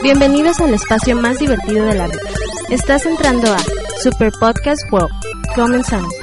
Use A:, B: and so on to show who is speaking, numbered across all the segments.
A: Bienvenidos al espacio más divertido de la red. Estás entrando a Super Podcast World. Comenzamos.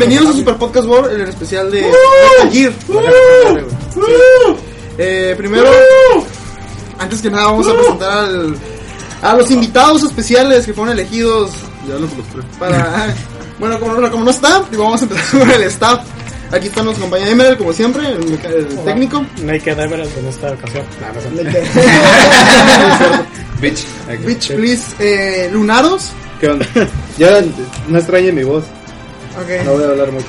B: Bienvenidos a Super Podcast World, el especial de Metal Gear. Sí. Eh, primero, antes que nada, vamos a presentar al- a los invitados especiales que fueron elegidos para. Bueno, como, no- como no está, vamos a empezar con el staff. Aquí están los compañeros Emerald, como siempre, el, el técnico.
C: Naked Emerald en esta ocasión. Nah, no sé.
D: Bitch.
B: Bitch, please. Eh, Lunaros.
D: ¿Qué onda? Ya no extrañe mi voz,
B: Ok.
D: no voy a hablar mucho.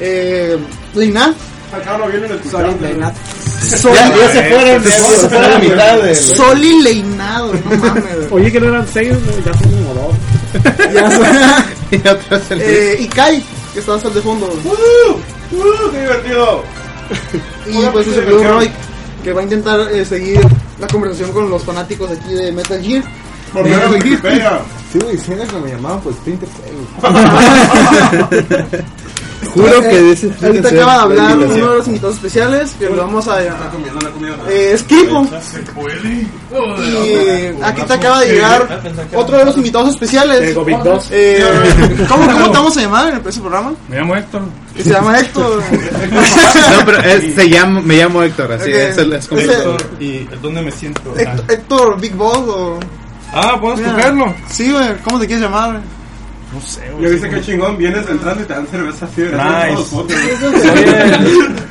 B: Eh, Leinat.
E: Sorry, Leinat.
B: Sol-
D: Ya, ya se fueron, ya se fueron a mitad del...
B: Soli Leinado, no mames.
C: Oye, que no eran seis, ya son como dos.
B: Ya.
D: Y atrás el...
B: Eh, y Kai, que está hasta el de fondo.
E: ¡Qué divertido!
B: Y pues su servidor Roy, que va a intentar eh, seguir la conversación con los fanáticos aquí de Metal Gear.
E: Por
B: De-
E: menos Wikipedia.
D: Sí, diciendo que me llamaban pues Splinter Juro que de ese
B: Eh, Ahorita acaba de
D: Cell,
B: hablar
D: la
B: uno de los invitados especiales, que lo vamos a... a-
E: Comiendo la comida.
B: eh, es Kripo. Y eh, aquí te acaba de llegar otro de los invitados especiales.
C: Tengo Big 2.
B: Eh, ¿cómo, ¿Cómo te vamos a llamar en el próximo programa?
C: Me llamo Héctor.
B: Que se llama Héctor.
D: No, pero es- se llama, me llamo Héctor, así
B: Ok.
D: es, es, como
B: Ese-
F: ¿Y dónde me siento?
B: Héctor, Héctor Big Boss o...
F: Ah, ¿puedo
B: Mira.
F: escogerlo?
B: Sí, güey, ¿cómo te quieres llamar? güey?
F: No sé,
E: Yo viste que chingón, vienes entrando y te dan cerveza así. de
F: Nice.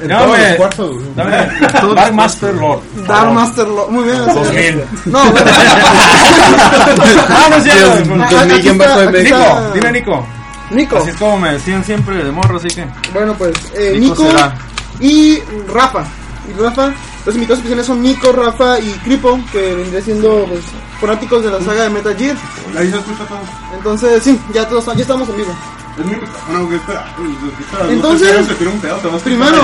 F: Llámame... Dame... Dark Master Lord.
B: Dark Master Lo- Muy bien.
F: 2000.
B: No, bueno.
F: Ah, no es cierto. Nico, dime Nico.
B: Nico.
F: Así es como me decían siempre de morro, así que...
B: Bueno, pues eh,
F: Nico
B: Nico
F: será.
B: y Rafa. Y Rafa, los invitados especiales son Nico, Rafa y Kripo, que vendría siendo pues, fanáticos de la saga de Metal Gear.
E: Ahí se escucha todo.
B: Entonces, sí, ya, todos, ya estamos en vivo.
E: Es mi que espera. espera,
B: Entonces,
E: no
B: Primero,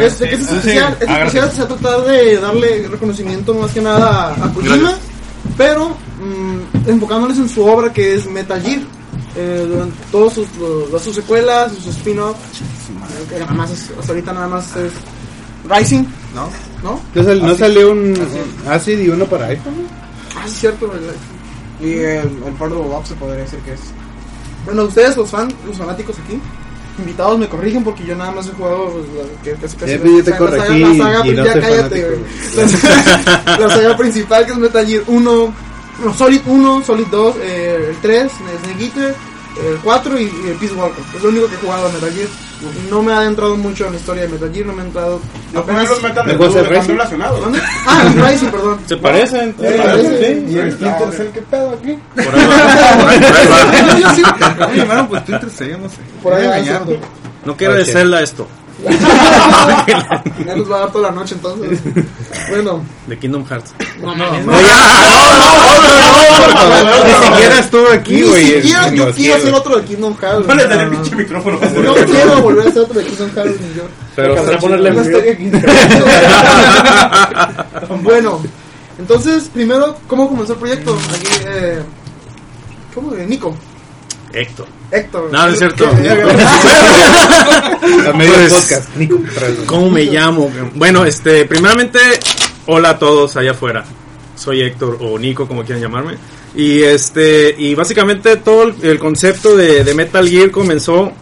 B: este, que este especial, este especial se va a tratar de darle reconocimiento más que nada a Kojima, pero mm, enfocándoles en su obra que es Metal Gear. Eh, durante todas sus, sus secuelas, sus spin-offs, eh, que nada más es- hasta ahorita nada más es Rising,
E: No.
B: ¿no?
D: ¿No, sal- no salió un Acid y uno para iPhone?
B: Ah, sí, es cierto. el-
G: Y el, el Ford Bob se podría decir que es.
B: Bueno, ustedes, los fans, los fanáticos aquí, invitados me corrigen porque yo nada más he jugado pues, la, que, casi, casi,
D: pero yo te
B: la
D: corregí
B: saga, la saga,
D: y no
B: ya cállate. La, saga- la saga principal que es Metal Gear 1, no, Solid 1, Solid 2, eh, el 3, Snake Eater, el 4 y, y el Peace Walker. Es lo único que he jugado de Metal Gear. No me ha adentrado mucho en la historia de Metal Gear, no me ha entrado.
E: Apenas los metan
D: ¿Me
E: de
D: puedo hacer
E: están relacionados.
B: ¿Dónde? Ah, el Rising, perdón.
F: Se parecen.
B: Eh, parece.
D: ¿Y el Splinter Cell qué pedo aquí?
F: Por ahí va.
B: Yo sí,
F: Me llamaron pues no sé.
B: por ahí va.
F: No quiero de
D: Ok.
F: Zelda esto.
B: Ya nos va a dar toda la noche entonces. Bueno,
F: De Kingdom Hearts.
B: no, no.
D: Ni siquiera estuvo aquí,
B: Ni
D: güey.
B: siquiera yo quiero hacer otro de Kingdom Hearts.
E: No le
B: No,
E: daré
B: no,
E: pinche micrófono.
B: no quiero volver a hacer otro de Kingdom Hearts ni yo.
D: Pero
C: Para ponerle
B: No bueno, entonces, primero, ¿cómo comenzó el proyecto? Aquí, eh, ¿cómo? Eh, Nico,
F: Héctor.
B: Héctor.
F: No, no es cierto.
B: ¿Qué?
D: a medio
F: Pues-
D: podcast. Nico.
F: ¿Cómo me llamo? Bueno, este, primeramente, hola a todos allá afuera. Soy Héctor o Nico, como quieran llamarme. Y este, y básicamente todo el, el concepto de, de Metal Gear comenzó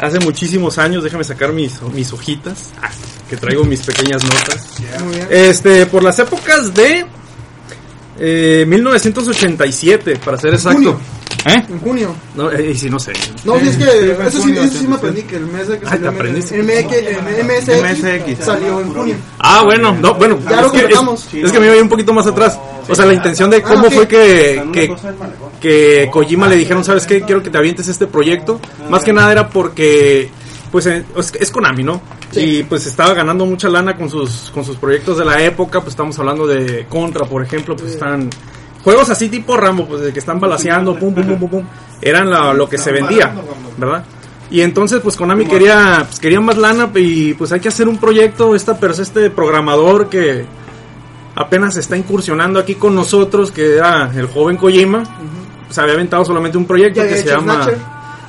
F: hace muchísimos años. Déjame sacar mis, mis hojitas, que traigo mis pequeñas notas. Este, por las épocas de eh, 1987, para ser exacto.
B: Junio.
F: ¿Eh?
B: En junio.
F: No, eh, y si no sé.
B: No, sí, es que eso sí, eso sí
E: sí,
B: me
E: sí.
B: aprendí, que el mes de que
F: Ay,
B: salió
F: te aprendiste.
B: el MX, el MSX,
E: MSX.
B: salió en junio.
F: Ah, bueno, no, bueno,
B: Ya
F: es,
B: lo
F: que, es, que me iba un poquito más atrás. O sea, la intención de cómo
B: Ah, ok.
F: fue que, que, que Kojima le dijeron, ¿sabes qué? Quiero que te avientes este proyecto. Más que nada era porque, pues, eh, es, es Konami, ¿no?
B: Sí.
F: Y pues estaba ganando mucha lana con sus, con sus proyectos de la época. Pues estamos hablando de Contra, por ejemplo, pues están... Juegos así tipo Rambo, pues de que están balaseando, pum, pum, pum, pum, pum. Eran la- lo que se vendía, ¿verdad? Y entonces, pues Konami quería, pues, quería más lana y pues hay que hacer un proyecto. Esta, pero este programador que apenas está incursionando aquí con nosotros, que era el joven Kojima, se había aventado solamente un proyecto
B: ¿Ya
F: que se llama...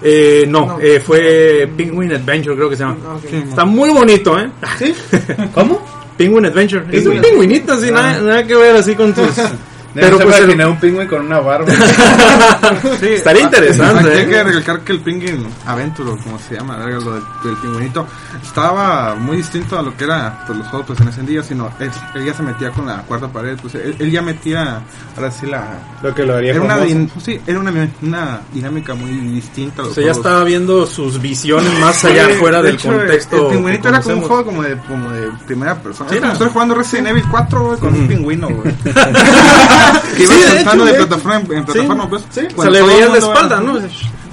F: Eh, no,
B: No.
F: eh, fue Penguin Adventure, creo que se llama.
B: Ah.
F: Está muy bonito, ¿eh?
B: ¿Sí?
D: ¿Cómo?
F: Penguin Adventure. Es un pingüinito, así, nada, nada que ver así con tus...
D: Pero se
F: pues el-
D: imaginé un pingüino con una barba.
F: Sí, estaría interesante.
E: Hay
F: ¿eh?
E: que recalcar que el Penguin Adventure, o como se llama, lo del, del pingüinito, estaba muy distinto a lo que era pues, los juegos pues, en ese día, sino él, él ya se metía con la cuarta pared, pues él, él ya metía, ahora sí, la...
C: Lo que lo haría
E: Era una, din- sí, era una, una dinámica muy distinta. a
F: O sea, ya estaba viendo sus visiones más allá,
E: Sí,
F: fuera
E: de
F: del
E: hecho,
F: contexto.
E: El pingüinito era como un juego como de, como de primera persona.
F: Sí,
E: Es como
F: era.
E: estoy jugando Resident Evil 4 güey, con un pingüino, güey. que
F: Sí,
E: iba
F: de
E: saltando
F: hecho,
E: de plataforma en, en plataforma, pues.
B: Sí.
E: Cuando
F: le de
E: mundo
F: espalda,
E: era-
F: ¿no?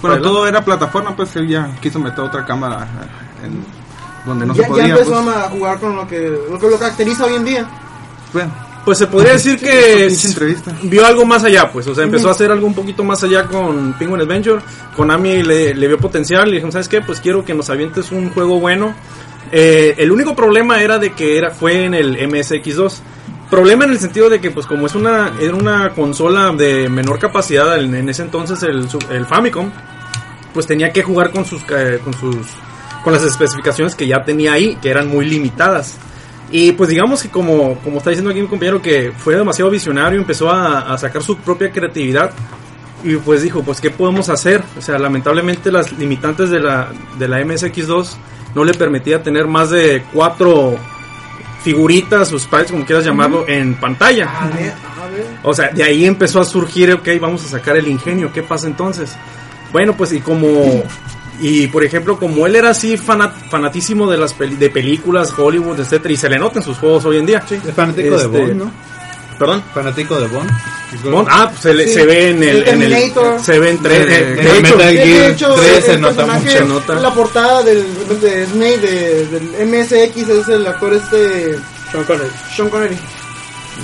E: Cuando todo era plataforma, pues él ya quiso meter otra cámara en donde no
B: ya,
E: se podía.
B: ya empezó
E: pues.
B: a jugar con lo que, lo que lo caracteriza hoy en día.
E: Bueno,
F: Pues se podría decir
E: Sí,
F: que vio algo más allá, pues, o sea, empezó a hacer algo un poquito más allá con Penguin Adventure. Konami le, le vio potencial y dijeron, ¿sabes qué? Pues quiero que nos avientes un juego bueno. Eh, el único problema era de que era fue en el MSX2. Problema en el sentido de que, pues, como es una era una consola de menor capacidad en, ese entonces el, el Famicom, pues tenía que jugar con sus ca- con sus con las especificaciones que ya tenía ahí, que eran muy limitadas. Y pues digamos que como, como está diciendo aquí mi compañero, que fue demasiado visionario, empezó a, a sacar su propia creatividad y pues dijo, pues ¿qué podemos hacer? O sea, lamentablemente las limitantes de la, de la MSX2 no le permitía tener más de cuatro figuritas o sprites, como quieras llamarlo, en pantalla.
B: A ver, a ver.
F: O sea, de ahí empezó a surgir, ok, vamos a sacar el ingenio, ¿qué pasa entonces? Bueno, pues y como, y por ejemplo, como él era así fanat- fanatísimo de las peli- de películas, Hollywood, etcétera, y se le nota en sus juegos hoy en día.
D: Es fanático
F: Este,
D: de Bond, ¿no?
F: Perdón.
D: Fanático de Bond.
F: Bond, ah, pues se, le-
B: Sí.
F: se ve en el,
B: El
F: en el-
B: Terminator.
F: se ve en tres, de, de hecho,
D: Metal Gear
B: de hecho,
D: 3
B: el
D: se nota mucho.
F: se nota.
B: La portada del, de Snake de, del MSX es el actor este
C: Sean Connery.
B: Sean Connery.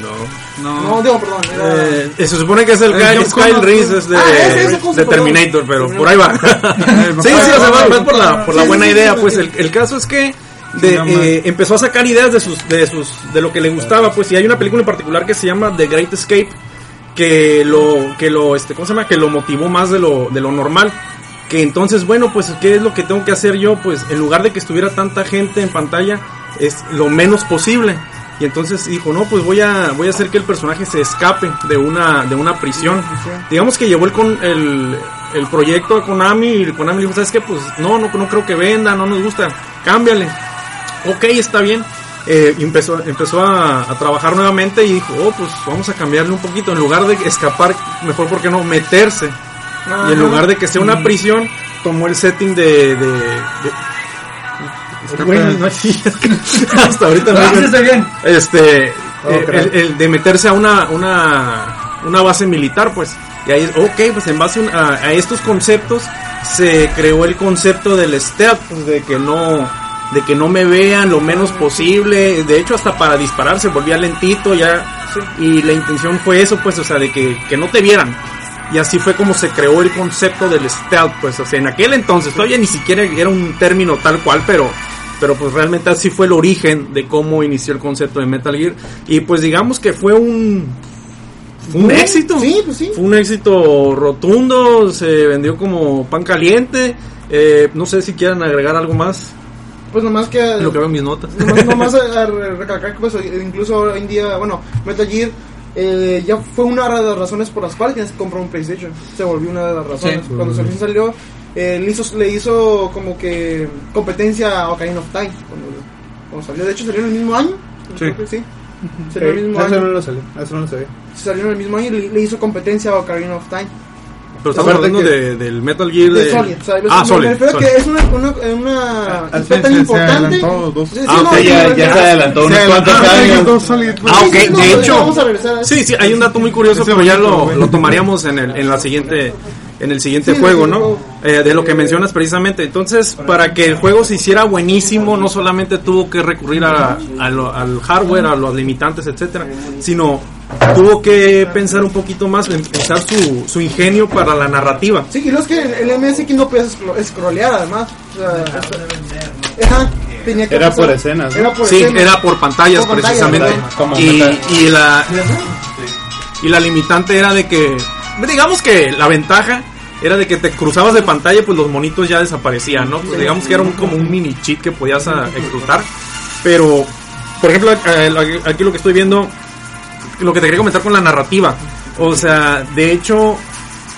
F: no.
E: no.
B: No, digo, perdón. Era,
F: Eh, se supone que es el
E: Eh,
F: Kyle, Reese, es de,
B: Ah.
F: Terminator, pero por ahí va. sí, sí, o sea, va, va por la, por la buena idea,
B: sí,
F: pues
B: sí.
F: el, el caso es que de,
E: No,
F: eh, empezó a sacar ideas de sus, de sus, de lo que le gustaba, pues, y hay una película en particular que se llama The Great Escape, que lo, que lo, este, ¿cómo se llama? Que lo motivó más de lo, de lo normal. Que entonces, bueno, pues, ¿qué es lo que tengo que hacer yo? Pues, en lugar de que estuviera tanta gente en pantalla, es lo menos posible. Y entonces dijo, no, pues voy a, voy a hacer que el personaje se escape de una, de una prisión. Digamos que llevó el, con, el, el proyecto a Konami y Konami le dijo, ¿sabes qué? Pues no, no, no creo que venda, no nos gusta, cámbiale. Ok, está bien. Eh, empezó, empezó a, a trabajar nuevamente y dijo, oh, pues vamos a cambiarle un poquito. En lugar de escapar, mejor, ¿por qué no? Meterse. Y en lugar de que sea una prisión, tomó el setting de... de, de- Bueno, no, sí, hasta ahorita no
D: Ah, está bien.
F: este eh,
C: creo.
F: el, el de meterse a una una una base militar pues y ahí ok pues en base a estos conceptos se creó el concepto del stealth pues, de que no de que no me vean lo menos posible. De hecho hasta para disparar se volvía lentito ya. Y la intención fue eso pues o sea de que, que no te vieran. Y así fue como se creó el concepto del stealth pues o sea en aquel entonces. Todavía ni siquiera era un término tal cual pero pero pues realmente así fue el origen de cómo inició el concepto de Metal Gear. Y pues digamos que fue un fue un éxito.
B: Sí, pues sí.
F: fue un éxito rotundo se vendió como pan caliente. Eh, no sé si quieran agregar algo más
B: Pues nomás que.
F: lo que veo en mis notas
B: Nomás, nomás a- a re- recalcar que pues, incluso hoy en día, bueno, Metal Gear eh, ya fue una de las razones por las cuales tienes que comprar un PlayStation. Se volvió una de las razones.
D: Sí.
B: Cuando recién salió, eh, le, hizo, le hizo como que competencia a Ocarina of Time. Cuando, cuando salió, de hecho salió en el mismo año. Creo que sí. Salió en el mismo
C: Eso
B: año.
C: no lo sabía. Eso no lo sabía.
B: Salió en el mismo año y le, le hizo competencia a Ocarina of Time.
F: Pero estamos hablando
B: que-
F: de, del Metal Gear
B: De
F: de...
B: Solid.
F: Ah,
B: Me
F: Solid.
B: refiero a
F: Solid.
B: que es una, una, una
E: Ah,
B: historia
E: sí,
B: tan
E: se- se
B: importante.
E: adelantó dos.
B: Sí,
F: Ah,
B: no,
F: ok,
B: sí,
D: ya,
B: no,
D: ya se adelantó unos cuantos años.
E: Solid, pues.
F: Ah, ok,
B: no,
F: de hecho...
B: Vamos a regresar a eso.
F: Sí, sí, hay un dato muy curioso, pero ya lo, tomaríamos en el, en la siguiente, en el siguiente
B: Sí,
F: juego, ¿no? Eh, de lo que mencionas precisamente. Entonces, para que el juego se hiciera buenísimo, no solamente tuvo que recurrir a, a lo- al hardware, a los limitantes, etcétera, sino tuvo que pensar un poquito más, en pensar su, su ingenio para la narrativa.
B: Sí, y lo es que el, el MSX no puedes scro- scrollear además. O sea, ajá, tenía que
D: Era
B: pasar-
D: por escenas, ¿no?
B: Era por
F: Sí,
B: escenas.
F: era por pantallas
B: Por pantallas,
F: precisamente. Y, la y la limitante era de que digamos que la ventaja era de que te cruzabas de pantalla pues los monitos ya desaparecían, ¿no? Pues digamos que era un, como un mini cheat que podías ah, explotar. Pero por ejemplo, eh, aquí lo que estoy viendo lo que te quería comentar con la narrativa. O sea, de hecho,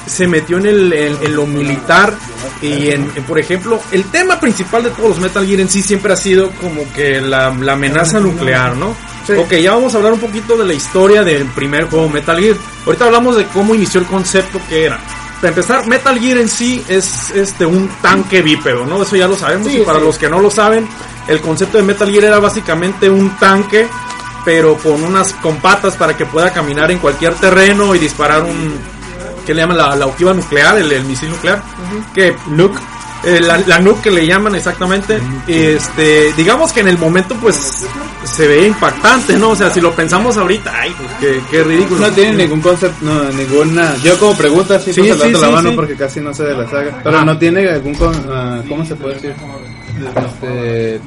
F: se metió en, el, en, en lo militar y en, en, por ejemplo, el tema principal de todos los Metal Gear en sí siempre ha sido como que la, la amenaza nuclear, ¿no? Ok, ya vamos a hablar un poquito de la historia del primer juego Metal Gear. Ahorita hablamos de cómo inició el concepto que era. Para empezar, Metal Gear en sí es este un tanque bípedo, ¿no? Eso ya lo sabemos
B: Sí,
F: y para
B: sí.
F: los que no lo saben, el concepto de Metal Gear era básicamente un tanque pero con unas con patas para que pueda caminar en cualquier terreno y disparar un que le llaman la, la ojiva nuclear, el, el misil nuclear, que nuke, eh, la, la nuke que le llaman exactamente, este, digamos que en el momento pues se ve impactante, ¿no? O sea, si lo pensamos ahorita, ay, pues qué, qué ridículo.
D: No tiene ningún concepto, no, ninguna. Yo como pregunta sí,
F: Sí, sí,
D: levanto la
F: sí,
D: mano
F: sí.
D: porque casi no sé de la saga. Pero no tiene algún, con- ah, ¿cómo se puede decir? Este,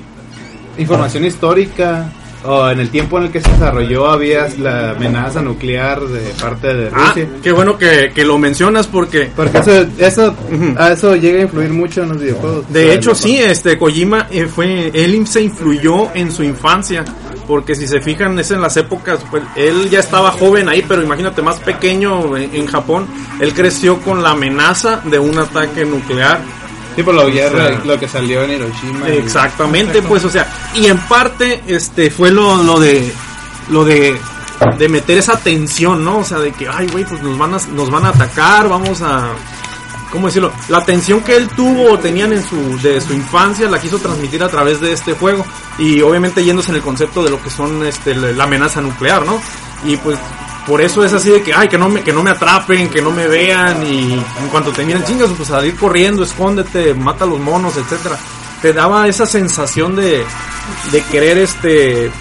D: información histórica. O en el tiempo en el que se desarrolló había la amenaza nuclear de parte de
F: Ah,
D: Rusia.
F: qué bueno que, que lo mencionas porque
D: Porque eso, eso,
F: Ujú.
D: a eso llega a influir mucho en los videojuegos.
F: De hecho, sí, este Kojima eh, fue, él se influyó en su infancia, porque si se fijan es en las épocas, pues él ya estaba joven ahí, pero imagínate más pequeño en, en Japón, él creció con la amenaza de un ataque nuclear.
D: Sí, por la guerra,
F: O sea,
D: lo que salió en Hiroshima. y-
F: Exactamente, pues, o sea, y en parte, este, fue lo, lo de, lo de, de meter esa tensión, ¿no? O sea, de que, ay, güey, pues nos van a, nos van a atacar, vamos a, ¿cómo decirlo? La tensión que él tuvo o tenían en su, de su infancia la quiso transmitir a través de este juego y obviamente yéndose en el concepto de lo que son, este, la amenaza nuclear, ¿no? Y pues, por eso es así de que, ay, que no me, que no me atrapen, que no me vean y en cuanto te miran chingas, pues salir corriendo, escóndete, mata a los monos, etcétera. Te daba esa sensación de, de querer, este,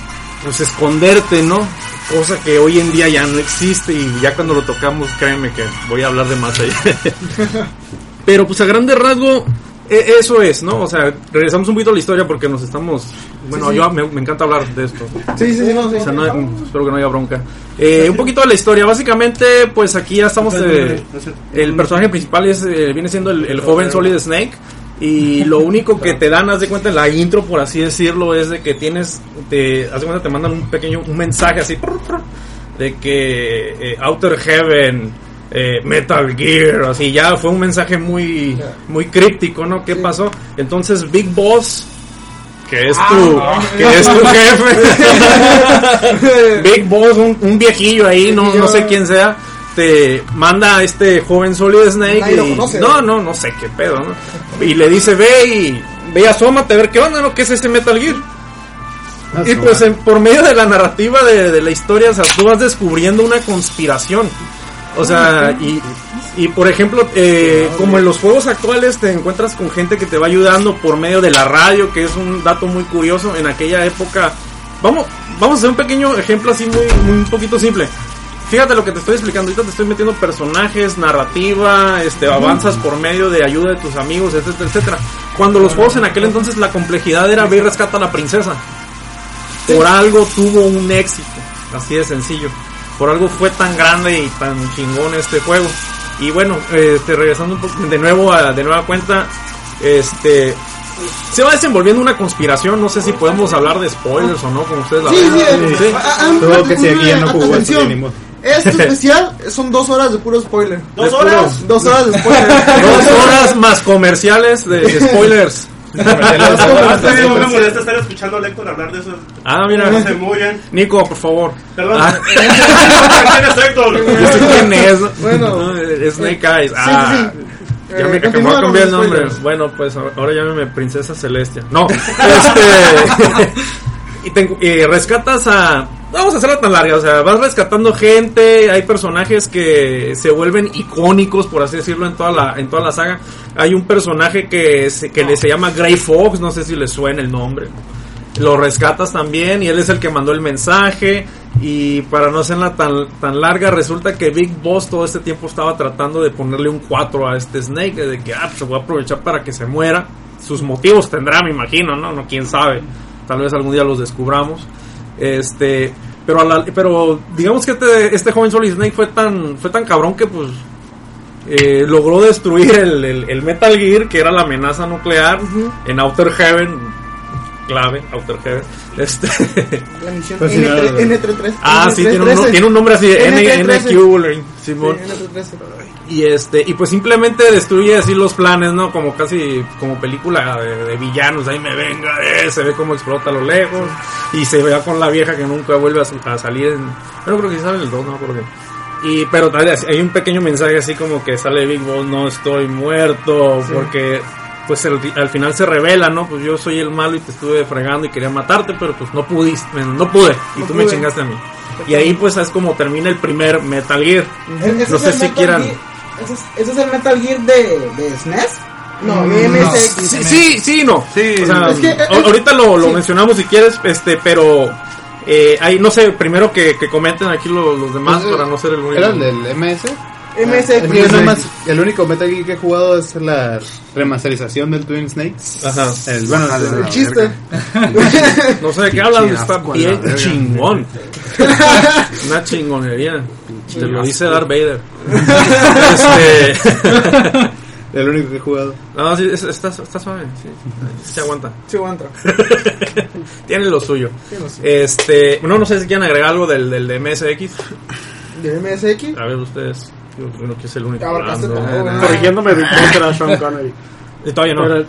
F: pues esconderte, ¿no? Cosa que hoy en día ya no existe y ya cuando lo tocamos, créeme que voy a hablar de más ahí. Pero pues a grande rasgo, eso es, ¿no? O sea, regresamos un poquito a la historia porque nos estamos... Bueno, yo me, me encanta hablar de esto.
B: Sí, sí, sí, no, sí.
F: O sea, no- espero que no haya bronca. Eh, un poquito de la historia. Básicamente, pues aquí ya estamos. eh, el personaje principal es, eh, viene siendo el, el joven Solid Snake. Y lo único que te dan, haz de cuenta, en la intro, por así decirlo, es de que tienes. Te, haz de cuenta, te mandan un pequeño un mensaje así. De que eh, Outer Heaven. Eh, Metal Gear, así ya fue un mensaje muy muy críptico, ¿no? ¿Qué pasó? Entonces Big Boss, que es tu, que es tu jefe, Big Boss, un, un viejillo ahí, no, no sé quién sea, te manda a este joven Solid Snake y
B: conoce,
F: no, no, no sé qué pedo, ¿no? Y le dice, ve y ve y asómate a ver qué onda, ¿no? ¿Qué es este Metal Gear?
D: Ah,
F: Y pues en- por medio de la narrativa de, de la historia, o sea, tú vas descubriendo una conspiración. O sea, y, y por ejemplo, eh, como en los juegos actuales te encuentras con gente que te va ayudando por medio de la radio, que es un dato muy curioso. En aquella época, vamos, vamos a hacer un pequeño ejemplo así muy, muy un poquito simple. Fíjate lo que te estoy explicando, ahorita te estoy metiendo personajes, narrativa, este, avanzas por medio de ayuda de tus amigos, etcétera, etcétera. Cuando los juegos en aquel entonces la complejidad era ve y rescata a la princesa por algo tuvo un éxito, así de sencillo. Por algo fue tan grande y tan chingón este juego. Y bueno, este, regresando un poco de nuevo a de nueva cuenta, este se va desenvolviendo una conspiración, no sé si podemos hablar de spoilers o no, como ustedes la
B: Sí,
F: ven.
B: sí, eh,
F: Sí.
D: Supongo que si aquí ya no jugó,
B: atención. Este especial son dos horas de puro spoiler.
G: ¿Dos
B: De
G: horas?
B: puro- Dos horas de spoiler.
F: Dos horas más comerciales de, de spoilers.
H: No me molesta estar escuchando a Héctor hablar de eso.
F: Ah, mira.
H: No se.
F: Nico, por favor.
H: Perdón.
F: Ah.
H: ¿Quién es Héctor?
F: Quién es.
B: Bueno.
F: Snake Eyes. Ah.
B: sí, sí.
F: Ya
B: Eh,
F: me acabó
B: continúa
F: de
B: con
F: cambiar el
B: los
F: nombre. Bueno, pues ahora llámeme Princesa Celestia. No, este. y, te- y rescatas a. Vamos a hacerla tan larga, o sea, vas rescatando gente, hay personajes que se vuelven icónicos, por así decirlo, en toda la, en toda la saga. Hay un personaje que se, que le se llama Grey Fox, no sé si le suena el nombre. Lo rescatas también y él es el que mandó el mensaje. Y para no hacerla tan, tan larga, resulta que Big Boss todo este tiempo estaba tratando de ponerle un 4 a este Snake. De que, ah, pues se voy a aprovechar para que se muera. Sus motivos tendrá, me imagino, ¿no? No, quién sabe. Tal vez algún día los descubramos. Este, pero, a la- pero digamos que este, este joven Solid Snake fue tan, fue tan cabrón que pues eh, logró destruir el, el- el Metal Gear, que era la amenaza nuclear, en Outer Heaven, clave, Outer Heaven. Este,
B: La misión
C: Pues sí,
B: N3,
C: claro.
B: N33.
F: ah, sí, tiene un, tiene un nombre así, N,
B: NT13.
F: NQ, Simón.
B: Sí, N33.
F: Y este, y pues simplemente destruye así los planes, ¿no? Como casi como película de, de villanos, ahí me venga, eh, se ve cómo explota a lo lejos, y se ve con la vieja que nunca vuelve a, salir en, bueno creo que sale el 2, no bien. Y, pero tal vez hay un pequeño mensaje así como que sale Big Boss, no estoy muerto, porque pues el- al final se revela, ¿no? Pues yo soy el malo y te estuve fregando y quería matarte, pero pues no pudiste, no pude, y
B: No
F: tú me chingaste a mí. Y ahí pues es como termina el primer Metal Gear.
G: Ese
F: No
G: es
F: sé si
G: Metal
F: quieran...
G: Gear- ese, es, ese es el Metal Gear de, de SNES.
B: No,
E: Mm,
B: MSX.
F: Sí, sí, sí, no.
E: Sí.
F: O sea,
B: Es que,
F: a- ahorita lo, lo
B: sí.
F: mencionamos si quieres, este, pero eh, ahí no sé, primero que, que comenten aquí lo- los demás
D: Pues,
F: para no ser el único.
D: ¿Era el del MS?
B: MSX.
D: Es que yo nada más- el único Metal Gear que he jugado es la remasterización del Twin Snakes.
F: Ajá.
D: El, bueno,
E: Ajá,
D: el-
E: de
B: El
E: la
B: chiste.
F: No sé de qué hablan, está bien chingón. Una chingonería. Te lo dice Darth Vader. este.
D: el único que he jugado.
F: No, sí, es- está, está suave. Sí, sí se aguanta.
B: Sí, aguanta.
F: Tiene lo suyo.
B: Sí, no sé.
F: Este. No, no sé si quieren agregar algo del, del de MSX.
B: De MSX.
F: A ver, ustedes. Yo creo que es el único.
B: ¿verdad?
C: Corrigiéndome, Boss era Sean Connery.
F: Y todavía no.
C: Pero-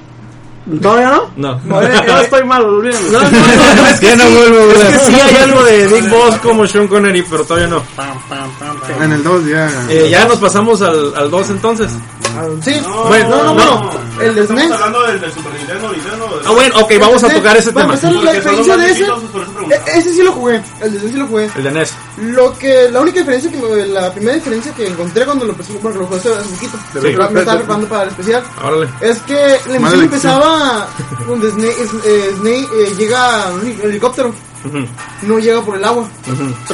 C: ¿Todavía no?
F: No.
C: No, no estoy mal, olvídenlo.
F: No, no, no, es que,
D: Ya no vuelvo
F: es que sí hay algo de Big Boss como Sean Connery, pero todavía no.
E: En el 2 ya.
F: Eh, ya nos pasamos al, al 2 entonces.
B: Sí.
F: Bueno,
B: no, no,
F: no.
B: no. El de
H: Estamos
B: SNES.
H: hablando del, del Super Nintendo, Nintendo.
F: Ah, bueno, ok, vamos a tocar ese
B: Para
F: tema.
B: la
H: son los
B: diferencia
H: más
B: de ese. e- Ese sí lo jugué. El de SNES sí lo jugué.
F: El de NES.
B: Lo que, la única diferencia que me- la primera diferencia que encontré cuando lo empecé, porque lo jugué hace poquito,
F: Sí.
B: me estaba preparando para el especial,
F: Órale.
B: es que la emisión
E: elección.
B: Empezaba donde Snake, eh, Snake, eh, llega en un helicóptero, no llega por el agua.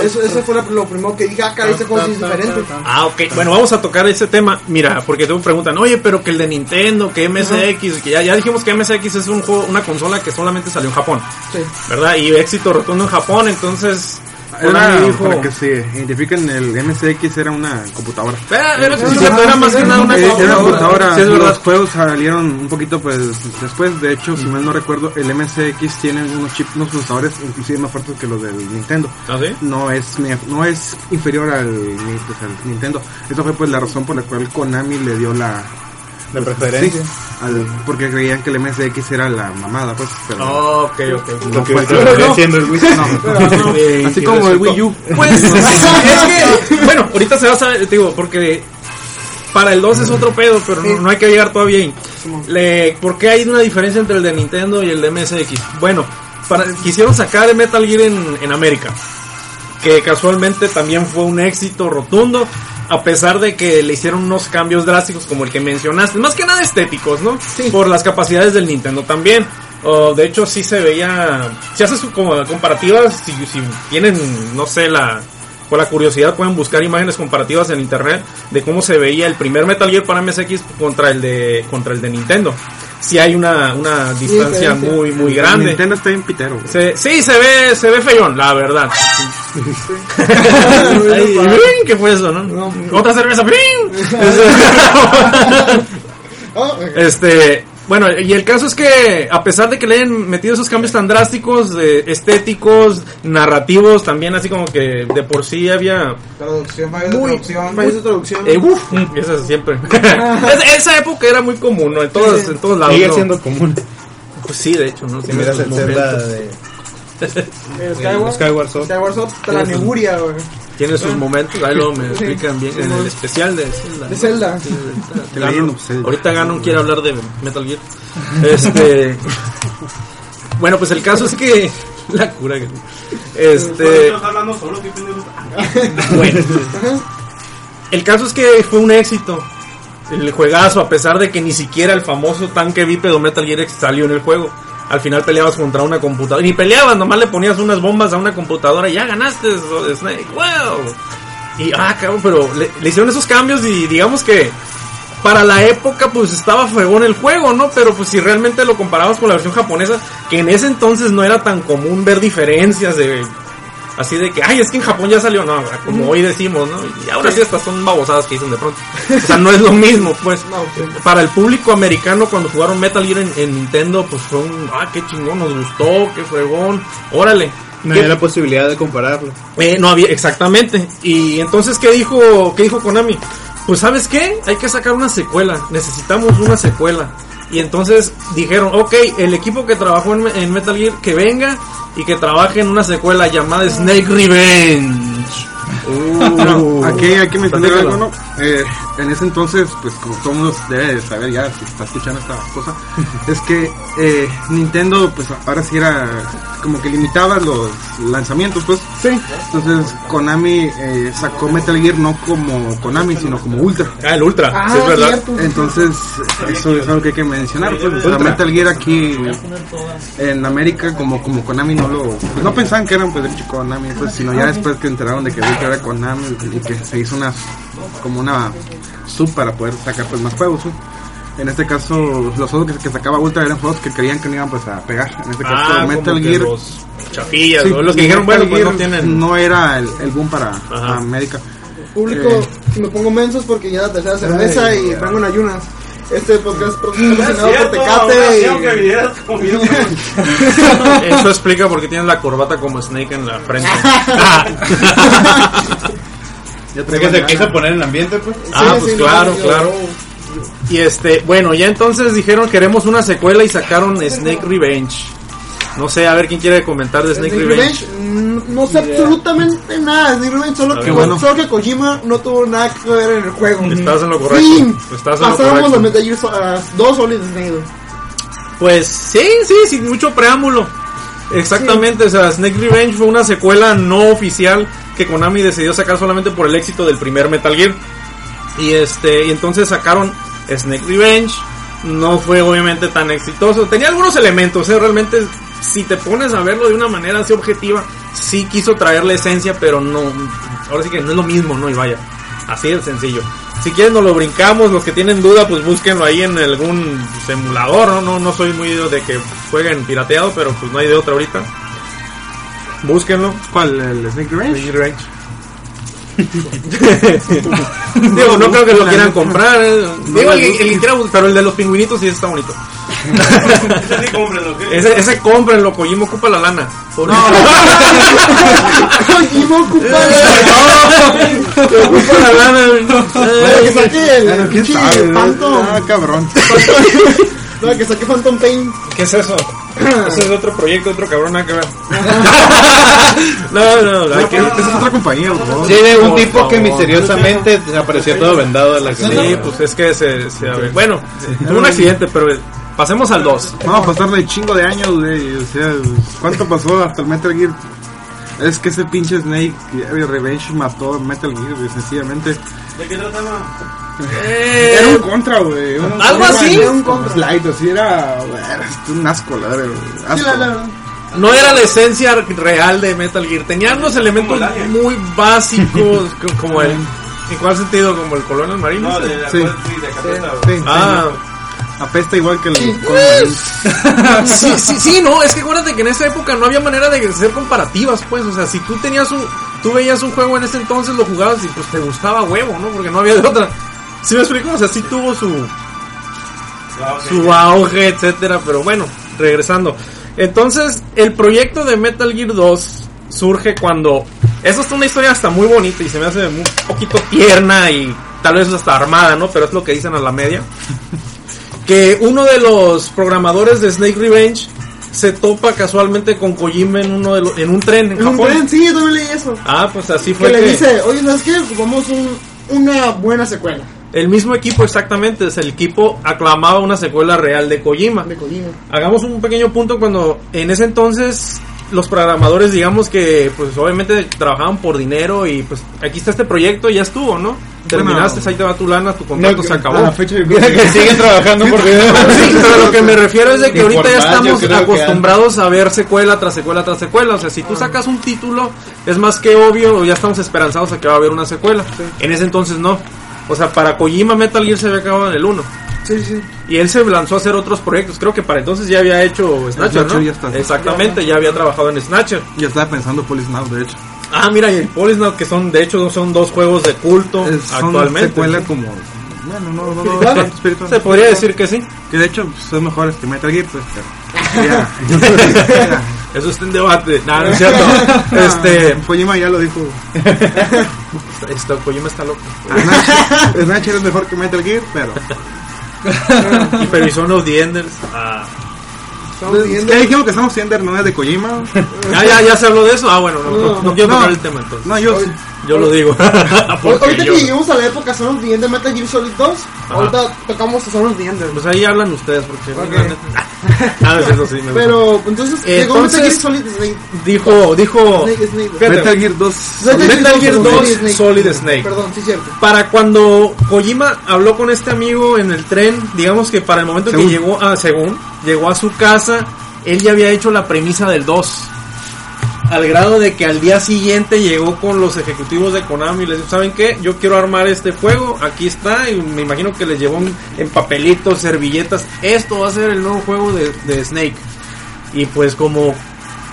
B: Eso, eso fue lo primero que dije, ah, cara, ese juego sí es diferente.
F: Ah, ok. Bueno, vamos a tocar ese tema. Mira, porque te preguntan, oye, pero que el de Nintendo, que MSX, que ya, ya dijimos que MSX es un juego, una consola que solamente salió en Japón,
B: Sí.
F: ¿verdad? Y éxito rotundo en Japón, entonces.
E: Era,
F: dijo-
E: para que se identifiquen, el MSX era una computadora.
F: Era, era- sí,
B: Sí,
F: era más que nada una
E: Eh, Era computadora,
F: Sí, es
E: los juegos salieron un poquito pues después, de hecho, si mal no recuerdo, el MSX tiene unos chips, unos procesadores inclusive más fuertes que los del Nintendo.
F: ¿Ah?
E: No es no es inferior al, pues, al Nintendo. Esa fue pues la razón por la cual Konami le dio la
D: De preferencia.
E: Sí, al- porque creían que el MSX era la mamada, pues, pero
F: Oh, ok, ok.
E: no fue.
D: Lo que viene siendo el Wii.
E: No, así como el Wii U.
F: Pues, es que, bueno, ahorita se va a saber, digo, porque para el 2 es otro pedo, pero no, no hay que llegar todavía ahí. Le, ¿Por qué hay una diferencia entre el de Nintendo y el de MSX? Bueno, para, quisieron sacar el Metal Gear en, en América, que casualmente también fue un éxito rotundo, a pesar de que le hicieron unos cambios drásticos como el que mencionaste, más que nada estéticos, ¿no? Por las capacidades del Nintendo también. Oh, de hecho, sí se veía. Si haces como comparativas, si, si tienen, no sé, la. Por la curiosidad pueden buscar imágenes comparativas en internet de cómo se veía el primer Metal Gear para MSX contra el de contra el de Nintendo. Si hay una, una distancia muy muy grande.
E: Nintendo está bien pitero.
F: Se- sí, se ve, se ve feyón, la verdad. ¿Qué fue eso, no? Otra cerveza.
B: Oh.
F: Este, bueno, y el caso es que a pesar de que le hayan metido esos cambios tan drásticos, de estéticos, narrativos, también así como que de por sí había
G: Traducción, fallos de
B: Muy,
G: traducción.
B: país de traducción.
F: eh, uf, eso es siempre. Esa- esa época era muy común, ¿no? En todos, en todos lados.
D: Sigue
F: ¿no?
D: siendo común.
F: Pues sí, de hecho, ¿no?
D: Si miras el Zelda de
G: Eh, Skyward,
D: Skyward Sword.
G: Skyward Sword, la neburia, güey.
F: Tiene sus momentos, ahí luego me explican bien en el especial de Zelda.
G: De Zelda.
F: Sí, ahorita,
E: The
F: Ganon- ahorita Ganon quiere hablar de Metal Gear. Este. bueno, pues el caso es que. La cura que. Este.
H: Hablando solo.
F: Bueno. El caso es que fue un éxito. El juegazo, a pesar de que ni siquiera el famoso tanque bípedo Metal Gear X salió en el juego. Al final peleabas contra una computadora. Ni peleabas, nomás le ponías unas bombas a una computadora y ya ganaste, Snake. ¡Wow! Y, ah, cabrón, pero le, le hicieron esos cambios y digamos que para la época pues estaba fregón el juego, ¿no? Pero pues si realmente lo comparabas con la versión japonesa, que en ese entonces no era tan común ver diferencias de... Así de que, ay, es que en Japón ya salió, no, como hoy decimos, ¿no? Y ahora sí estas son babosadas que dicen de pronto. O sea, no es lo mismo, pues.
G: No, sí.
F: Para el público americano cuando jugaron Metal Gear en, en Nintendo, pues fue un, ah, qué chingón, nos gustó, qué fregón, órale.
D: No
F: ¿Qué-
D: había la posibilidad de compararlo.
F: eh, no había, exactamente. Y entonces, ¿qué dijo, qué dijo Konami? Pues, ¿sabes qué? Hay que sacar una secuela. Necesitamos una secuela. Y entonces dijeron, ok, el equipo que trabajó en, en Metal Gear, que venga y que trabaje en una secuela llamada Snake Revenge.
E: Bueno, aquí hay que mencionar algo, ¿no? Eh, en ese entonces, pues como todo el mundo debe de saber ya, si está escuchando esta cosa, es que eh, Nintendo, pues ahora sí era como que limitaba los lanzamientos, pues.
G: Sí.
E: Entonces Konami eh, sacó Metal Gear no como Konami, sino como Ultra.
F: Ah, el Ultra,
G: Ah,
F: sí, es verdad.
G: cierto.
E: Entonces, eso es algo que hay que mencionar. Pues, Metal Gear aquí en América, como, como Konami no lo. pues, no pensaban que eran pues de hecho Konami, pues, sino ya después que enteraron de que Ultra era Konami y que se hizo una. como una sub para poder sacar pues más juegos. En este caso, los juegos que, que sacaba Ultra eran juegos que creían que no iban pues a pegar. En este caso,
F: Ah,
E: Metal
F: como que
E: Gear.
F: los chafillas,
E: sí,
F: ¿no? los que dijeron, bueno, pues no
E: Gear
F: tienen...
E: no era el, el boom para
F: Ajá.
E: América.
B: Público,
E: Eh.
B: si me pongo mensos porque ya la tercera cerveza y vengo en ayunas. Este podcast patrocinado por Tecate.
F: Eso explica por qué tienes la corbata como Snake en la frente.
E: Ya
D: Es que se poner en ambiente, pues.
F: Ah,
B: Sí,
F: pues
B: sí,
F: claro,
B: no, yo-
F: claro. Y este, bueno, ya entonces dijeron queremos una secuela y sacaron Snake Revenge. No sé, a ver quién quiere comentar de Snake,
B: Snake
F: Revenge.
B: Revenge, mm, no sé absolutamente nada de Snake Revenge, solo que,
F: bueno.
B: solo que Kojima no tuvo nada que ver en el juego.
F: Estás en lo correcto.
B: Fin.
F: Estás en lo
B: Pasamos
F: correcto.
B: a Metal Gear uh, 2 Solid Snake.
F: Pues sí, sí, sin mucho preámbulo. Exactamente, o sea, Snake Revenge fue una secuela no oficial que Konami decidió sacar solamente por el éxito del primer Metal Gear. Y este, y entonces sacaron Snake Revenge. No fue obviamente tan exitoso. Tenía algunos elementos, ¿eh? realmente si te pones a verlo de una manera así objetiva, sí quiso traer la esencia, pero no, ahora sí que no es lo mismo, ¿no? Y vaya, así de sencillo. Si quieren nos lo brincamos, los que tienen duda pues búsquenlo ahí en algún simulador, ¿no? No, no soy muy de que jueguen pirateado, pero pues no hay de otra ahorita. Búsquenlo.
E: ¿Cuál? ¿El Snake Revenge?
F: Snake Revenge. Digo, no creo que lo quieran comprar. eh. Digo, el, el quiera, pero el de los pingüinitos sí está bonito.
H: Ese sí, cómprenlo, ¿qué?
F: Ese, ese cómprenlo, Kojima ocupa la lana. Por-
B: Kojima ocupa
F: ocupa la lana.
B: Que saque el
E: quién sabe.
B: Phantom.
E: Ah, cabrón.
B: Para que saque Phantom Pain.
F: ¿Qué es eso? Ese es otro proyecto, otro cabrón, nada que ver. no, no, que...
E: Esa es otra compañía, por favor.
D: Sí, de un
F: Por
D: tipo que misteriosamente apareció todo vendado de la
F: Sí, pues es que se... se bueno, tuvo un accidente, pero pasemos al 2.
E: Vamos a pasarle chingo de años, güey. O sea, ¿cuánto pasó hasta el Metal Gear? Es que ese pinche Snake eh, Revenge mató a Metal Gear, güey, sencillamente.
H: ¿De qué trataba?
E: Era un contra, güey.
F: ¿Algo así?
E: Era un contra. Slide, así era. güey, era un asco, la verdad. Asco.
B: Sí, la- la-
F: No era la esencia real de Metal Gear. Tenía unos elementos muy básicos, co- como el... ¿En cuál sentido? ¿Como el colonel marino?
H: No, de la
E: Sí.
H: sí, de.
E: Sí,
F: Ah,
E: apesta igual que el.
B: Sí.
E: con-
F: sí, sí, sí, no, es que acuérdate que en esa época no había manera de hacer comparativas, pues, o sea, si tú tenías un, tú veías un juego en ese entonces, lo jugabas y pues te gustaba huevo, ¿no? Porque no había de otra. ¿Sí me explico? O sea, sí tuvo su, su auge, etcétera, pero bueno, regresando. Entonces, el proyecto de Metal Gear 2 surge cuando, eso es una historia hasta muy bonita y se me hace un poquito tierna y tal vez hasta armada, ¿no? Pero es lo que dicen a la media. Que uno de los programadores de Snake Revenge se topa casualmente con Kojima en uno de los, en un tren en
B: En un tren, sí, yo también leí eso.
F: Ah, pues así
B: Que
F: fue
B: le
F: que
B: dice, oye, ¿sabes qué? Ocupamos un, una buena secuela
F: el mismo equipo exactamente, es el equipo aclamaba una secuela real de Kojima.
B: de Kojima.
F: Hagamos un pequeño punto cuando en ese entonces los programadores digamos que pues obviamente trabajaban por dinero y pues aquí está este proyecto y ya estuvo, ¿no? Terminaste, ahí te va tu lana, tu contrato se acabó.
D: A la fecha yo creo que siguen trabajando por dinero.
F: Sí, pero lo que me refiero es de que ahorita ya estamos acostumbrados a ver secuela tras secuela tras secuela. O sea, si tú sacas un título, es más que obvio, ya estamos esperanzados a que va a haber una secuela. En ese entonces no. O sea, para Kojima Metal Gear se había acabado en el 1.
B: Sí, sí.
F: Y él se lanzó a hacer otros proyectos. Creo que para entonces ya había hecho Snatcher,
E: Snatcher
F: ¿no?
E: ya está.
F: Exactamente, ya había trabajado en Snatcher.
E: Ya estaba pensando Police Now, de hecho.
F: Ah, mira, y el Polisnaut, que son, de hecho, son dos juegos de culto
E: Es-
F: actualmente.
E: secuela como... Bueno, no, no, no,
B: espiritual.
F: Se podría decir que sí.
E: Que de hecho pues, son mejores que Metal Gear, pues. Ya.
F: Eso está en debate. No, no es cierto. este,
E: Kojima ya lo dijo.
F: esto, Kojima está loco.
E: Snatch Snatcher es mejor que Metal Gear, pero.
F: Y pero y Son of the Enders. Ah.
B: Estamos
E: dijimos que estamos no es de Kojima.
F: Ya, ya, ya se habló de eso. Ah, bueno, no, no, no quiero
E: no.
F: tocar el tema entonces.
E: No, yo sí.
F: Yo lo digo. Porque
B: Ahorita
F: yo-
B: que lleguemos a la época Son Ender Metal Gear Solid 2, ahorita tocamos Son the Ender.
F: Pues ahí hablan ustedes, porque.
B: Ok.
F: la neta- Ah, es eso sí, me gusta.
B: Pero entonces llegó
F: Entonces-
B: Metal Gear Solid Snake.
F: Dijo, dijo.
B: Snake, Snake.
F: Fíjate,
E: Metal Gear 2.
F: Metal Gear 2
B: Snake.
F: Solid Snake.
B: Perdón, sí, cierto.
F: Para cuando Kojima habló con este amigo en el tren, digamos que para el momento
E: Según.
F: que llegó a, según, llegó a su casa, él ya había hecho la premisa del 2. Al grado de que al día siguiente llegó con los ejecutivos de Konami y les dijo, ¿saben qué? Yo quiero armar este juego, aquí está, y me imagino que les llevó en, papelitos, servilletas, esto va a ser el nuevo juego de, Snake. Y pues como,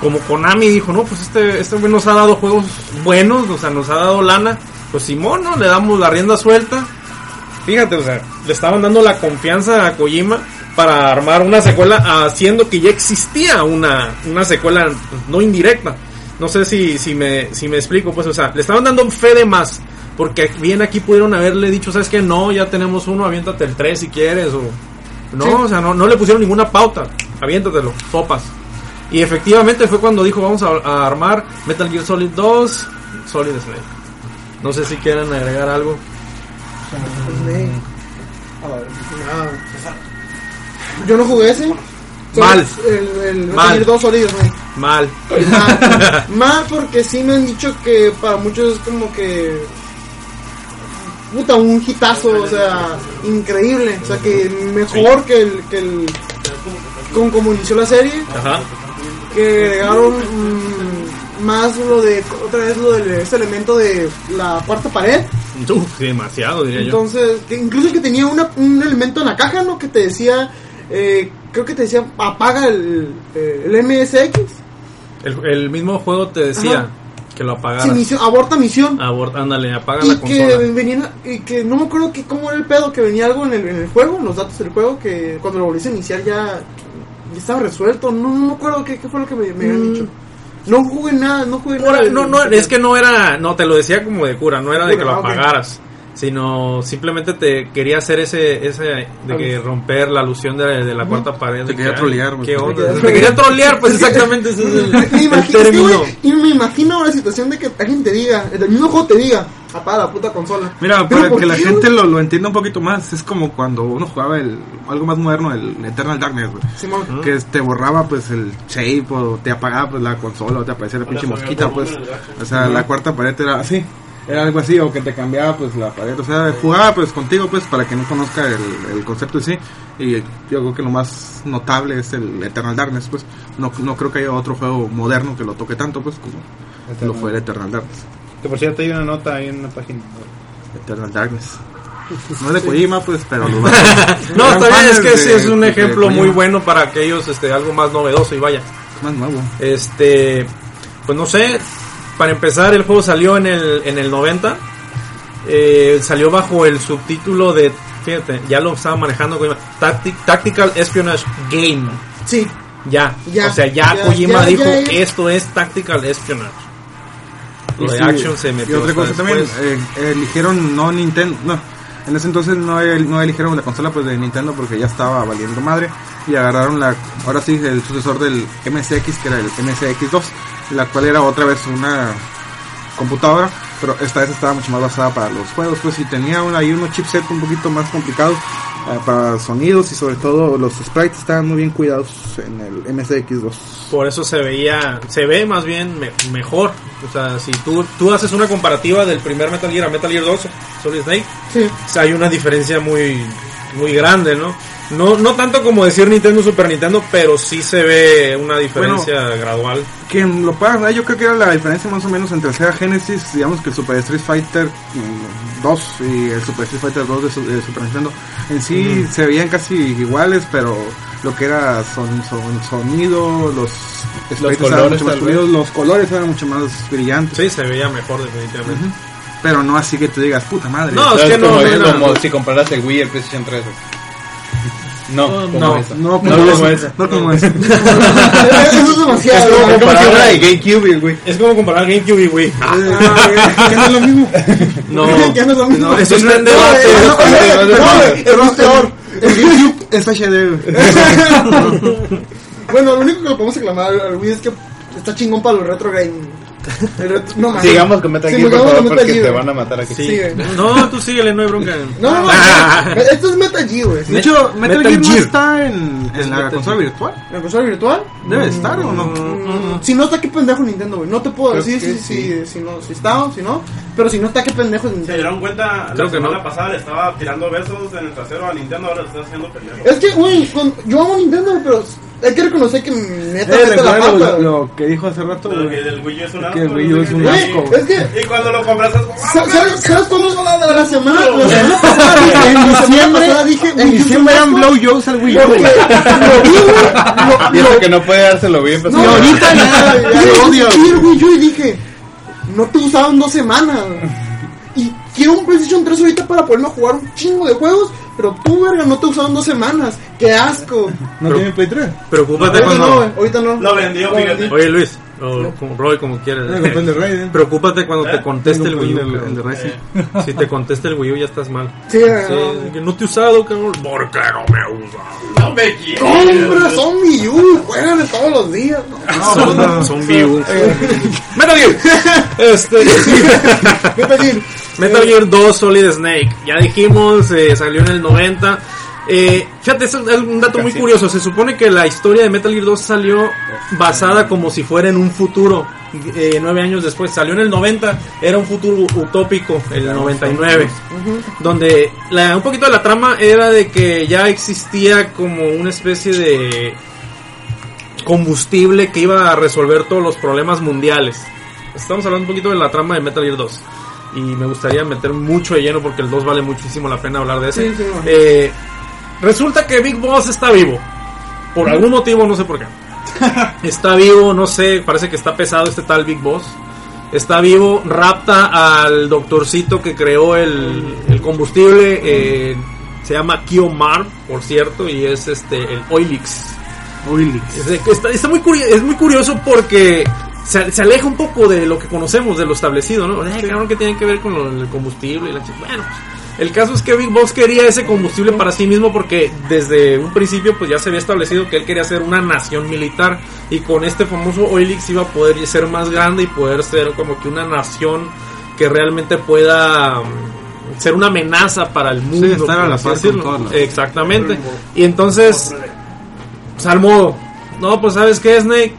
F: como Konami dijo, no, pues este, este nos ha dado juegos buenos, o sea, nos ha dado lana, pues Simón, ¿no? Le damos la rienda suelta. Fíjate, o sea, le estaban dando la confianza a Kojima para armar una secuela, haciendo que ya existía una, una secuela pues, no indirecta. No sé si, si, me, si me explico, pues, o sea, le estaban dando fe de más. Porque bien aquí pudieron haberle dicho, ¿sabes qué? No, ya tenemos uno, aviéntate el 3 si quieres. O... No,
B: Sí.
F: o sea, no, no le pusieron ninguna pauta. Aviéntatelo, sopas. Y efectivamente fue cuando dijo, vamos a, a armar Metal Gear Solid 2, Solid Snake. No sé si quieren agregar algo.
B: Ah, Yo no jugué ese.
F: Mal.
B: El, el Metal
F: Mal.
B: Gear 2 Solid Snake.
F: Mal.
B: Mal. Mal porque sí me han dicho que para muchos es como que puta un hitazo, o sea, increíble, o sea que mejor que el que el con como inició la serie,
F: Ajá.
B: que agregaron mm, más lo de otra vez lo de ese elemento de la cuarta pared,
F: Uf, sí, demasiado, diría yo.
B: entonces que incluso que tenía una, un elemento en la caja, ¿no? Que te decía eh, creo que te decía apaga el, eh, el MSX,
F: El, el mismo juego te decía
B: Ajá.
F: que lo
B: sí,
F: apagaras.
B: misión- aborta misión.
F: Abort- ándale, apaga
B: y
F: la
B: que venía y que no me acuerdo que cómo era el pedo que venía algo en el, en el juego en los datos del juego que cuando lo volviste a iniciar ya, ya estaba resuelto no, no me acuerdo qué, qué fue lo que me, me habían dicho no jugué nada no jugué nada
F: no, no, es que no era, no, te lo decía como de cura, no era de que lo
B: Ah,
F: apagaras, sino simplemente te quería hacer ese, ese de que romper la alusión de, de la cuarta pared.
E: Te quería
F: que,
E: trolear.
F: ¿Qué
E: Te
F: onda?
B: quería
F: Te quería trolear, pues exactamente ese es el,
B: me
F: el
B: imagino, es que, y me imagino la situación de que alguien te diga el mismo juego te diga apaga la puta consola
E: Mira, para
B: ¿por
E: que la
B: qué,
E: gente lo, lo entienda un poquito más, es como cuando uno jugaba el algo más moderno, el Eternal Darkness, güey.
B: Simón.
E: Que te borraba pues el shape o te apagaba pues la consola o te aparecía la pinche mosquita, pues. O sea, la cuarta pared era así. Era algo así, o que te cambiaba pues la pared. O sea, jugaba pues contigo pues para que no conozca el, el concepto en sí. Y yo creo que lo más notable es el Eternal Darkness, pues. No, no creo que haya otro juego moderno que lo toque tanto pues como lo fue el Eternal Darkness.
D: Que por cierto hay una nota ahí en una página.
E: Eternal Darkness. No es de Kojima, pues, pero lo
F: No, está bien, es que
E: de-
F: ese es un
E: de
F: ejemplo muy bueno para aquellos, este, algo más novedoso y vaya.
E: Más nuevo.
F: Este, pues no sé, para empezar el juego salió en el, en el 90, eh, salió bajo el subtítulo de, fíjate, ya lo estaba manejando Kojima, Tacti- Tactical Espionage Game,
B: sí.
F: Ya,
B: Ya,
F: o sea, ya,
B: ya,
F: Kojima
B: ya,
F: dijo,
B: ya, ya.
F: esto es Tactical Espionage. Lo
E: Y
F: de
E: sí,
F: Action se
E: Y
F: metió
E: otra
F: hasta
E: cosa también, eh, eligieron no Nintendo, no, En ese entonces no, el- no eligieron la consola pues de Nintendo porque ya estaba valiendo madre y agarraron la, ahora sí, el sucesor del MSX que era el MSX2, la cual era otra vez una computadora, pero esta vez estaba mucho más basada para los juegos, pues y tenía una, ahí unos chipset un poquito más complicados eh, para sonidos y sobre todo los sprites estaban muy bien cuidados en el MSX2.
F: Por eso se veía, se ve más bien me- mejor. O sea, si tú, tú haces una comparativa del primer Metal Gear a Metal Gear 2, Solid Snake,
B: Sí.
F: o sea, hay una diferencia muy, muy grande, ¿no? No, no tanto como decir Nintendo Super Nintendo, pero sí se ve una diferencia gradual.
E: Quien lo pueda ver, yo creo que era la diferencia más o menos entre Sega Genesis, digamos que el Super Street Fighter mm, 2 y el Super Street Fighter 2 de, su- de Super Nintendo. En sí se veían casi iguales, pero lo que era son, son- sonido, los, eran
D: colores,
E: mucho más
D: tal
E: pulidos, los colores eran mucho más brillantes.
F: Sí, se veía mejor definitivamente.
E: Pero no así que te digas, puta madre.
F: No, es que no,
D: como,
F: no,
D: es
F: no.
D: como si compraras el Wii y el PlayStation 3. No, como
F: no,
D: eso.
E: no,
D: no
E: como
D: como
E: eso, no como eso.
B: Eso es demasiado.
D: Es como
B: ¿no?
D: comparar el GameCube y el Wii.
F: Es como comparar GameCube y Wii.
B: Ah,
E: que no es lo mismo.
F: No,
B: Ya no es lo mismo.
F: no, eso es
B: No,
F: en debate.
B: no,
D: no, no,
B: no,
D: no,
B: güey, es peor.
E: El GameCube es HD. güey.
B: Bueno, lo único que le podemos aclamar al Wii es que está chingón para los retro gaming. Retro- no mames.
D: Sigamos con Metal
B: Sí,
D: Gear, por favor, porque te van a matar aquí.
F: Sí. No, tú síguele, no hay bronca.
B: No, no, no.
F: Ah.
B: no. Esto es Metal Gear, güey.
E: De hecho, Metal,
F: Metal
E: Gear no está en, en la consola virtual.
B: ¿La consola virtual?
E: Debe estar o no.
B: Mm, Si no está, qué pendejo Nintendo, güey. No te puedo
E: Creo
B: decir si, si, si, no, si está o si no. Pero si no está, qué pendejo es
H: Se
B: Nintendo.
H: dieron cuenta,
F: Creo
H: la
F: que
H: semana
F: no.
H: pasada le estaba tirando besos en el trasero a Nintendo, ahora le está haciendo pendejo.
B: Es que, güey, con- yo amo Nintendo, pero hay que reconocer que neta
E: Eh,
B: mete la pata.
E: lo, que dijo hace rato, güey.
H: que el Wii U es un asco.
E: Que el Wii es un asco.
B: Es que
H: Y cuando lo compras es como,
B: Sa- ¿Sabes, ¿Sabes cuándo? La semana, la semana pasada dije, la semana pasada dije,
E: En diciembre eran
B: asco,
E: blowjobs al Wii U.
B: lo vi, güey,
D: Y
B: lo-
D: eso que no puede dárselo bien, pues
B: No,
E: ahorita ya,
B: Yo
E: lo odio.
B: vi el Wii U y dije, no te usaban dos semanas. Y quiero un PlayStation 3 ahorita para poderme jugar un chingo de juegos, pero tú, verga, no te usaron dos semanas. ¡Qué asco!
E: ¿No tiene Play 3?
F: Preocúpate
B: Ahorita no,
F: cuando.
B: ahorita no.
H: Lo vendió,
B: Lo
H: fíjate.
B: vendí.
F: Oye Luis, o como Roy, como quieras.
E: El de Raiden.
F: Preocúpate cuando te conteste el Wii U.
E: El de- el
F: cabrón.
E: de Racing.
F: Si te contesta el Wii U ya estás mal.
B: Sí,
F: Sí,
B: no.
F: que no te he usado, cabrón. ¿Por qué no me he usado?
H: No me quieres.
B: Compra, son Wii U, juegan todos los días. ¿no?
F: Son, son Wii U. Metal Gear. Este,
B: Metal Gear.
F: Metal Gear 2 Solid Snake. Ya dijimos, eh, salió en el 90. Eh, fíjate, es un dato muy curioso. Se supone que la historia de Metal Gear 2 salió basada como si fuera en un futuro. eh, nueve años después, salió en el 90, era un futuro utópico, el 99, donde la, un poquito de la trama era de que ya existía como una especie de combustible que iba a resolver todos los problemas mundiales. Estamos hablando un poquito de la trama de Metal Gear 2. Y me gustaría meter mucho de lleno porque el 2 vale muchísimo la pena hablar de ese.
B: Sí, sí, no.
F: Eh, resulta que Big Boss está vivo. Por algún motivo, no sé por qué. Está vivo, no sé, parece que está pesado este tal Big Boss. Está vivo, rapta al doctorcito que creó el, el combustible. eh, se llama Kiomar, por cierto, y es este el Oilix. Es, de- está, está muy curioso, es muy curioso porque se, se aleja un poco de lo que conocemos, de lo establecido, ¿no? Cabrón, que tiene que ver con lo- el combustible y la Bueno, pues, el caso es que Big Boss quería ese combustible para sí mismo porque desde un principio pues ya se había establecido que él quería ser una nación militar y con este famoso Oilix iba a poder ser más grande y poder ser como que una nación que realmente pueda mm, ser una amenaza para el mundo.
E: estar a la las-
F: Exactamente. Y entonces pues al modo. No, pues sabes qué, Snake.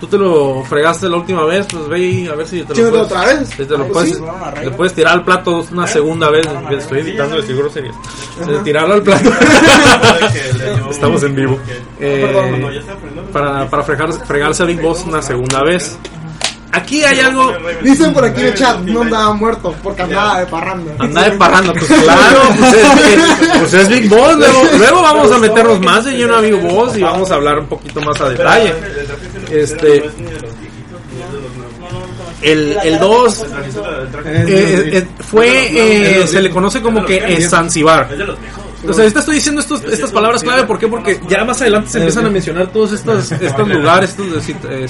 F: Tú te lo fregaste la última vez, pues ve y a ver si te lo puedes,
B: otra vez.
F: si te lo
B: Ah, pues
F: puedes,
B: sí.
F: le puedes tirar al plato una segunda vez. Estoy editando de seguro series. Tirarlo al plato. Estamos en vivo. Eh,
H: aprendiendo.
F: para para fregar- fregarse a Big Boss una segunda vez. Aquí hay algo.
B: Dicen por aquí en el chat, no andaba muerto porque andaba de parranda.
F: Anda de parranda, pues claro, pues es, pues es Big Boss. Luego, luego vamos a meternos más de lleno a Big Boss y vamos a hablar un poquito más a detalle. Este, el, el 2 eh, eh, fue, eh, se le conoce como que es Zanzibar. O sea, ahorita estoy diciendo estos, estas palabras clave, ¿por qué? Porque ya más adelante se empiezan a mencionar todos estos, estos lugares, estos, este,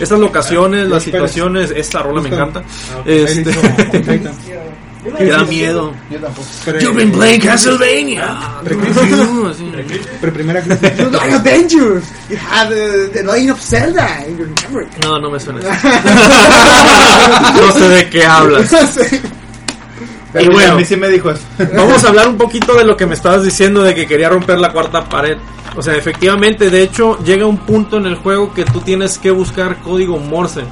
F: estas locaciones, las situaciones. Esta rola me encanta. Este, Que da miedo.
D: Yo tampoco.
F: You've been playing Castlevania. No, sí.
D: Pero primera clase.
B: You like Avengers. You have uh, the Legend of Zelda in your memory.
F: No, no me suena. eso. no sé de qué hablas. Y bueno.
D: a mí sí me dijo eso.
F: Vamos a hablar un poquito de lo que me estabas diciendo de que quería romper la cuarta pared. O sea, efectivamente, de hecho, llega un punto en el juego que tú tienes que buscar código Morse.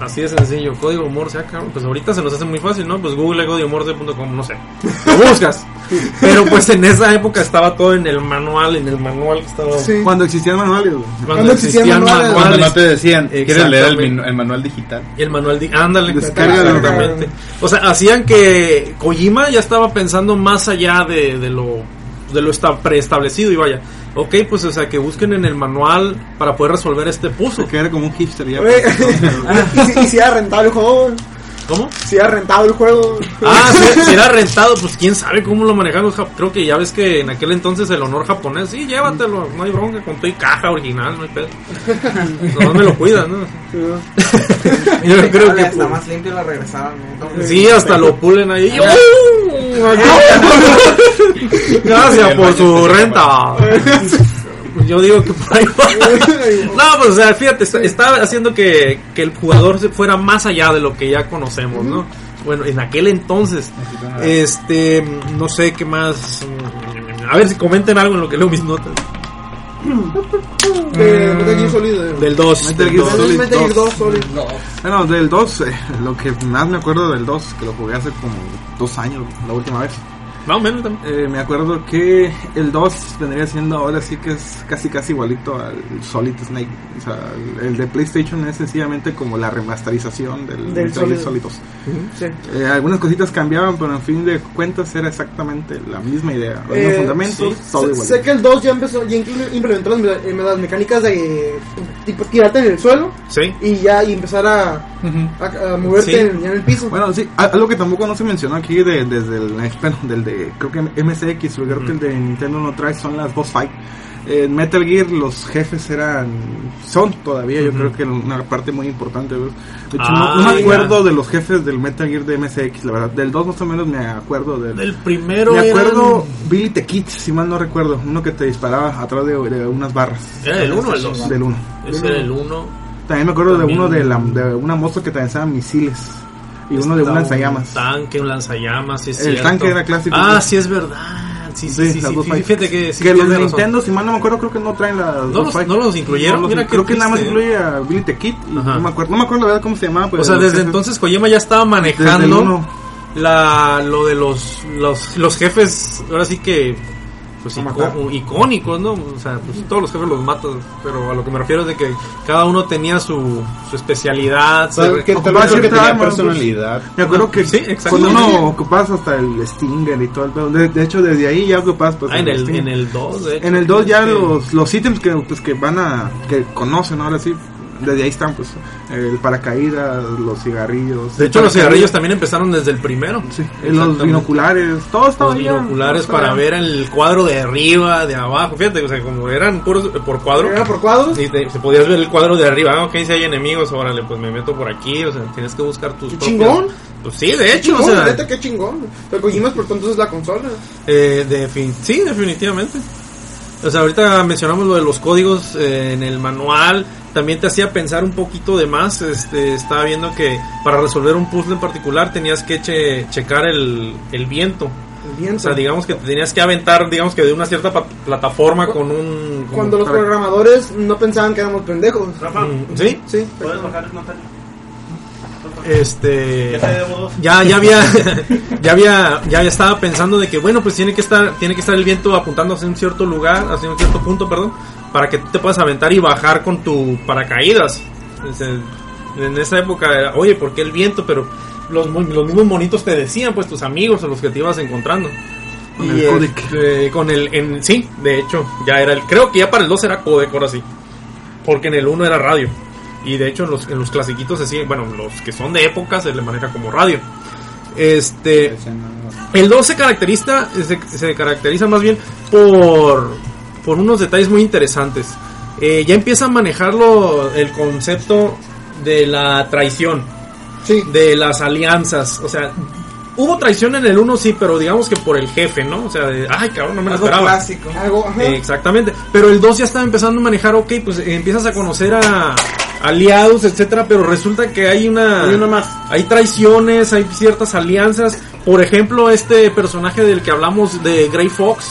F: Así de sencillo, código Morse, ah, cabrón, pues ahorita se nos hace muy fácil, ¿no? Pues google códigomorse.com, no sé. Lo buscas. Pero pues en esa época estaba todo en el manual, en el manual que estaba
B: Sí.
E: Cuando existían manuales, güey.
F: cuando
B: Cuando existían
F: existían
B: manuales.
D: Cuando no te decían, ¿quieres leer el, manual digital?
F: Y el manual de... Ándale,
E: Descárgalo.
F: exactamente. O sea, hacían que Kojima ya estaba pensando más allá de, de lo de lo esta- preestablecido y vaya. Ok, pues o sea, que busquen en el manual para poder resolver este puzzle.
E: Que era como un hipster ya.
B: Y, si, y si era rentado el juego,
F: ¿Cómo?
B: si era rentado el juego.
F: Ah, si, si era rentado, pues quién sabe cómo lo manejan los jap- Creo que ya ves que en aquel entonces el honor japonés, sí, llévatelo, no hay bronca, con tu y caja original, no hay pedo. No me lo cuidas, ¿no? Yo creo que...
G: Está
F: pues,
G: más limpio y lo regresaban. ¿no?
F: Sí, hasta lo pulen ahí. Gracias por su renta. Yo digo que por ahí va. No, pues o sea, fíjate, está- está haciendo que, que el jugador se fuera más allá de lo que ya conocemos, ¿no? Bueno, en aquel entonces, este, no sé qué más. A ver si comenten algo en lo que leo mis notas.
B: De Metal Gear Solid. eh.
F: Del 2.
E: Metal
F: Del
E: Gear
F: 2.
E: Solid.
B: Metal Gear 2 Solid.
E: Bueno, del 2, eh, lo que más me acuerdo del 2, que lo jugué hace como dos años, la última vez.
F: Más o menos también.
E: Eh, me acuerdo que el 2 vendría siendo ahora sí que es casi casi igualito al Solid Snake. O sea, el, de PlayStation es sencillamente como la remasterización del,
B: Del Solid.
E: Solid 2.
B: Sí.
E: Eh, algunas cositas cambiaban, pero en fin de cuentas era exactamente la misma idea. Los
B: Eh,
E: fundamentos,
F: sí.
E: todo
B: Sé,
E: igual.
B: sé que el 2 ya empezó, ya implementó las, eh, las mecánicas de tipo tirarte en el suelo
F: Sí.
B: y ya y empezar a, a, a moverte
F: Sí.
B: en, en el piso.
E: Bueno, sí, algo que tampoco no se mencionó aquí de, desde el bueno, del de, creo que MSX, pero creo que el de Nintendo no trae, son las boss fight. En Metal Gear los jefes eran, son todavía, yo creo que una parte muy importante. ¿ves? De hecho, no, no
F: Ah,
E: me
F: ya.
E: acuerdo de los jefes del Metal Gear de MSX, la verdad. Del 2 más o menos me acuerdo del...
F: Del primero
E: me acuerdo
F: eran-
E: Billy the Kid, si mal no recuerdo, uno que te disparaba atrás de, de unas barras.
F: ¿Era el 1 o el 2?
E: Del 1.
F: Ese era el 1.
E: También me acuerdo
F: También-
E: de uno de, la, de una moza que lanzaba misiles. Y uno de un lanzallamas.
F: Un tanque, un lanzallamas, sí es
E: El
F: cierto.
E: tanque era clásico.
F: Ah, sí es verdad. Sí, sí, sí. sí. Fíjate que
E: que los de
F: razón.
E: Nintendo, si mal no me acuerdo, creo que no traen las
F: No
E: dos
F: los- no los incluyeron,
E: No los- creo que nada más incluye a Billy the Kid. No me acuerdo, no me acuerdo la verdad cómo se llamaba. pero
F: O sea, desde entonces Kojima ya estaba manejando la lo de los los, los jefes, ahora sí que pues icó- icónicos, ¿no? O sea, pues todos los jefes los matas, pero a lo que me refiero es de que cada uno tenía su, su especialidad.
D: ¿Sabes? Tal vez porque
E: cierta
D: tenía
E: pues.
D: personalidad.
E: Me acuerdo que
F: Sí,
E: cuando uno ocupabas hasta el Stinger y todo el pedo. De, de hecho, desde ahí ya ocupabas pues,
F: Ah, en el, en el 2, de hecho.
E: En el 2 ya los, los ítems que, pues, que van a, que conocen ahora sí, desde ahí están pues el paracaídas, los cigarrillos.
F: De hecho, los cigarrillos también empezaron desde el primero.
E: Sí, los binoculares, todo estaba
F: Los binoculares para ver el cuadro de arriba, de abajo. Fíjate, o sea, como eran puros eh, por cuadro.
B: Era por cuadros.
F: Y te, te podías ver el cuadro de arriba. Ah, ok, si hay enemigos, órale, pues me meto por aquí. O sea, tienes que buscar tus.
B: Qué chingón.
F: Pues sí, de hecho,
B: chingón,
F: o sea.
B: neta, qué chingón. Pero Kojima por entonces la consola.
F: Eh, defin- sí, definitivamente. O sea, ahorita mencionamos lo de los códigos eh, en el manual. También te hacía pensar un poquito de más. Este, estaba viendo que para resolver un puzzle en particular tenías que che- checar el, el viento.
B: El viento.
F: O sea, digamos que te tenías que aventar, digamos que de una cierta plataforma con un...
B: Cuando los programadores no pensaban que éramos pendejos.
H: Rafa,
F: Mm, ¿Sí?
B: Sí.
H: ¿puedes bajar el notario?
F: Este...
H: Ya
F: ya había ya había ya estaba pensando de que bueno pues tiene que estar tiene que estar el viento apuntando hacia un cierto lugar hacia un cierto punto perdón para que tú te puedas aventar y bajar con tu paracaídas Es el- en esa época era oye ¿por qué el viento? pero los, mo- los mismos monitos te decían pues tus amigos o los que te ibas encontrando
E: Con
F: Y,
E: el codec.
F: este, con el en, sí de hecho ya era el creo que ya para el 2 era codec ahora sí porque en el 1 era radio y de hecho en los, en los clasiquitos se siguen, bueno, los que son de época se le maneja como radio. Este, el 2 se caracteriza, se, se caracteriza más bien por, por unos detalles muy interesantes. Eh, ya empieza a manejarlo el concepto de la traición,
B: Sí.
F: de las alianzas. O sea, hubo traición en el 1, sí, pero digamos que por el jefe, ¿no? O sea, de, ay, cabrón, no me lo
G: Algo
F: esperaba.
G: clásico.
B: Algo, ajá.
F: Eh, exactamente. Pero el 2 ya estaba empezando a manejar, ok, pues eh, empiezas a conocer a aliados, etcétera, pero resulta que hay una.
C: Hay uno más.
F: Hay traiciones, hay ciertas alianzas. Por ejemplo, este personaje del que hablamos de Grey Fox,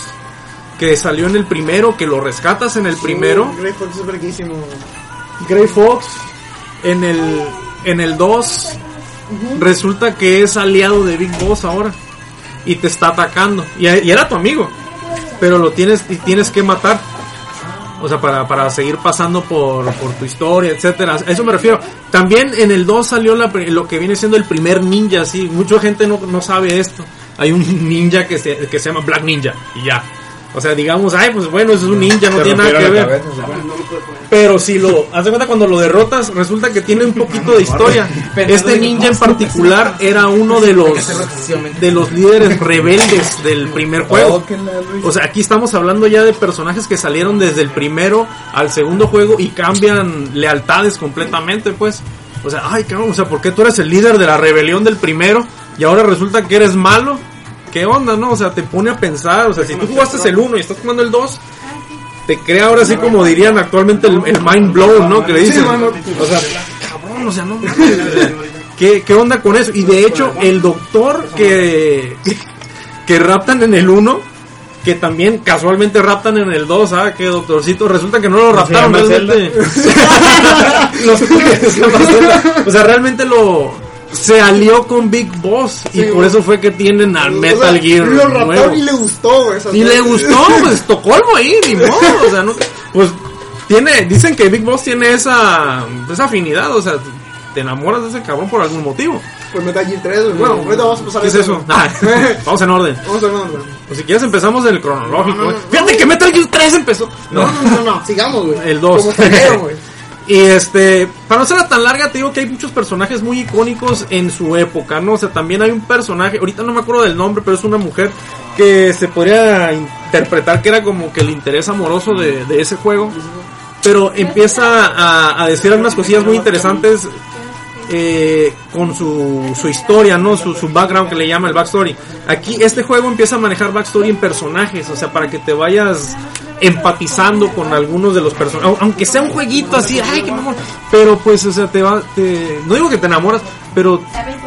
F: que salió en el primero, que lo rescatas en el primero.
B: Grey Fox es verguísimo.
F: Grey Fox. En el en el 2 resulta que es aliado de Big Boss ahora y te está atacando. Y, y era tu amigo pero lo tienes y tienes que matar. O sea para, para seguir pasando por, por tu historia etcétera. A eso me refiero. También en el 2 salió la lo que viene siendo el primer ninja sí. Mucha gente no, no sabe esto. Hay un ninja que se, que se llama Black Ninja y ya o sea, digamos, ay, pues bueno, eso es un ninja, no
D: Te
F: tiene nada que ver.
D: cabeza.
F: Pero si lo, haz de cuenta cuando lo derrotas, resulta que tiene un poquito de historia. Este ninja en particular era uno de los de los líderes rebeldes del primer juego. O sea, aquí estamos hablando ya de personajes que salieron desde el primero al segundo juego y cambian lealtades completamente, pues. O sea, ay, cabrón, o sea, ¿por qué tú eres el líder de la rebelión del primero y ahora resulta que eres malo? ¿Qué onda, no? O sea, te pone a pensar, o sea, si tú jugaste el 1 y estás jugando el 2, te crea ahora sí como dirían actualmente el, el mind blow, ¿no? Que le dicen. O sea, cabrón, o sea, no. ¿Qué, ¿Qué onda con eso? Y de hecho, el doctor que, que raptan en el 1, que también casualmente raptan en el 2, ¿ah? Que doctorcito, resulta que no lo raptaron realmente. O sea, realmente lo. Se alió con Big Boss y por eso fue que tienen al Metal
B: O sea,
F: Gear.
B: Lo
F: nuevo.
B: raptaron y le gustó, esa
F: Y le gustó, pues Estocolmo ahí, ni modo, o sea, no, pues tiene, dicen que Big Boss tiene esa, esa afinidad, o sea, te enamoras de ese cabrón por algún motivo.
B: Pues Metal Gear 3, güey. Bueno, ahorita vamos a pasar
F: ¿Qué es eso? Ah, vamos en orden.
B: Vamos ver, güey.
F: Pues si quieres empezamos del cronológico.
B: No, no,
F: ¿eh?
B: no,
F: Fíjate
B: no.
F: que Metal Gear 3 empezó.
B: No, no, no, no, sigamos, güey.
F: El dos.
B: Como taquero, güey.
F: Y este, para no ser tan larga, te digo que hay muchos personajes muy icónicos en su época, ¿no? O sea, también hay un personaje, ahorita no me acuerdo del nombre, pero es una mujer que se podría interpretar que era como que el interés amoroso de, de ese juego. Pero empieza a, decir algunas cosillas muy interesantes eh, con su, su historia, ¿no? Su, su background que le llama el backstory. Aquí este juego empieza a manejar backstory en personajes, o sea, para que te vayas empatizando con algunos de los personajes, aunque sea un jueguito así, ay, qué mamón, pero pues, o sea, te va, te, no digo que te enamoras, pero,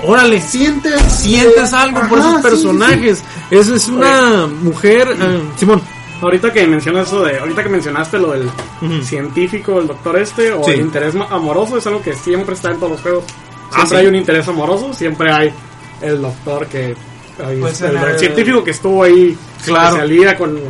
F: órale,
B: Sientes.
F: sientes algo por esos personajes. Esa es una mujer, eh, Simón,
C: Ahorita que mencionas eso de, ahorita que mencionaste lo del
F: Ujú.
C: científico, el doctor este, o
F: Sí.
C: el interés amoroso, es algo que siempre está en todos los juegos.
F: Ah,
C: Siempre
F: sí.
C: hay un interés amoroso, siempre hay el doctor que,
G: Pues
C: el,
G: en el-
C: científico que estuvo ahí,
F: Claro.
C: que se alía con los,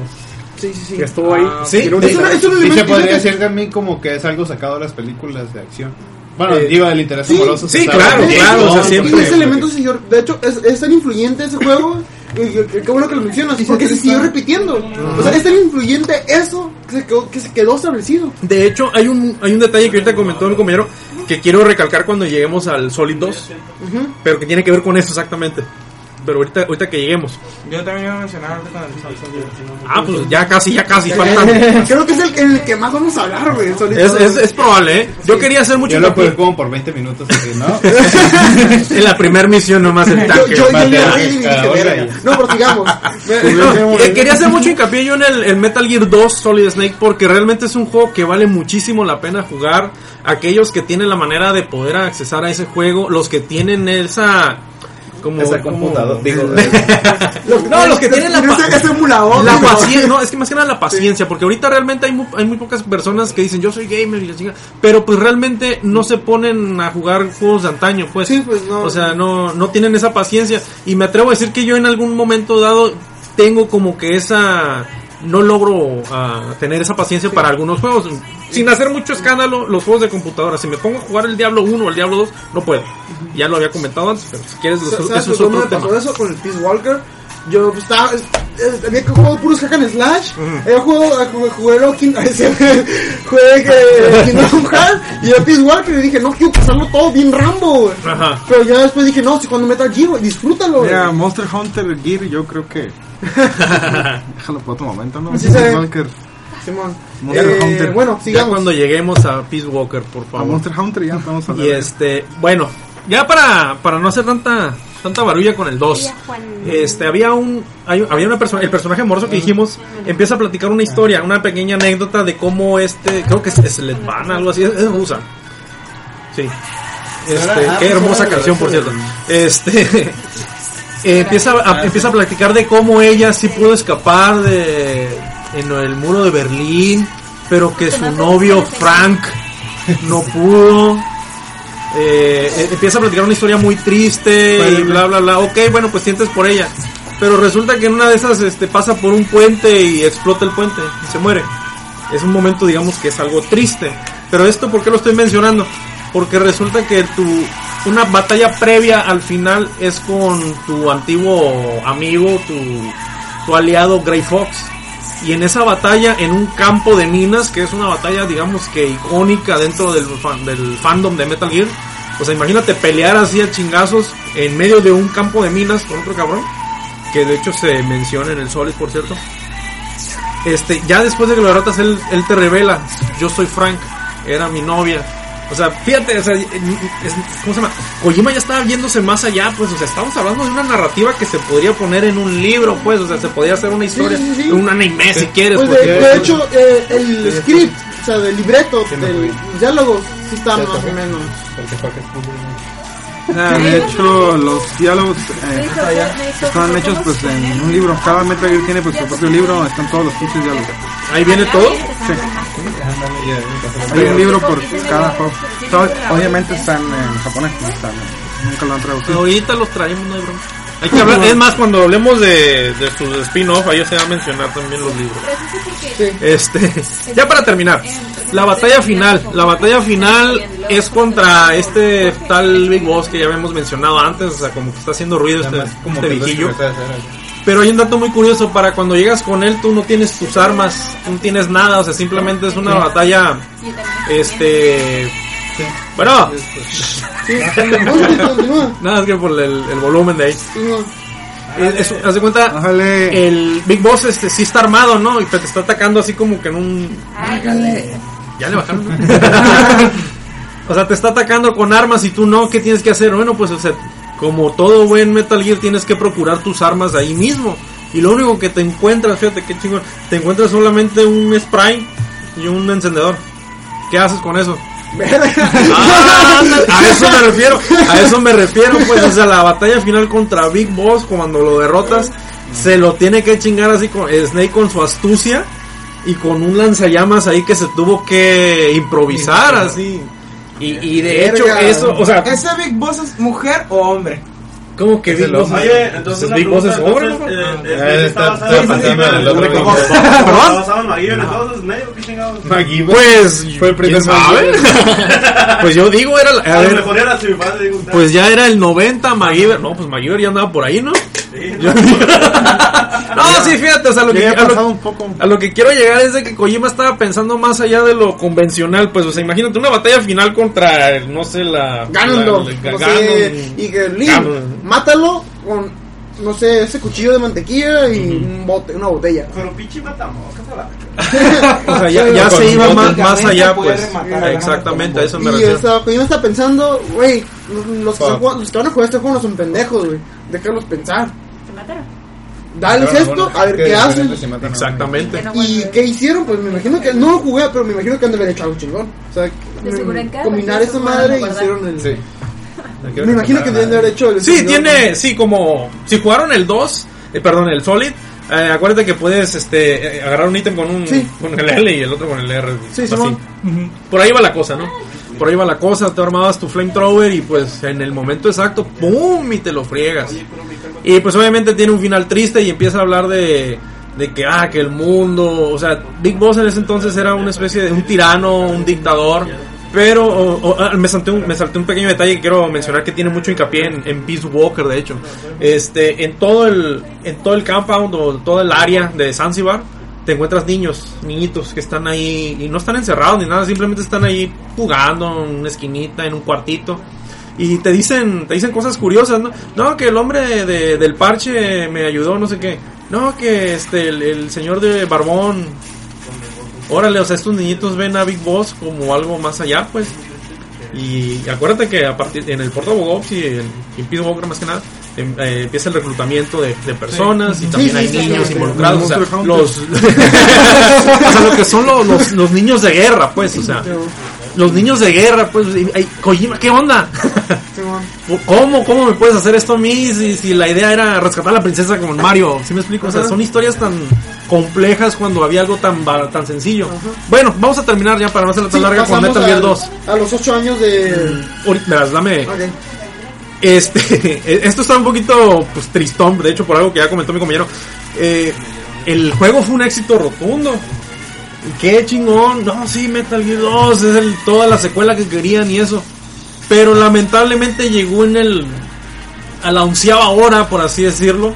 B: Sí, sí, sí.
C: que estuvo ahí.
F: Sí,
C: tiene un
F: de-
B: Es es un
D: Y se
B: elemento
D: podría
B: que-
D: decir también como que es algo sacado de las películas de acción. Bueno,
F: Eh,
D: digo, del interés
B: sí,
D: amoroso.
F: sí,
D: sabe
F: claro, claro, o sea, siempre-
B: Y ese elemento siguió, de hecho, es, es tan influyente ese juego, qué bueno que lo mencionas, porque se siguió repitiendo. O sea, es tan influyente eso que se quedó, que se quedó establecido.
F: De hecho, hay un, hay un detalle que ahorita comentó mi compañero que quiero recalcar cuando lleguemos al Solid 2, pero que tiene que ver con eso exactamente. Pero ahorita, ahorita que lleguemos.
G: Yo también iba a mencionar ahorita con el Solid.
F: Ah, pues ya casi, ya casi, faltan.
B: Creo que es el, que más vamos a hablar, güey.
F: Es,
B: Snake.
F: es, es probable, ¿eh? Yo quería hacer mucho
D: Yo lo jugué como por 20 minutos, así, ¿no?
F: en la primera misión nomás el tanque.
B: yo, yo, yo, No, pero sigamos.
F: No, eh, quería hacer mucho hincapié yo en el, el Metal Gear 2 Solid Snake porque realmente es un juego que vale muchísimo la pena jugar. Aquellos que tienen la manera de poder accesar a ese juego, los que tienen esa como
D: Esa
F: como-
D: computadora, digo,
F: No, los que tienen la
B: Ese,
F: pa-
B: ese emulador.
F: La paciencia, no, es que más que nada la paciencia, porque ahorita realmente hay muy, hay muy pocas personas que dicen yo soy gamer y la chingada, pero pues realmente no se ponen a jugar juegos de antaño, pues.
B: Sí, pues, no.
F: O sea, no, no tienen esa paciencia. Y me atrevo a decir que yo en algún momento dado tengo como que esa no logro ah, tener esa paciencia para algunos juegos. Sin hacer mucho escándalo, los juegos de computadora. Si me pongo a jugar el Diablo 1 o el Diablo 2, no puedo. Ya lo había comentado antes, pero si quieres, eso,
B: ¿Sabes
F: eso es otro
B: me
F: tema.
B: pasó eso con el Peace Walker? Yo pues, estaba. es- es- Había jugado puros hack and slash. Había jugado. Jugué, jugué, jugué eh, Kingdom Hearts y el Peace Walker. Y dije, no quiero pasarlo todo bien Rambo, güey.
F: Ajá.
B: Pero ya después dije, no, si cuando Metal Gear, disfrútalo.
E: Mira, Monster Hunter Gear, yo creo que. Déjalo para otro momento, ¿no?
B: Sí, sí.
E: Walker.
B: Simón.
E: Monster
B: Eh,
E: Hunter.
B: Bueno,
F: Ya
B: sigamos.
F: cuando lleguemos a Peace Walker, por
E: A
F: favor.
E: Monster Hunter ya vamos a hablar.
F: Y este, bueno, ya para, para no hacer tanta tanta barulla con el 2. Este, había un, hay- había una persona, el personaje amoroso que dijimos, empieza a platicar una historia, una pequeña anécdota de cómo este, creo que es, es Letvana, algo así, es, es rusa. Sí. Este, qué hermosa canción, por cierto. Este, eh, empieza, a, empieza a platicar de cómo ella sí pudo escapar de, en el muro de Berlín, pero que su novio Frank no pudo. Eh, eh, empieza a platicar una historia muy triste y bla bla bla. Ok, bueno, pues sientes por ella. Pero resulta que en una de esas este, pasa por un puente y explota el puente y se muere. Es un momento, digamos, que es algo triste. Pero esto, ¿por qué lo estoy mencionando? Porque resulta que tu una batalla previa al final es con tu antiguo amigo, tu, tu aliado Grey Fox. Y en esa batalla, en un campo de minas, que es una batalla, digamos que icónica dentro del, fan- del fandom de Metal Gear. O sea, imagínate pelear así a chingazos en medio de un campo de minas con otro cabrón. Que de hecho se menciona en el Solid, por cierto. Este, ya después de que lo derrotas, él, él te revela: Yo soy Frank, era mi novia. O sea, fíjate, o sea, es- ¿cómo se llama? Kojima ya estaba viéndose más allá, pues, o sea, estamos hablando de una narrativa que se podría poner en un libro, pues, o sea, se podría hacer una historia,
B: sí, sí.
F: un anime si quieres,
B: Pues de, de hecho, eh, el script, o sea, del libreto, del diálogo, sí está más o menos.
E: Ah, de hecho, los diálogos eh, están hechos pues en un libro. Cada Metal Gear tiene pues su propio libro, están todos los pinches diálogos.
F: ahí viene todo.
E: Hay un libro por cada juego. Obviamente están en japonés, no están, nunca lo han traducido.
F: Ahorita los traemos, no hay broma. Hay que hablar, es más, cuando hablemos de, de sus spin-off, ahí se va a mencionar también los libros. Este, ya para terminar, la batalla final, la batalla final es contra este tal Big Boss que ya habíamos mencionado antes, o sea, como que está haciendo ruido este, este viejillo. Pero hay un dato muy curioso, para cuando llegas con él tú no tienes tus armas, tú no tienes nada, o sea, simplemente es una batalla, este... Bueno,
B: Sí,
F: nada, es que por el, el volumen de ahí.
B: continúa.
F: Es, es- haz de cuenta, el Big Boss este sí está armado, ¿no? Y te está atacando así como que en un... Ya le bajaron. ¿no? o sea, te está atacando con armas y tú no, ¿qué tienes que hacer? Bueno, pues o sea, como todo buen Metal Gear tienes que procurar tus armas ahí mismo. Y lo único que te encuentras, fíjate qué chingón, te encuentras solamente un spray y un encendedor. ¿Qué haces con eso? Ah, a eso me refiero, a eso me refiero, pues, o sea, la batalla final contra Big Boss, cuando lo derrotas, se lo tiene que chingar así con Snake con su astucia y con un lanzallamas ahí que se tuvo que improvisar así. Y, y de hecho, eso, o sea,
G: ¿Ese Big Boss es mujer o hombre?
F: Como que Big Boss,
H: Oye, entonces
F: Big Boss es
D: está- pasando en el otro
H: basado en entonces Snake, ¿o qué chingados?
F: Pues,
D: Fue el primer
F: pues yo digo, era, la- a ver,
H: mejor era su padre, digo
F: pues ya era el 90, MacGyver, no, pues MacGyver ya andaba por ahí, ¿no?
H: Sí,
F: Yo- no, sí, fíjate, o sea, lo que, a lo-
E: un poco.
F: a lo que quiero llegar es de que Kojima estaba pensando más allá de lo convencional, pues, o sea, imagínate una batalla final contra, el, no sé, la...
B: Ganondorf,
F: la- la-
B: no sé, y que mátalo con, no sé, ese cuchillo de mantequilla y un bote, una botella.
H: Pero pinche matamoscas a la...
F: O sea, ya, se iba más, más allá, pues, exactamente, a eso me
B: Y o
F: refiero.
B: sea, Kojima está pensando, güey, los, los que
D: Fuck.
B: están jugando- los que van a jugar este juego no son pendejos, güey. Déjalos pensar.
I: Se mataron.
B: Dales esto, a ver qué hacen.
F: Exactamente.
B: ¿Y qué hicieron? Pues me imagino que no lo jugué, pero me imagino que han de haber hecho algo chingón. O sea, combinar esa madre y hicieron el.
D: Sí.
B: Me imagino que deben de haber hecho el.
F: Sí, tiene, sí, como, si jugaron el 2, eh, perdón, el Solid, eh, acuérdate que puedes, este, eh, agarrar un ítem con un,
B: Sí.
F: con el L y el otro con el R.
B: Sí,
F: así. Ujú. Por ahí va la cosa, ¿no? Por ahí va la cosa, te armabas tu flamethrower y pues en el momento exacto, ¡pum! y te lo friegas. Y pues obviamente tiene un final triste y empieza a hablar de, de que, ah, que el mundo, o sea, Big Boss en ese entonces era una especie de un tirano, un dictador. Pero o- o, ah, me, salté un, me salté un pequeño detalle que quiero mencionar que tiene mucho hincapié en, en Peace Walker, de hecho. Este, en todo el, en todo el compound o todo el área de Zanzibar, te encuentras niños, niñitos que están ahí y no están encerrados ni nada, simplemente están ahí jugando en una esquinita, en un cuartito. Y te dicen, te dicen cosas curiosas, ¿no? No, que el hombre de- del parche me ayudó, no sé qué. No, que este, el, el señor de Barbón. Órale, o sea, estos niñitos ven a Big Boss como algo más allá, pues. Y acuérdate que a partir en el Porta Bogops y en, Peace Walker más que nada, eh, empieza el reclutamiento de, de personas y también
B: Sí,
F: hay
B: sí,
F: niños
B: sí.
F: involucrados. O sea, los, o sea, lo que son los, los, los niños de guerra, pues, o sea, los niños de guerra, pues, ay, Kojima, ¿qué onda? ¿Cómo, ¿Cómo me puedes hacer esto a mí si, si la idea era rescatar a la princesa como en Mario? ¿Sí me explico? O sea, son historias tan complejas cuando había algo tan ba- tan sencillo. Bueno, vamos a terminar ya para no hacerla tan
B: Sí,
F: larga con Metal Gear
B: al-
F: 2.
B: A los 8 años de.
F: Ahorita, verás, dame. Este, esto está un poquito pues, tristón, de hecho, por algo que ya comentó mi compañero. Eh, el juego fue un éxito rotundo. Qué chingón. No, sí, Metal Gear 2 es el- toda la secuela que querían y eso. Pero lamentablemente llegó en el. a la onceava hora, por así decirlo.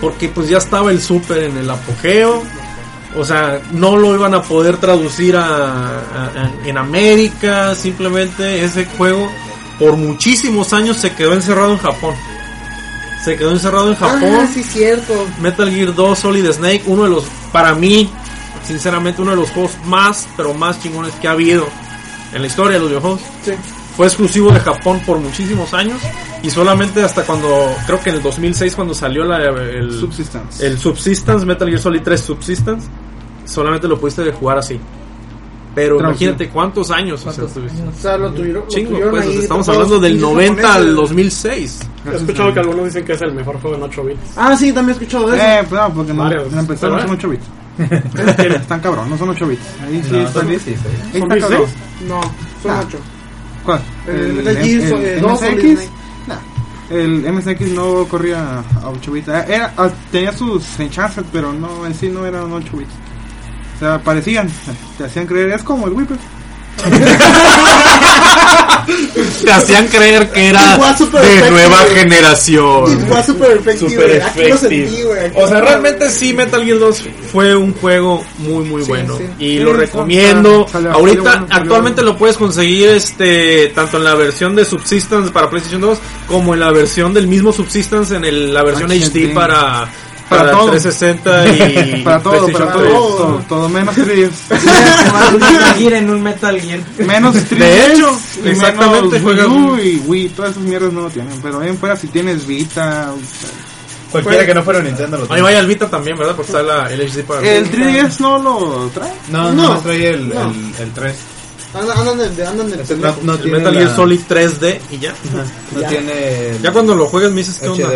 F: Porque pues ya estaba el Super en el apogeo. O sea, no lo iban a poder traducir a- en América. Simplemente ese juego por muchísimos años se quedó encerrado en Japón. Se quedó encerrado en Japón.
B: Ah, sí, cierto.
F: Metal Gear 2 Solid Snake, uno de los, para mí, sinceramente, uno de los juegos más, pero más chingones que ha habido en la historia de los videojuegos.
B: Sí.
F: Fue exclusivo de Japón por muchísimos años y solamente hasta cuando, creo que en el 2006 cuando salió la, el,
E: Subsistence.
F: el Subsistence, Metal Gear Solid 3 Subsistence, solamente lo pudiste jugar así. Pero
E: Traducido.
F: imagínate cuántos años. o sea,
B: ¿Cuántos
F: tuviste.
B: O sea, lo tuvieron. lo
F: Chingo,
B: tuvieron
F: pues,
B: ahí
F: estamos hablando del
B: pinches
F: 90
B: japoneses.
F: al 2006.
C: He escuchado que algunos dicen que es el mejor juego en 8 bits.
B: Ah, sí, también he escuchado de eso.
E: Eh, pues no, porque no,
C: Varios.
E: en empezar no son 8 bits. Están cabrón, no son 8 bits. Ahí sí,
D: No,
E: están
D: son 16.
E: Ahí
C: ¿Son
E: está cabrón.
B: No, son
E: Ah.
B: 8.
E: ¿Cuál?
B: El Gear Solid-
E: el
B: dos Solid
E: MSX. Nah, El MSX no corría a 8 bits. Eh, Era, tenía sus chances, pero no, en sí no eran 8 bits. Sea, parecían, te hacían creer, es como el Wii, pues.
F: Te hacían creer que era de nueva generación.
B: Fue super
F: O sea, realmente sí, Metal Gear 2 fue un juego muy, muy
B: Sí,
F: bueno.
B: sí.
F: Y
B: Sí,
F: lo recomiendo. Ahorita,
E: bueno,
F: actualmente
E: bueno.
F: lo puedes conseguir este tanto en la versión de Subsistence para PlayStation 2 como en la versión del mismo Subsistence en el- la versión
E: HD.
F: HD para,
E: Para
F: para,
E: todo.
F: 360 y
E: Para todo, para
F: 3.
E: todo, todo, todo menos 3
G: un Metal Gear en un Metal Gear.
E: Menos 3
F: De hecho, exactamente,
E: Wii
F: juegas-
E: U y Wii, todas esas mierdas no lo tienen. Pero ahí en fuera, si tienes Vita, o sea,
D: Cualquiera que no fuera Nintendo lo
F: Ahí
D: tiene.
F: vaya el Vita también, ¿verdad? Porque está la, el HD para
E: el 3DS no lo trae.
D: No,
B: No.
D: no, trae el,
B: No.
D: el, el 3.
B: Andan, andan de, andan de
D: No,
B: pendejo.
D: no
F: el
D: tiene
F: Metal
D: la-
F: Gear Solid 3D y ya.
D: No
B: Ya.
D: tiene. el
F: Ya cuando lo juegues me dices qué onda.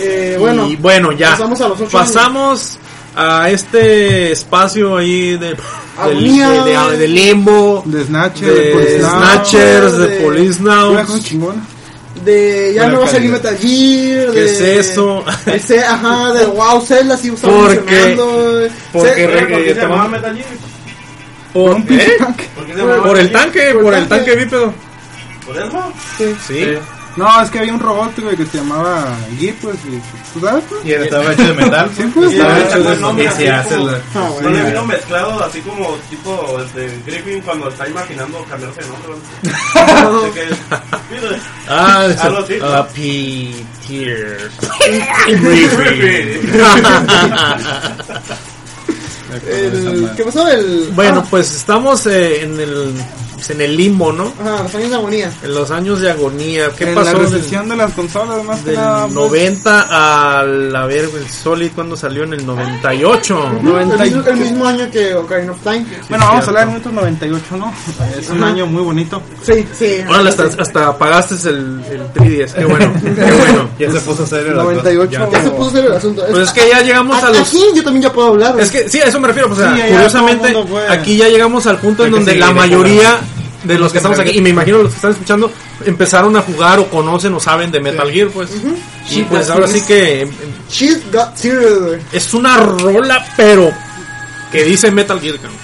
B: Eh, bueno,
F: y bueno, ya.
B: pasamos a los ocho
F: Pasamos a este espacio ahí de, del-
B: Agonía.
F: de, de- de limbo,
E: De Snatcher,
F: de. Snatchers, de,
B: de-
F: Police Now.
E: chingona.
B: de ya
D: Buena
B: no va a salir. Metal Gear.
F: ¿Qué
B: de,
F: es eso?
B: de ajá, de wow, Zelda sí
F: Porque- porque
B: Ce-
F: re-
H: ¿Por qué
F: eh,
H: se llamaba
F: vamos-
H: Metal Gear?
F: Por, ¿eh?
H: ¿Por
F: el tanque,
B: Por
F: por
B: el
F: tanque
B: tanque.
F: bípedo.
H: ¿Por eso?
F: Sí.
E: No, es que había un robot, güey, que se llamaba Gear, pues, y, ¿tú sabes? pues?
D: Y él estaba hecho de metal.
E: Sí, pues.
H: Y
D: Estaba hecho de
H: nombre
D: y se hace la-
H: No le
B: bueno.
H: vino mezclado así como tipo este, Griffin cuando está imaginando cambiarse de nombre. Que, mire,
F: Ah, es
H: Algo.
F: Happy Tears.
B: El, ¿Qué pasó? El,
F: bueno,
B: ah,
F: pues estamos eh, en el pues, en el limbo, ¿no?
B: Ajá, los años de agonía.
F: En los años de agonía. ¿Qué
E: en
F: pasó?
E: la
F: del-
E: recesión de las consolas, más que
F: Del
E: nada. pues,
F: 90 al, a ver, el Solid cuando salió en el 98.
B: El mismo, el mismo año que Ocarina of Time.
E: Bueno, vamos a hablar de 1998, ¿no? Es un
B: Ajá.
E: año muy bonito.
B: Sí, sí.
F: Ahora hasta, hasta apagaste el, el 3DS, qué bueno, qué bueno.
D: Ya se puso serio la
E: 98.
D: cosa.
B: Ya se puso serio el asunto.
F: Pues es que ya llegamos a los...
B: Aquí yo también ya puedo hablar.
F: Es que sí, a eso me refiero, pues, o sea,
E: Sí, ya
F: curiosamente,
E: el
F: aquí ya llegamos al punto en
D: que
F: donde la mayoría de los que estamos aquí, y me imagino los que están escuchando, empezaron a jugar o conocen o saben de Metal Gear, pues. Y pues ahora sí que
B: She's got
F: es una rola, pero que dice Metal Gear, cabrón.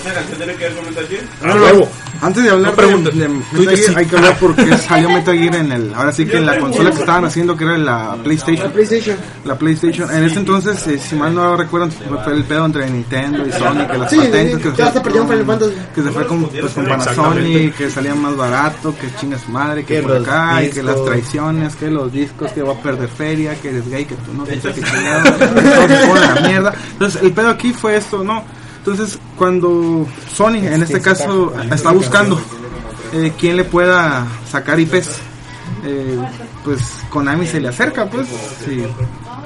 H: Esa canción tiene que ver con Metal Gear.
F: A huevo.
E: Antes de hablar
F: No
E: de, de Metal
F: dices
E: Gear,
F: sí.
E: hay que hablar porque salió Metal Gear en el. Ahora sí que en la consola que estaban haciendo, que era la PlayStation.
B: PlayStation.
E: La PlayStation. En ese entonces, eh, si mal no recuerdo, fue el pedo entre Nintendo y Sony, que las
B: Sí,
E: patentes.
B: sí,
E: que
B: ya
E: se
B: hasta perdieron Final Fantasy.
E: que se fue con, pues, con. Panasonic, que salía más barato, que chinga su madre, que,
D: Que
E: por acá, y que las traiciones, que los discos, que va a perder feria, que eres gay, que tú no, que que chingado, todo se pone a la mierda. Entonces, el pedo aquí fue esto, ¿no? Entonces, cuando Sony, en este caso, está buscando eh, quién le pueda sacar IPs eh, pues Konami se le acerca, pues. Sí.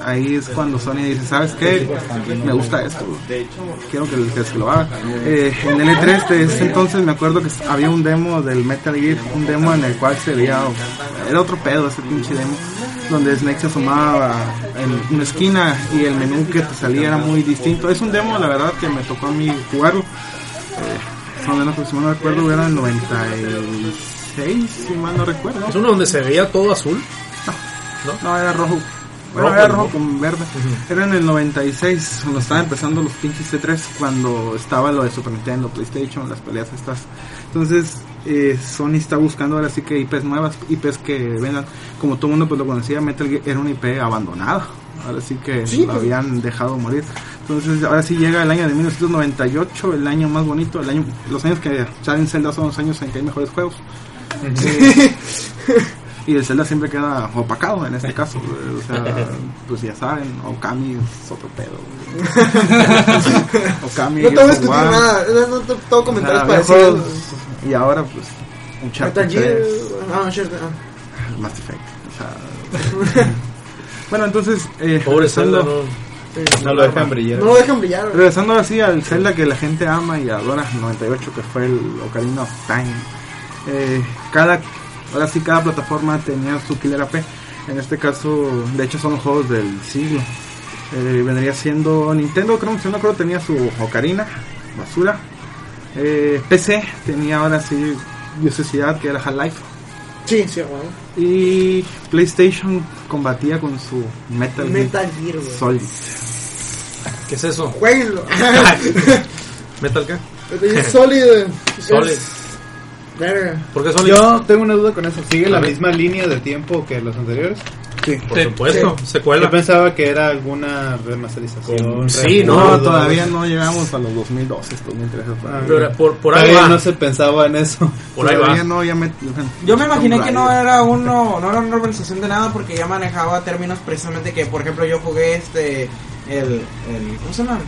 E: Ahí es cuando Sony dice, ¿sabes qué? Me gusta esto. Quiero que, que se lo haga. Eh, en el E3 de ese entonces me acuerdo que había un demo del Metal Gear, un demo en el cual se veía, era otro pedo ese pinche demo, donde Snake se asomaba en una esquina y el menú que te salía era muy distinto. Es un demo, la verdad, que me tocó a mí jugarlo. Eh, más o menos, si mal no recuerdo, era el 96, si mal no recuerdo.
F: Es uno donde se veía todo azul.
E: No, era rojo. Bueno,
F: Rojo,
E: era
F: ¿no?
E: rojo con verde. Era en el 96, cuando estaban empezando los pinches C3, cuando estaba lo de Super Nintendo, PlayStation, las peleas estas. Entonces, eh, Sony está buscando ahora sí que IPs nuevas, IPs que vengan. Como todo el mundo pues lo conocía, Metal Gear era una IP abandonada. Ahora sí que
B: Sí,
E: lo
B: pues.
E: habían dejado morir. Entonces, ahora sí llega el año de 1998, el año más bonito, el año, los años que salen Zelda son los años en que hay mejores juegos. Eh, y el Zelda siempre queda opacado en este caso. O sea, pues ya saben, Okami es otro pedo. Okami
B: No te voy a discutir nada, no, te tengo
E: O
B: comentarios
E: sea, había
B: parecidos.
E: juegos- Y ahora, pues, un
B: Gear, ah, ah.
E: Mass Effect. O sea, bueno, entonces, eh,
F: Pobre Zelda,
E: regresando,
F: no.
D: No lo dejan brillar.
B: No lo dejan brillar.
E: regresando así al Zelda que la gente ama y adora, 98, que fue el Ocarina of Time. Eh, cada, ahora sí, cada plataforma tenía su killer AP. En este caso, de hecho, son los juegos del siglo. Eh, vendría siendo Nintendo, creo que no creo tenía su Ocarina, basura. Eh, PC tenía ahora sí necesidad que era Half-Life.
B: Sí, sí, güey.
E: Y PlayStation combatía con su Metal,
B: Metal
E: Gear. Solid.
F: ¿Qué es eso?
B: Jueguenlo.
F: ¿Metal qué?
B: Metal Gear Solid.
F: Solid.
B: Es- Verga.
F: ¿Por qué Solid?
D: Yo tengo una duda con eso. ¿Sigue la misma línea de tiempo que los anteriores?
E: Sí.
F: Por supuesto, secuela.
D: Yo pensaba que era alguna remasterización.
F: Sí, no,
E: No, todavía no llegamos a los 2012, 2013.
D: Ah,
F: Pero por, por ahí
D: Todavía
F: va.
D: no se pensaba en eso.
F: Por ahí
E: todavía
F: va.
E: no, ya me,
G: Yo me imaginé que no era uno, no era una organización de nada porque ya manejaba términos precisamente que, por ejemplo, yo jugué este, el, el ¿cómo se llama?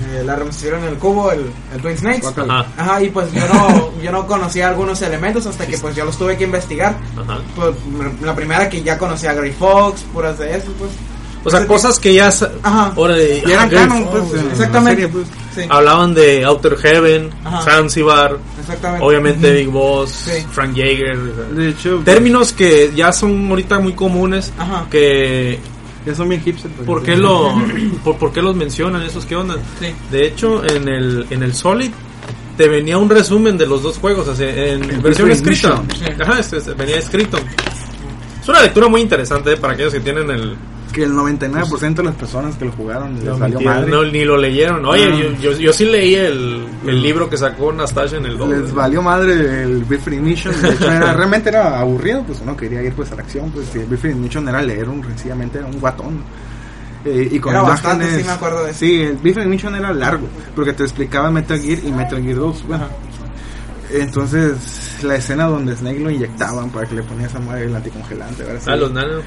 G: Eh, la remasterización en el cubo, el, el Twin Snakes.
F: Ajá,
G: Ajá, y pues yo no, yo no conocía algunos elementos hasta que pues yo los tuve que investigar.
F: ajá.
G: Pues la primera que ya conocía a Gray Fox, puras de eso, pues.
F: O sea, cosas que ya.
G: Ajá.
F: De-
E: Y eran
F: ah,
E: canon, pues. La
G: Exactamente.
E: serie, pues.
G: Sí,
F: Hablaban de Outer Heaven,
G: Ajá.
F: Zanzibar,
G: exactamente.
F: obviamente Big Boss,
G: Sí.
F: Frank Jaeger.
E: De hecho,
F: Términos que ya son ahorita muy comunes.
G: Ajá.
F: Que.
E: Ya son bien hipster. pues.
F: ¿Por qué, lo, por, por qué los mencionan esos? ¿Qué onda?
G: Sí.
F: De hecho, en el, en el Solid te venía un resumen de los dos juegos, sea, en
E: El
F: versión escrita. Ajá, este, este, venía escrito. Es una lectura muy interesante eh, para aquellos que tienen el...
E: Que el 99% de las personas que lo jugaron les
D: No,
E: valió
D: mentira,
E: madre.
F: No, ni lo leyeron. Oye,
E: Ah.
F: yo, yo, yo sí leí el, el libro que sacó Nastasia en el 2.
E: Les valió madre el Different Mission. De hecho, era, realmente era aburrido. Pues uno quería ir pues a la acción. Pues si el Different Mission era leer un, sencillamente era un guatón. Eh, y con
G: Era bastante,
E: imágenes-
G: sí me acuerdo de eso.
E: Sí, el Mission era largo. Porque te explicaba Metal Gear y Metal Gear 2. Bueno, entonces, la escena donde Snake lo inyectaban para que le ponía esa madre el anticongelante. sí.
F: Ah, los nano.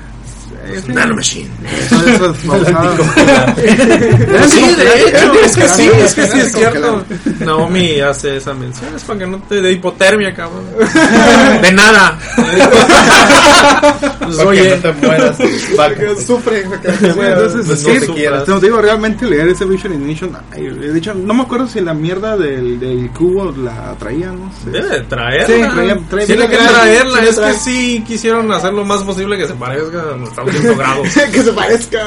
E: Sí.
F: Nanomachine.
E: Es babosadas.
F: Sí, de hecho, es que sí, es que sí es cierto. Naomi hace esa mención, es para que no te dé hipotermia, cabrón. De nada. Pues,
D: Para que
F: oye,
D: no te mueras. vaca.
B: Sufre.
E: Bueno, entonces,
F: Pues
E: sí,
F: no sufras.
E: te digo, realmente leer ese Vision Ignition, ay, de hecho, no me acuerdo si la mierda del, del cubo la traía, no sé.
F: Debe de traerla.
E: Sí, traía- traía-
F: Tiene que
E: traía-
F: traerla.
B: sí,
F: es que sí quisieron hacer lo más posible que se parezca a nuestros 100 grados.
B: que se parezca.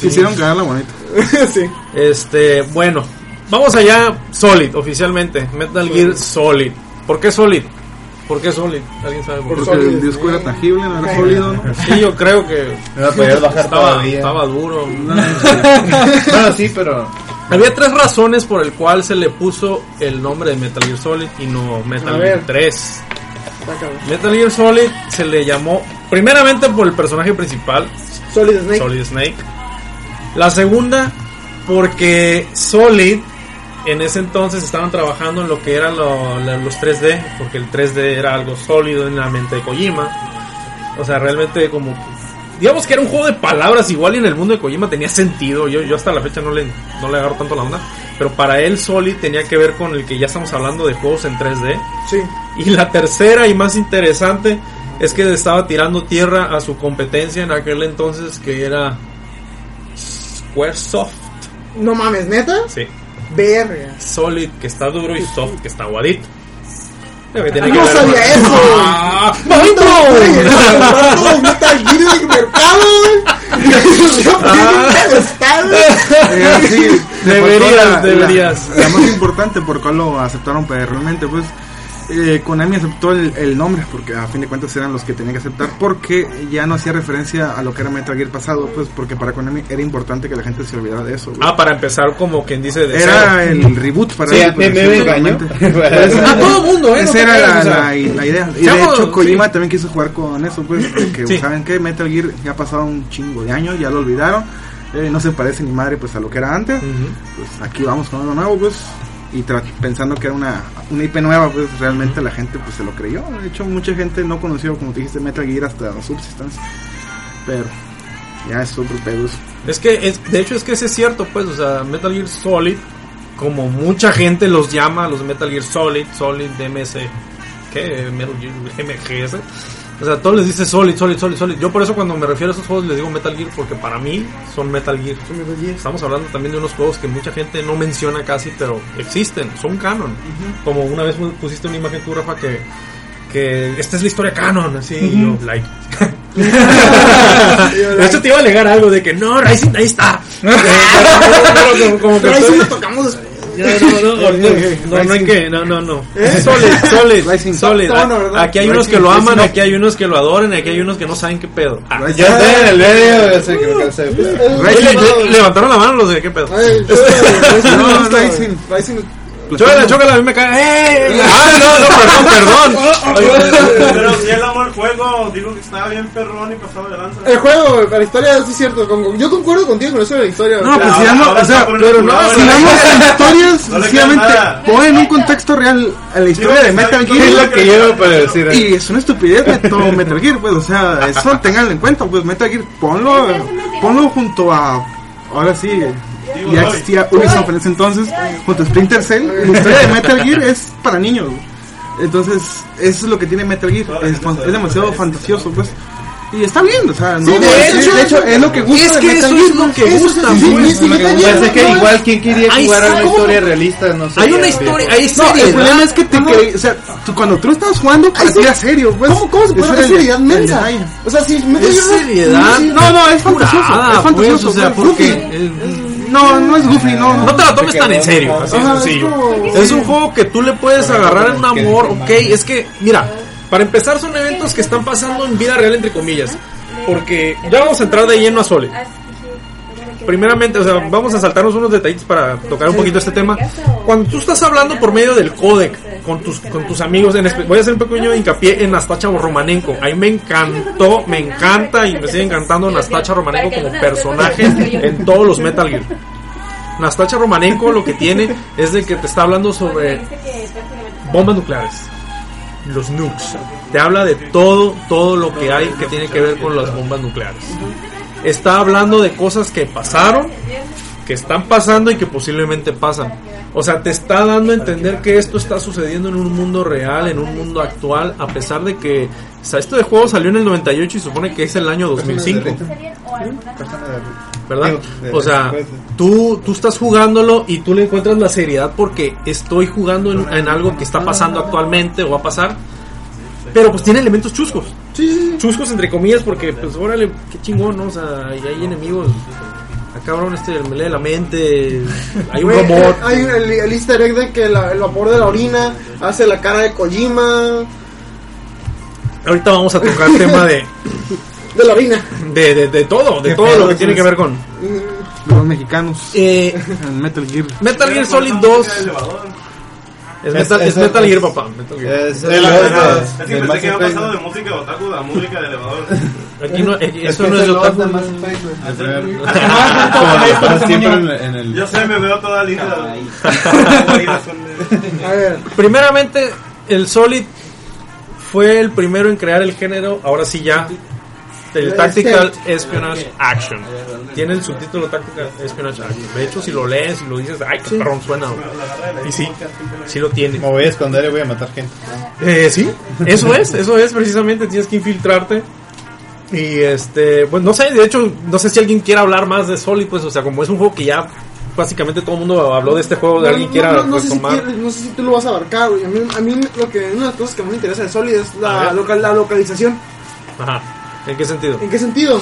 E: Quisieron cagarla bonito.
B: sí.
F: Este, bueno, vamos allá. Solid, oficialmente. Metal Gear Solid. ¿Por qué Solid? ¿Por qué Solid? ¿Alguien sabe por qué?
E: Porque
B: Solid,
E: el disco era
B: sí.
E: tangible, no era sólido, ¿no?
F: Sí, yo creo que
D: No la podías bajar
F: estaba,
D: todavía.
F: estaba duro.
D: Bueno, sí, pero.
F: Había tres razones por el cual se le puso el nombre de Metal Gear Solid y no Metal Gear
B: ver.
F: 3. Metal Gear Solid se le llamó primeramente por el personaje principal,
B: Solid Snake.
F: Solid Snake. La segunda, porque Solid en ese entonces estaban trabajando en lo que eran lo- los 3D, porque el 3D era algo sólido en la mente de Kojima. O sea, realmente como... Digamos que era un juego de palabras igual y en el mundo de Kojima tenía sentido. Yo, yo hasta la fecha no le, no le agarro tanto la onda. Pero para él Solid tenía que ver con el que ya estamos hablando de juegos en 3D.
B: Sí.
F: Y la tercera y más interesante es que estaba tirando tierra a su competencia en aquel entonces que era Squaresoft.
B: No mames, neta.
F: Sí.
B: Verga.
F: Solid que está duro y soft que está aguadito. Lo que tiene que
B: no
F: ver
B: sabía
F: con-
B: eso.
F: ¡Ah!
B: Todos los Metal Gear del mercado.
E: Eh,
F: Deberías,
E: faltó la-
F: deberías.
E: La, más importante por cuál lo aceptaron pues, realmente, pues eh, Konami aceptó el, el nombre porque a fin de cuentas eran los que tenían que aceptar porque ya no hacía referencia a lo que era Metal Gear pasado, pues porque para Konami era importante que la gente se olvidara de eso. güey.
F: Ah, para empezar como quien dice de
E: era
F: cero.
E: el reboot para
D: Sí,
E: ellos,
D: me-
E: pues,
D: me engañó.
E: básicamente.
F: A todo mundo, ¿eh?
E: Esa era la, idea. Y de hecho, Kojima también quiso jugar con eso, pues, que,
F: Sí.
E: ¿saben qué? Metal Gear ya ha pasado un chingo de años, ya lo olvidaron. eh, no se parece ni madre, pues, a lo que era antes. Pues aquí vamos con algo nuevo, pues. Y pensando que era una, una IP nueva, pues, realmente la gente, pues, se lo creyó. De hecho, mucha gente no conoció, como te dijiste, Metal Gear hasta Subsistence. Pero, ya es otro pedo.
F: Es que, es, de hecho, es que ese es cierto, pues, o sea, Metal Gear Solid, como mucha gente los llama, los Metal Gear Solid, Solid MS, ¿qué? Metal Gear MGS. O sea, todos les dice Solid, Solid, Solid, Solid. Yo por eso cuando me refiero a esos juegos les digo Metal Gear, porque para mí son Metal Gear. Estamos hablando también de unos juegos que mucha gente no menciona casi, pero existen, son canon. Como una vez pusiste una imagen tú, Rafa, que, que esta es la historia canon, así, y yo, like. de hecho, te iba a alegar algo de que no, Rising, ahí está. como, como que
B: Pero
F: estoy-
B: lo tocamos después.
F: Ya, no, no, no, no, no hay que, no,
B: ¿verdad?
F: Aquí hay unos que lo aman, aquí hay unos que lo adoran, aquí hay unos que no saben qué pedo. Ah,
D: el
F: levantaron la mano los de qué pedo.
B: Rising,
E: Rising.
F: Chócala, chócala, a mí me cae. ¡Eh! Ah, no, no, perdón, perdón.
H: Pero si él amó el juego, digo que estaba bien perrón y pasado de lanza.
B: El juego, la historia sí es cierto. con- yo concuerdo contigo con eso de la historia.
E: No, pues si
H: ahora
E: o sea, pero no, si
H: ¿no?
E: damos historias, sencillamente
H: nada.
E: ponen un contexto real a la historia de Metal. Gear.
D: Es lo que yo para decir.
E: Y es una estupidez de todo Metal Gear, pues, o sea, eso tenganlo en cuenta, pues Metal Gear, ponlo, ponlo junto a, ahora sí, ya existía Ubisoft en ese entonces, junto a Splinter Cell, la historia de Metal Gear es para niños, entonces, eso es lo que tiene Metal Gear, es, es demasiado fantasioso, pues, y está bien, o sea, no,
B: Sí, de
E: de,
B: hecho-
E: hecho, es lo que gusta
F: Es que eso es lo que
B: Eso
F: gusta,
B: sí, sí,
F: pues.
B: Gear,
D: es que igual quien quería
F: Ay,
D: jugar a una
F: ¿cómo?
D: historia realista, no sé.
F: Hay una historia, hay
E: No, el
F: serie.
E: problema es que te o sea, tú- cuando tú estabas jugando, era serio, pues.
B: ¿Cómo, cómo se puede hacer seriedad mensa? O sea, si no-
F: seriedad.
E: No, no, es fantasioso. Es fantasioso.
F: pues, o sea, porque
E: No, no es Goofy, no.
F: no te la tomes tan en serio, así de
B: Ajá, es
F: sencillo.
B: como-
F: Es un juego que tú le puedes agarrar en un amor, ok. Es que, mira, para empezar son eventos que están pasando en vida real, entre comillas. Porque ya vamos a entrar de lleno a Solid. Primeramente, o sea, vamos a saltarnos unos detallitos para tocar un poquito este tema. Cuando tú estás hablando por medio del codec con tus, con tus amigos, en voy a hacer un pequeño hincapié en Nastacha Romanenko. A mí me encantó, me encanta y me sigue encantando Nastacha Romanenko como personaje en todos los Metal Gear. Nastacha Romanenko lo que tiene es de que te está hablando sobre bombas nucleares, los nukes. Te habla de todo, todo lo que hay que tiene que ver con las bombas nucleares. Está hablando de cosas que pasaron, que están pasando y que posiblemente pasan. O sea, te está dando a entender que esto está sucediendo en un mundo real, en un mundo actual, a pesar de que, o sea, esto de juego salió en el 98 y supone que es el año 2005. ¿verdad? O sea, tú, tú estás jugándolo y tú le encuentras la seriedad porque estoy jugando en, en algo que está pasando actualmente o va a pasar. Pero pues tiene elementos chuscos. Chuscos entre comillas porque pues órale, qué chingón, ¿no? O sea, y hay enemigos. Ah, cabrón, este me lee la mente. Hay un robot.
B: Hay un- el, el easter egg de que la- el vapor de la orina hace la cara de Kojima.
F: Ahorita vamos a tocar el tema de,
B: De la orina.
F: de, de, de todo, de todo
E: pedo
F: lo que tiene
E: es.
F: que ver con.
E: Los mexicanos.
F: Eh,
E: Metal Gear.
F: Metal Gear Solid 2 es Metal, es Metal Gear, papá. Metal Gear.
D: Es
H: Es
D: el
H: que
D: de
H: pensé que había pasado de música de otaku a música de elevador.
F: Aquí no, eh,
D: Es
F: eso
D: que
F: no
D: es
F: es otaku.
D: el...
H: Yo sé, me veo toda linda.
B: A ver,
F: Primeramente, el Solid fue el primero en crear el género, ahora sí ya, el Tactical Espionage Action. Tiene el subtítulo Tactical Espionage Action. De hecho, si lo lees y lo dices, ay, qué perrón suena. Y sí, sí lo tiene.
D: Me voy a esconder y voy a matar gente.
F: Eh, sí, eso es, eso es precisamente, tienes que infiltrarte. Y este, pues no sé, de hecho, no sé si alguien quiera hablar más de Solid, pues, o sea, como es un juego que ya básicamente todo el mundo habló de este juego, de alguien
B: no,
F: quiera
B: no, no sé si quieres- no sé si tú lo vas a abarcar, güey. A mí, a mí lo que, una de las cosas que más me interesa de Solid es la, local, la localización.
F: Ajá, ¿en qué sentido?
B: ¿En qué sentido?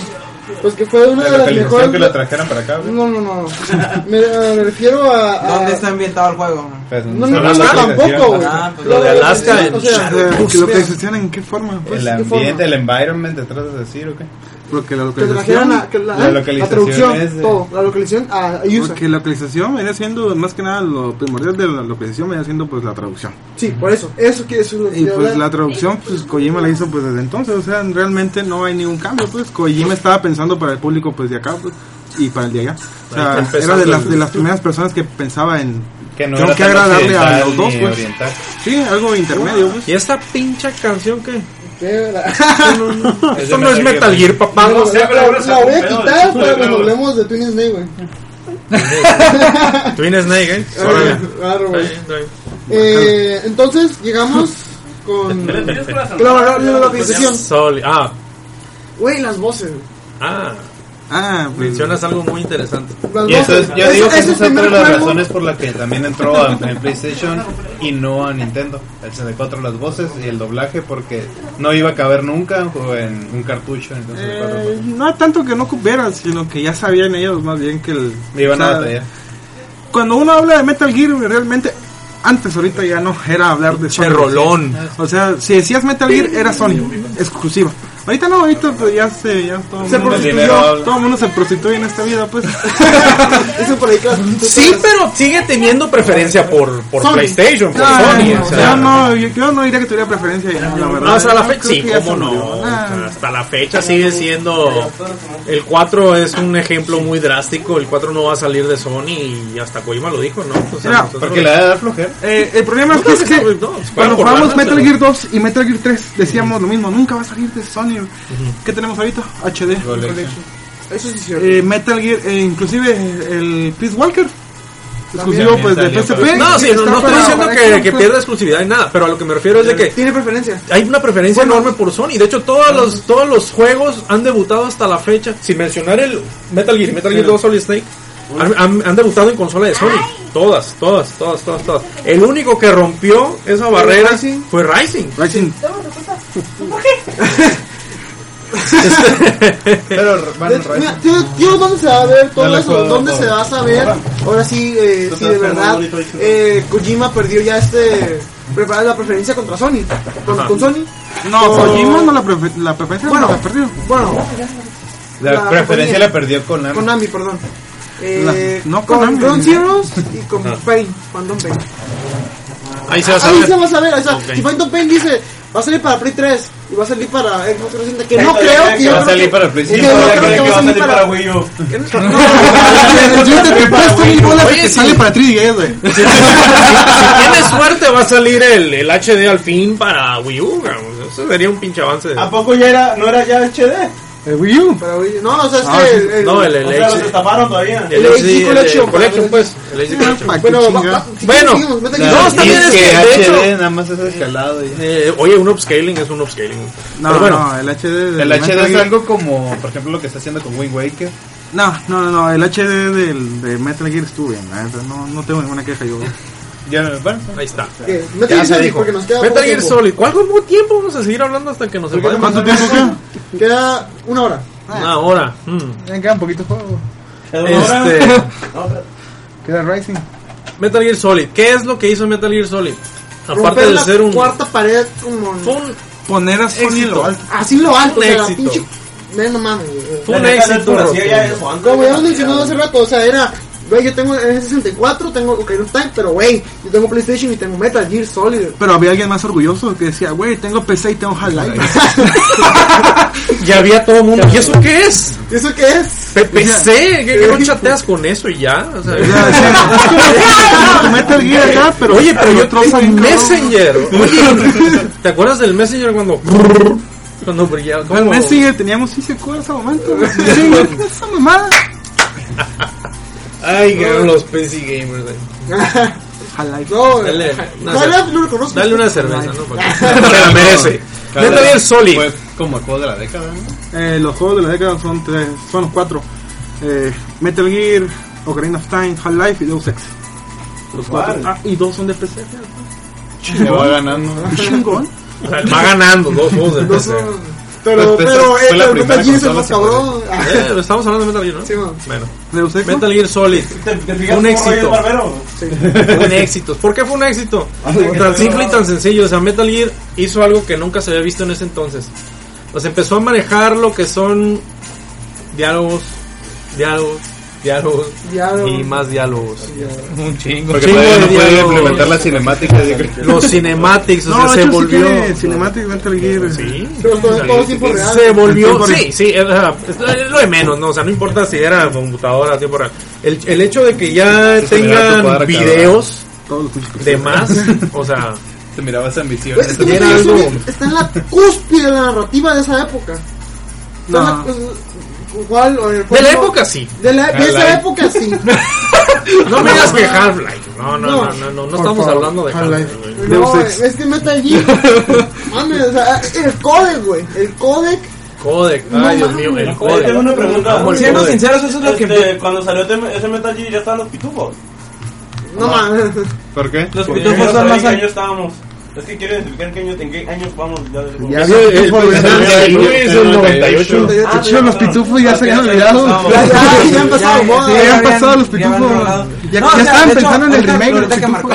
B: Pues que fue una de las mejores.
D: que la trajeran para acá, güey.
B: No, no, no. Me, me refiero a. a-
G: ¿Dónde está ambientado el juego?
D: Pues,
B: No, no, no, no, tampoco, güey.
G: Ah, pues
F: lo de Alaska en
B: o sea,
E: Eh,
B: pues,
E: ¿Lo que en qué forma? Pues,
D: El
B: ¿qué
D: ambiente,
B: forma?
D: el environment, te tratas de decir, ¿o qué?
E: Porque la
B: que trajeran
E: localización.
B: a, que la,
D: La
B: ¿eh?
D: localización
B: traducción,
D: es de-
B: todo. La localización a user.
E: Porque la localización viene siendo, más que nada, lo primordial de la localización viene siendo pues la traducción.
B: Sí, por eso. Eso que eso es que
E: Y pues la traducción, pues Kojima la hizo pues desde entonces, o sea, realmente no hay ningún cambio, pues Kojima estaba pensando para el público pues de acá, pues, y para el de allá. O sea, era de las, de las primeras personas que pensaba en
D: Que no
E: Tengo que agradarle a los dos, pues.
D: oriental.
E: Sí, algo intermedio, pues.
F: ¿Y esta pincha canción ¿Qué?
B: La-
F: Esto no es Metal Gear, papá.
H: no sé,
B: la-
H: pero
B: la voy a quitar para cuando hablemos de Twin Snake, güey.
F: Twin Snake, ¿eh?
B: Claro, güey. Eh, entonces llegamos con
H: ¿Qué le tienes con la
B: la, la, la localización.
F: Ah,
B: Güey, las voces.
F: ah,
E: Ah, pues.
F: mencionas algo muy interesante.
D: Y eso es, yo digo que esa es otra de las
B: juego-
D: razones por la que también entró a, en PlayStation y no a Nintendo. El 64 las voces y el doblaje porque no iba a caber nunca en un cartucho. Entonces,
E: Eh, no tanto que no cupieran, sino que ya sabían ellos más bien que el.
D: me iban
E: o
D: a
E: sea,
D: batallar.
E: Cuando uno habla de Metal Gear, realmente. Antes, ahorita ya no era hablar de Sony.
F: rolón.
E: O sea, si decías Metal Gear, era Sony, exclusiva. Ahorita no, ahorita pues ya se. Ya todo el
B: Se
E: mundo,
D: dinero
E: todo el mundo se prostituye en esta vida, pues.
B: Eso por ahí
F: Sí, pero sigue teniendo preferencia por, por
B: Sony.
F: PlayStation, por
E: Ah,
F: Sony.
E: no,
F: O sea,
E: yo, no, yo, yo no diría que tuviera preferencia, ya, la verdad.
F: hasta la fecha, sí, cómo no.
E: Ah,
F: hasta la fecha sigue siendo. El 4 es un ejemplo muy drástico. El 4 no va a salir de Sony y hasta Kojima lo dijo, ¿no? O sea,
E: Mira,
F: nosotros-
D: Porque le da de dar flojera.
E: Eh, el problema es que, es que
F: no, no,
E: cuando jugamos Metal Gear 2 y Metal Gear 3 decíamos lo mismo, nunca va a salir de Sony. ¿Qué tenemos ahorita? HD.
B: Eso sí es cierto.
E: Eh, Metal Gear, eh, inclusive el Peace Walker. Exclusivo pues de PSP.
F: No, sí, no, estoy diciendo que, pierda exclusividad ni nada, pero a lo que me refiero es de que
B: Tiene preferencia.
F: hay una preferencia enorme por Sony. De hecho, todos los, todos los juegos han debutado hasta la fecha, sin mencionar el Metal Gear, Metal Gear 2 Solid Snake, han, han- han debutado en consola de Sony. Todas, todas, todas, todas, todas. El único que rompió esa barrera
B: Rising?
F: fue Rising.
E: Rising.
D: Pero,
B: De- mira, tío, tío, ¿dónde se va a ver todo eso? ¿Dónde se va a saber? Ahora sí, eh, si de verdad eh, Kojima perdió ya este prepara la preferencia contra Sony. Con,
F: Ajá.
B: con Sony.
E: No. Kojima no la, prefe- la preferencia
B: Bueno.
E: no la perdió.
B: Bueno,
D: la,
B: la
D: preferencia la perdió con Nami.
B: Konami, perdón. Eh,
E: La- no
B: con
E: Konami.
B: Ground Zeroes y con
F: Ajá.
B: Pain, Phantom Pain.
F: Ahí se va a
B: Ahí se va a saber, o sea,
F: Ok.
B: si Phantom Pain dice va a salir para Play 3 y va a salir para Xbox 360, que no creo que
D: va a salir
B: que-
D: para Play
B: que
D: cinco.
B: no creo que va a salir para
H: Wii U.
B: que no-
E: Yo te presto mil
F: Oye,
E: que sale para 3DS, güey.
F: si tienes suerte, va a salir el, el HD al fin para Wii U. Eso sería un pinche avance.
H: ¿A poco ya era, no era ya HD?
E: El Wii U.
B: para Wii- No, o sea, es
E: Ah,
B: que
E: sí.
B: el, el-
F: No, el, el,
H: O sea, los
F: HD
H: destaparon todavía.
F: el
B: el
F: HD
B: Collection,
F: Collection, pues. El HD Collection.
E: ¿Para qué
B: Bueno,
F: Bueno, no, está bien, es que, de hecho-
D: nada más es escalado. y-
F: Eh, oye, un upscaling es un upscaling.
E: No,
F: Pero bueno,
E: no, el HD del
D: El HD es algo como, por ejemplo, lo que está haciendo con Wind Waker.
E: No, no, no, no, el HD del de Metal Gear estuvo bien, no, no tengo ninguna queja yo.
D: Ya, bueno,
F: ahí está.
B: ¿Qué? Metal
D: Ya
B: Gear
D: se
B: Solid,
D: dijo.
B: porque nos queda
F: Metal
B: poco
F: Gear
B: tiempo.
F: Solid. ¿Cuál poco tiempo? Vamos a seguir hablando hasta que nos sepamos.
E: ¿Cuánto tiempo queda?
B: Queda una hora.
F: Una hora. Mm.
E: Ya quedan poquitos juegos.
F: Este,
E: Queda Rising.
F: Metal Gear Solid. ¿Qué es lo que hizo Metal Gear Solid? Aparte
B: Romper
F: de ser un.
B: cuarta pared como
F: Fue un,
E: Poner a Sony lo alto.
B: así lo alto, o
F: Un
B: la
F: éxito.
B: pinche no mames,
F: fue un éxito.
B: Como ya hemos mencionado hace rato, o sea, era, güey, yo tengo el 64, tengo Ocarina of Time, pero güey, yo tengo PlayStation y tengo Metal Gear Solid.
E: Pero había alguien más orgulloso que decía, güey, tengo PC y tengo Half-Life.
F: Ya había todo el mundo. ¿Y eso qué es?
B: ¿Eso qué es?
F: PPC. ¿Qué, qué no chateas con eso y ya? O sea,
E: Metal Gear acá, pero
F: Oye, pero yo tengo. Messenger. Oye, ¿te acuerdas del Messenger cuando Cuando brillaba.
E: El
F: ¿cómo?
E: Messenger teníamos sí se acuerda ese momento. Sí, esa mamada.
F: Ay, que los PC gamers. güey.
E: Half-Life.
B: No,
F: Dale, una
B: Half-Life
F: cer-
B: no lo conozco.
F: Dale una cerveza, ¿no? Se la merece. Metal Gear Solid.
D: Fue como el juego de la década, ¿no?
E: Eh, los juegos de la década son tres, son los cuatro. Eh, Metal Gear, Ocarina of Time, Half-Life y Deus Ex. Los cuatro. Ah, y dos son de PC.
D: Se va ganando.
E: Chingón.
F: O sea, va ganando dos juegos de
B: No
F: PC.
B: Pero,
D: Pues,
B: pero,
D: fue
B: eh,
D: la
B: el
D: primera
B: Metal Gear es el más cabrón.
F: Eh, estamos hablando de Metal Gear, ¿no?
B: Sí, man.
F: Bueno. Metal Gear Solid.
H: ¿Te, te fijas
F: Un éxito. Un éxito. ¿Por qué fue un éxito? Tan simple y tan sencillo. O sea, Metal Gear hizo algo que nunca se había visto en ese entonces. Pues empezó a manejar lo que son diálogos, diálogos, diálogos
B: Diálogos.
F: y más diálogos.
D: Un chingo. Porque
F: Chingo
D: todavía no puede
F: diálogos.
D: implementar las cinemáticas.
F: Los cinematics, o sea, se
E: sí
F: volvió.
E: tiene Cinematic Metal Gear.
F: Sí.
B: Pero todo, todo es tiempo real.
F: Se volvió, sí, sí, es, es lo de menos, ¿no? O sea, no importa si era computadora tiempo real. El, el hecho de que ya
D: tu
F: tengan
D: cuadra,
F: videos de más, o sea,
D: Te miraba esa ambición.
B: Pues, es que
F: Era
B: Metal Gear
F: algo-
B: Solid está en la cúspide de la narrativa de esa época.
E: No.
B: ¿Cuál? O el-
F: de
B: cuál
F: la
B: no?
F: época sí.
B: De, la, de esa época sí.
F: No me digas que Half-Life. No, no, no, no, no, no estamos
E: favor,
F: hablando de
E: Half-Life.
B: No, es que Metal Gear. Mames, o sea, el codec, güey. El codec.
F: Codec,
B: No
F: ay Dios mío, el codec.
H: tengo una pregunta.
G: Siendo
F: codec.
G: sinceros, eso es lo que.
H: Este, cuando salió ese- Metal Gear ya estaban los pitufos.
B: No mames.
D: ¿Por qué?
G: Los pitufos son más
H: en qué
G: al-
H: año estábamos. Es que quiero identificar en qué año, en qué años vamos. Ya,
E: Ya
F: Eso,
E: había
F: el
E: pitufos,
F: el
E: ya-
F: 79 es el 98.
B: Ah,
E: De hecho, los pitufos ya se habían olvidado.
B: Ya, ya, ya han pasado
E: ya han pasado los
G: ya
E: pitufos. Ya- ya estaban pensando en el remake
G: Ahorita que marcó,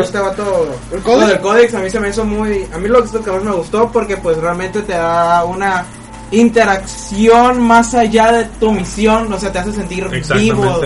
G: este vato.
B: ¿El
G: Lo
B: codec?
G: del códex a mí se me hizo muy. A mí lo que más me gustó porque, pues, realmente te da una interacción más allá de tu misión. O sea, te hace sentir vivo.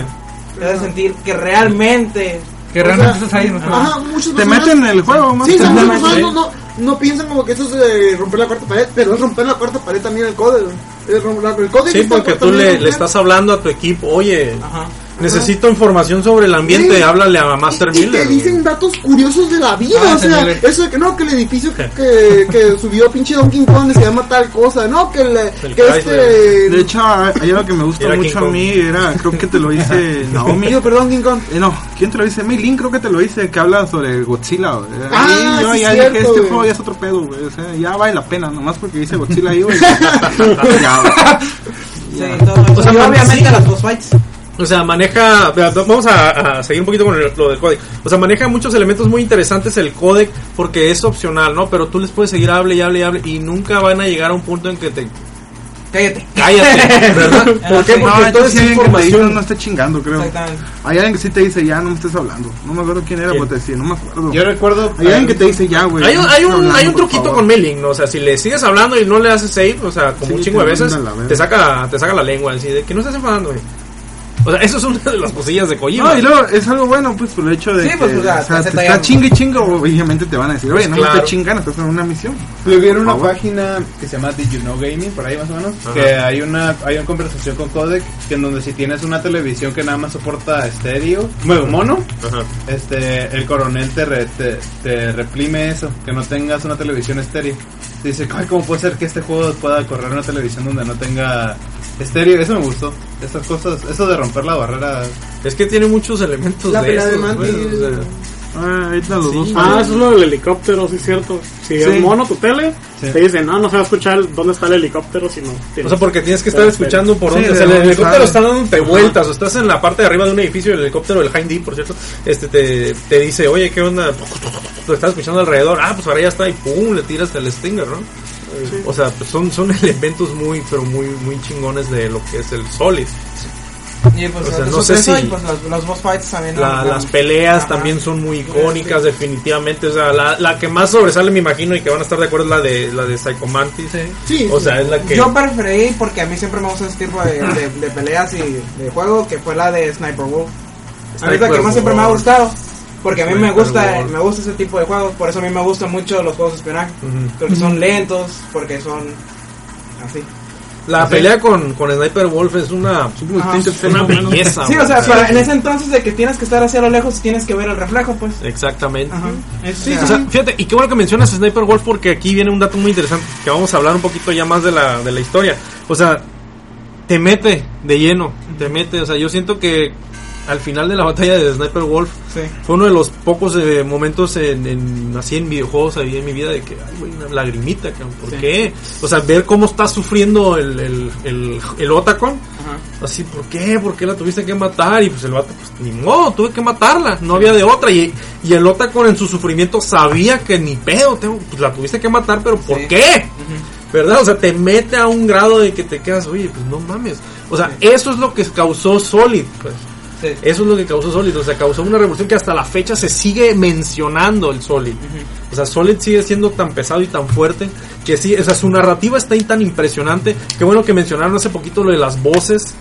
G: Te hace sentir que realmente.
I: Que
B: O
I: realmente
B: sea,
I: estás ahí. ¿no?
B: Ajá, muchos
E: Te
B: personajes-
E: meten en el juego, más
B: Sí,
E: que
B: o sea,
E: nada.
B: muchos personajes no, no, no piensan como que eso es romper la cuarta pared, pero es romper la cuarta pared también el código. El, rom- la- el código
F: Sí,
B: está
F: porque tú
B: también
F: le,
B: romper.
F: le estás hablando a tu equipo, oye,
G: Ajá.
F: Necesito información sobre el ambiente,
B: Sí.
F: háblale a Master
B: y, y
F: Miller.
B: te dicen datos curiosos de la vida,
F: Ah,
B: o sea,
F: Miller.
B: eso de que no, que el edificio que, que, subió pinche Donkey Kong se llama tal cosa, no, que, el,
F: El
B: que este...
E: De hecho, hay algo que me gusta
F: Era King
E: mucho a mí, era, creo que te lo dice Naomi.
B: Digo, perdón, King Kong.
E: Eh, no, ¿quién te lo dice? Mei Lin creo que te lo dice, que habla sobre Godzilla, güey.
B: Ah,
E: yo
B: sí,
E: ya
B: cierto,
E: dije, este juego ya es otro pedo, güey. O sea, ya vale la pena, nomás porque dice Godzilla ahí, güey. ya, güey.
G: Sí, todo.
F: O sea,
G: obviamente
F: sí.
G: las boss fights.
F: O sea, maneja. Vamos a, a seguir un poquito con el- lo del codec. O sea, maneja muchos elementos muy interesantes el codec porque es opcional, ¿no? Pero tú les puedes seguir hable y hable y hable y nunca van a llegar a un punto en que te
G: Cállate.
F: cállate, ¿verdad? ¿Por qué?
E: No,
F: Porque
E: entonces
F: toda
E: sí
F: esa
E: no,
F: información.
E: no esté chingando, creo.
G: Exactamente.
E: Hay alguien que sí te dice, ya, no me estés hablando. No me acuerdo quién era,
F: ¿Quién?
E: pero te decía, no me acuerdo.
D: Yo recuerdo.
E: Hay alguien que te dice, ya, güey.
F: Hay un,
E: no
F: hay un,
E: hablando,
F: hay un truquito
E: favor".
F: con mailing, ¿no? O sea, si le sigues hablando y no le haces save, o sea, como
E: Sí,
F: un chingo de veces, te saca, te saca la lengua, así de que no estás enfadando, güey. O sea, eso es una de las cosillas de Kojima.
E: No, y luego es algo bueno, pues, por el hecho de
G: Sí,
E: que,
G: pues, o sea,
E: o sea,
G: te
E: está chingue chingo, obviamente te van a decir, oye, no me
F: claro.
E: estés chingando, estás en una misión.
D: Le vieron una
E: favor.
D: página que se llama Did You Know Gaming, por ahí más o menos,
F: Ajá.
D: que hay una hay una conversación con Codec que en donde si tienes una televisión que nada más soporta estéreo, bueno, mono,
F: Ajá.
D: este el coronel te, re- te, te reprime eso, que no tengas una televisión estéreo. Dice, "Ay, ¿cómo puede ser que este juego pueda correr en una televisión donde no tenga estéreo? Eso me gustó. Estas cosas, eso de romper la barrera.
F: Es que tiene muchos elementos
B: La
F: de
B: de
F: esos,
B: Mantis.
F: güey, o sea,
E: Ah, ahorita los
F: Sí.
E: dos.
C: Ah, eso es lo del helicóptero, sí es cierto. Si
E: Sí.
C: es mono tu tele,
D: Sí.
C: te dicen, no, no se va a escuchar dónde está el helicóptero, sino...
F: O sea, porque tienes que estar escuchando por
E: Sí,
F: dónde.
E: de
F: o sea, el helicóptero está dándote vueltas. O estás en la parte de arriba de un edificio. El helicóptero, el Hindy, por cierto, este te, te dice, oye, ¿qué onda? Lo estás escuchando alrededor. Ah, pues ahora ya está. Y pum, le tiras el Stinger, ¿no? O sea, pues son, son elementos muy, pero muy, muy chingones de lo que es el Solid.
G: Y pues,
F: O sea,
G: eso-
F: no sé
G: eso,
F: si-
G: y, pues, los, los boss fights también.
F: La-
G: ¿no?
F: las peleas
G: Ajá.
F: también son muy icónicas, definitivamente. O sea, la, la que más sobresale, me imagino, y que van a estar de acuerdo es la de, la de Psycho Mantis.
B: Sí,
F: O sea, es la que.
G: Yo preferí, porque a mí siempre me gusta ese tipo de, de, de peleas y de juego, que fue la de Sniper Wolf. A mí es la que
F: Sniper
G: más siempre me ha gustado. Porque a mí me
F: Sniper
G: gusta, me gusta ese tipo de juegos, por eso a mí me gustan mucho los juegos de espionaje.
F: Ujú.
G: Porque son lentos, porque son así.
F: La pelea con, con Sniper Wolf es una,
G: Ajá.
F: es una belleza.
G: Sí, o sea, para- en ese entonces de que tienes que estar hacia lo lejos y tienes que ver el reflejo, pues.
F: Exactamente. Sí, o sea, fíjate, y qué bueno que mencionas Sniper Wolf porque aquí viene un dato muy interesante que vamos a hablar un poquito ya más de la, de la historia. O sea, te mete de lleno, te mete, o sea, yo siento que al final de la batalla de Sniper Wolf
G: sí.
F: fue uno de los pocos eh, momentos en, en- así en videojuegos ahí en mi vida de que, ay, güey, una lagrimita, ¿por
G: Sí.
F: qué? O sea, ver cómo está sufriendo el, el, el, el Otacon,
G: Ajá.
F: así, ¿por qué? ¿Por qué la tuviste que matar? Y pues el vato, pues ni modo, tuve que matarla, no había de otra. Y, y el Otacon en su sufrimiento sabía que ni pedo, tengo, pues la tuviste que matar, pero ¿por qué? ¿Verdad? O sea, te mete a un grado de que te quedas, oye, pues no mames. O sea, eso es lo que causó Solid, pues.
G: Sí.
F: Eso es lo que causó Solid, o sea, causó una revolución que hasta la fecha se sigue mencionando el Solid. O sea, Solid sigue siendo tan pesado y tan fuerte que sí, o sea, su narrativa está ahí tan impresionante. Qué bueno que mencionaron hace poquito lo de las voces.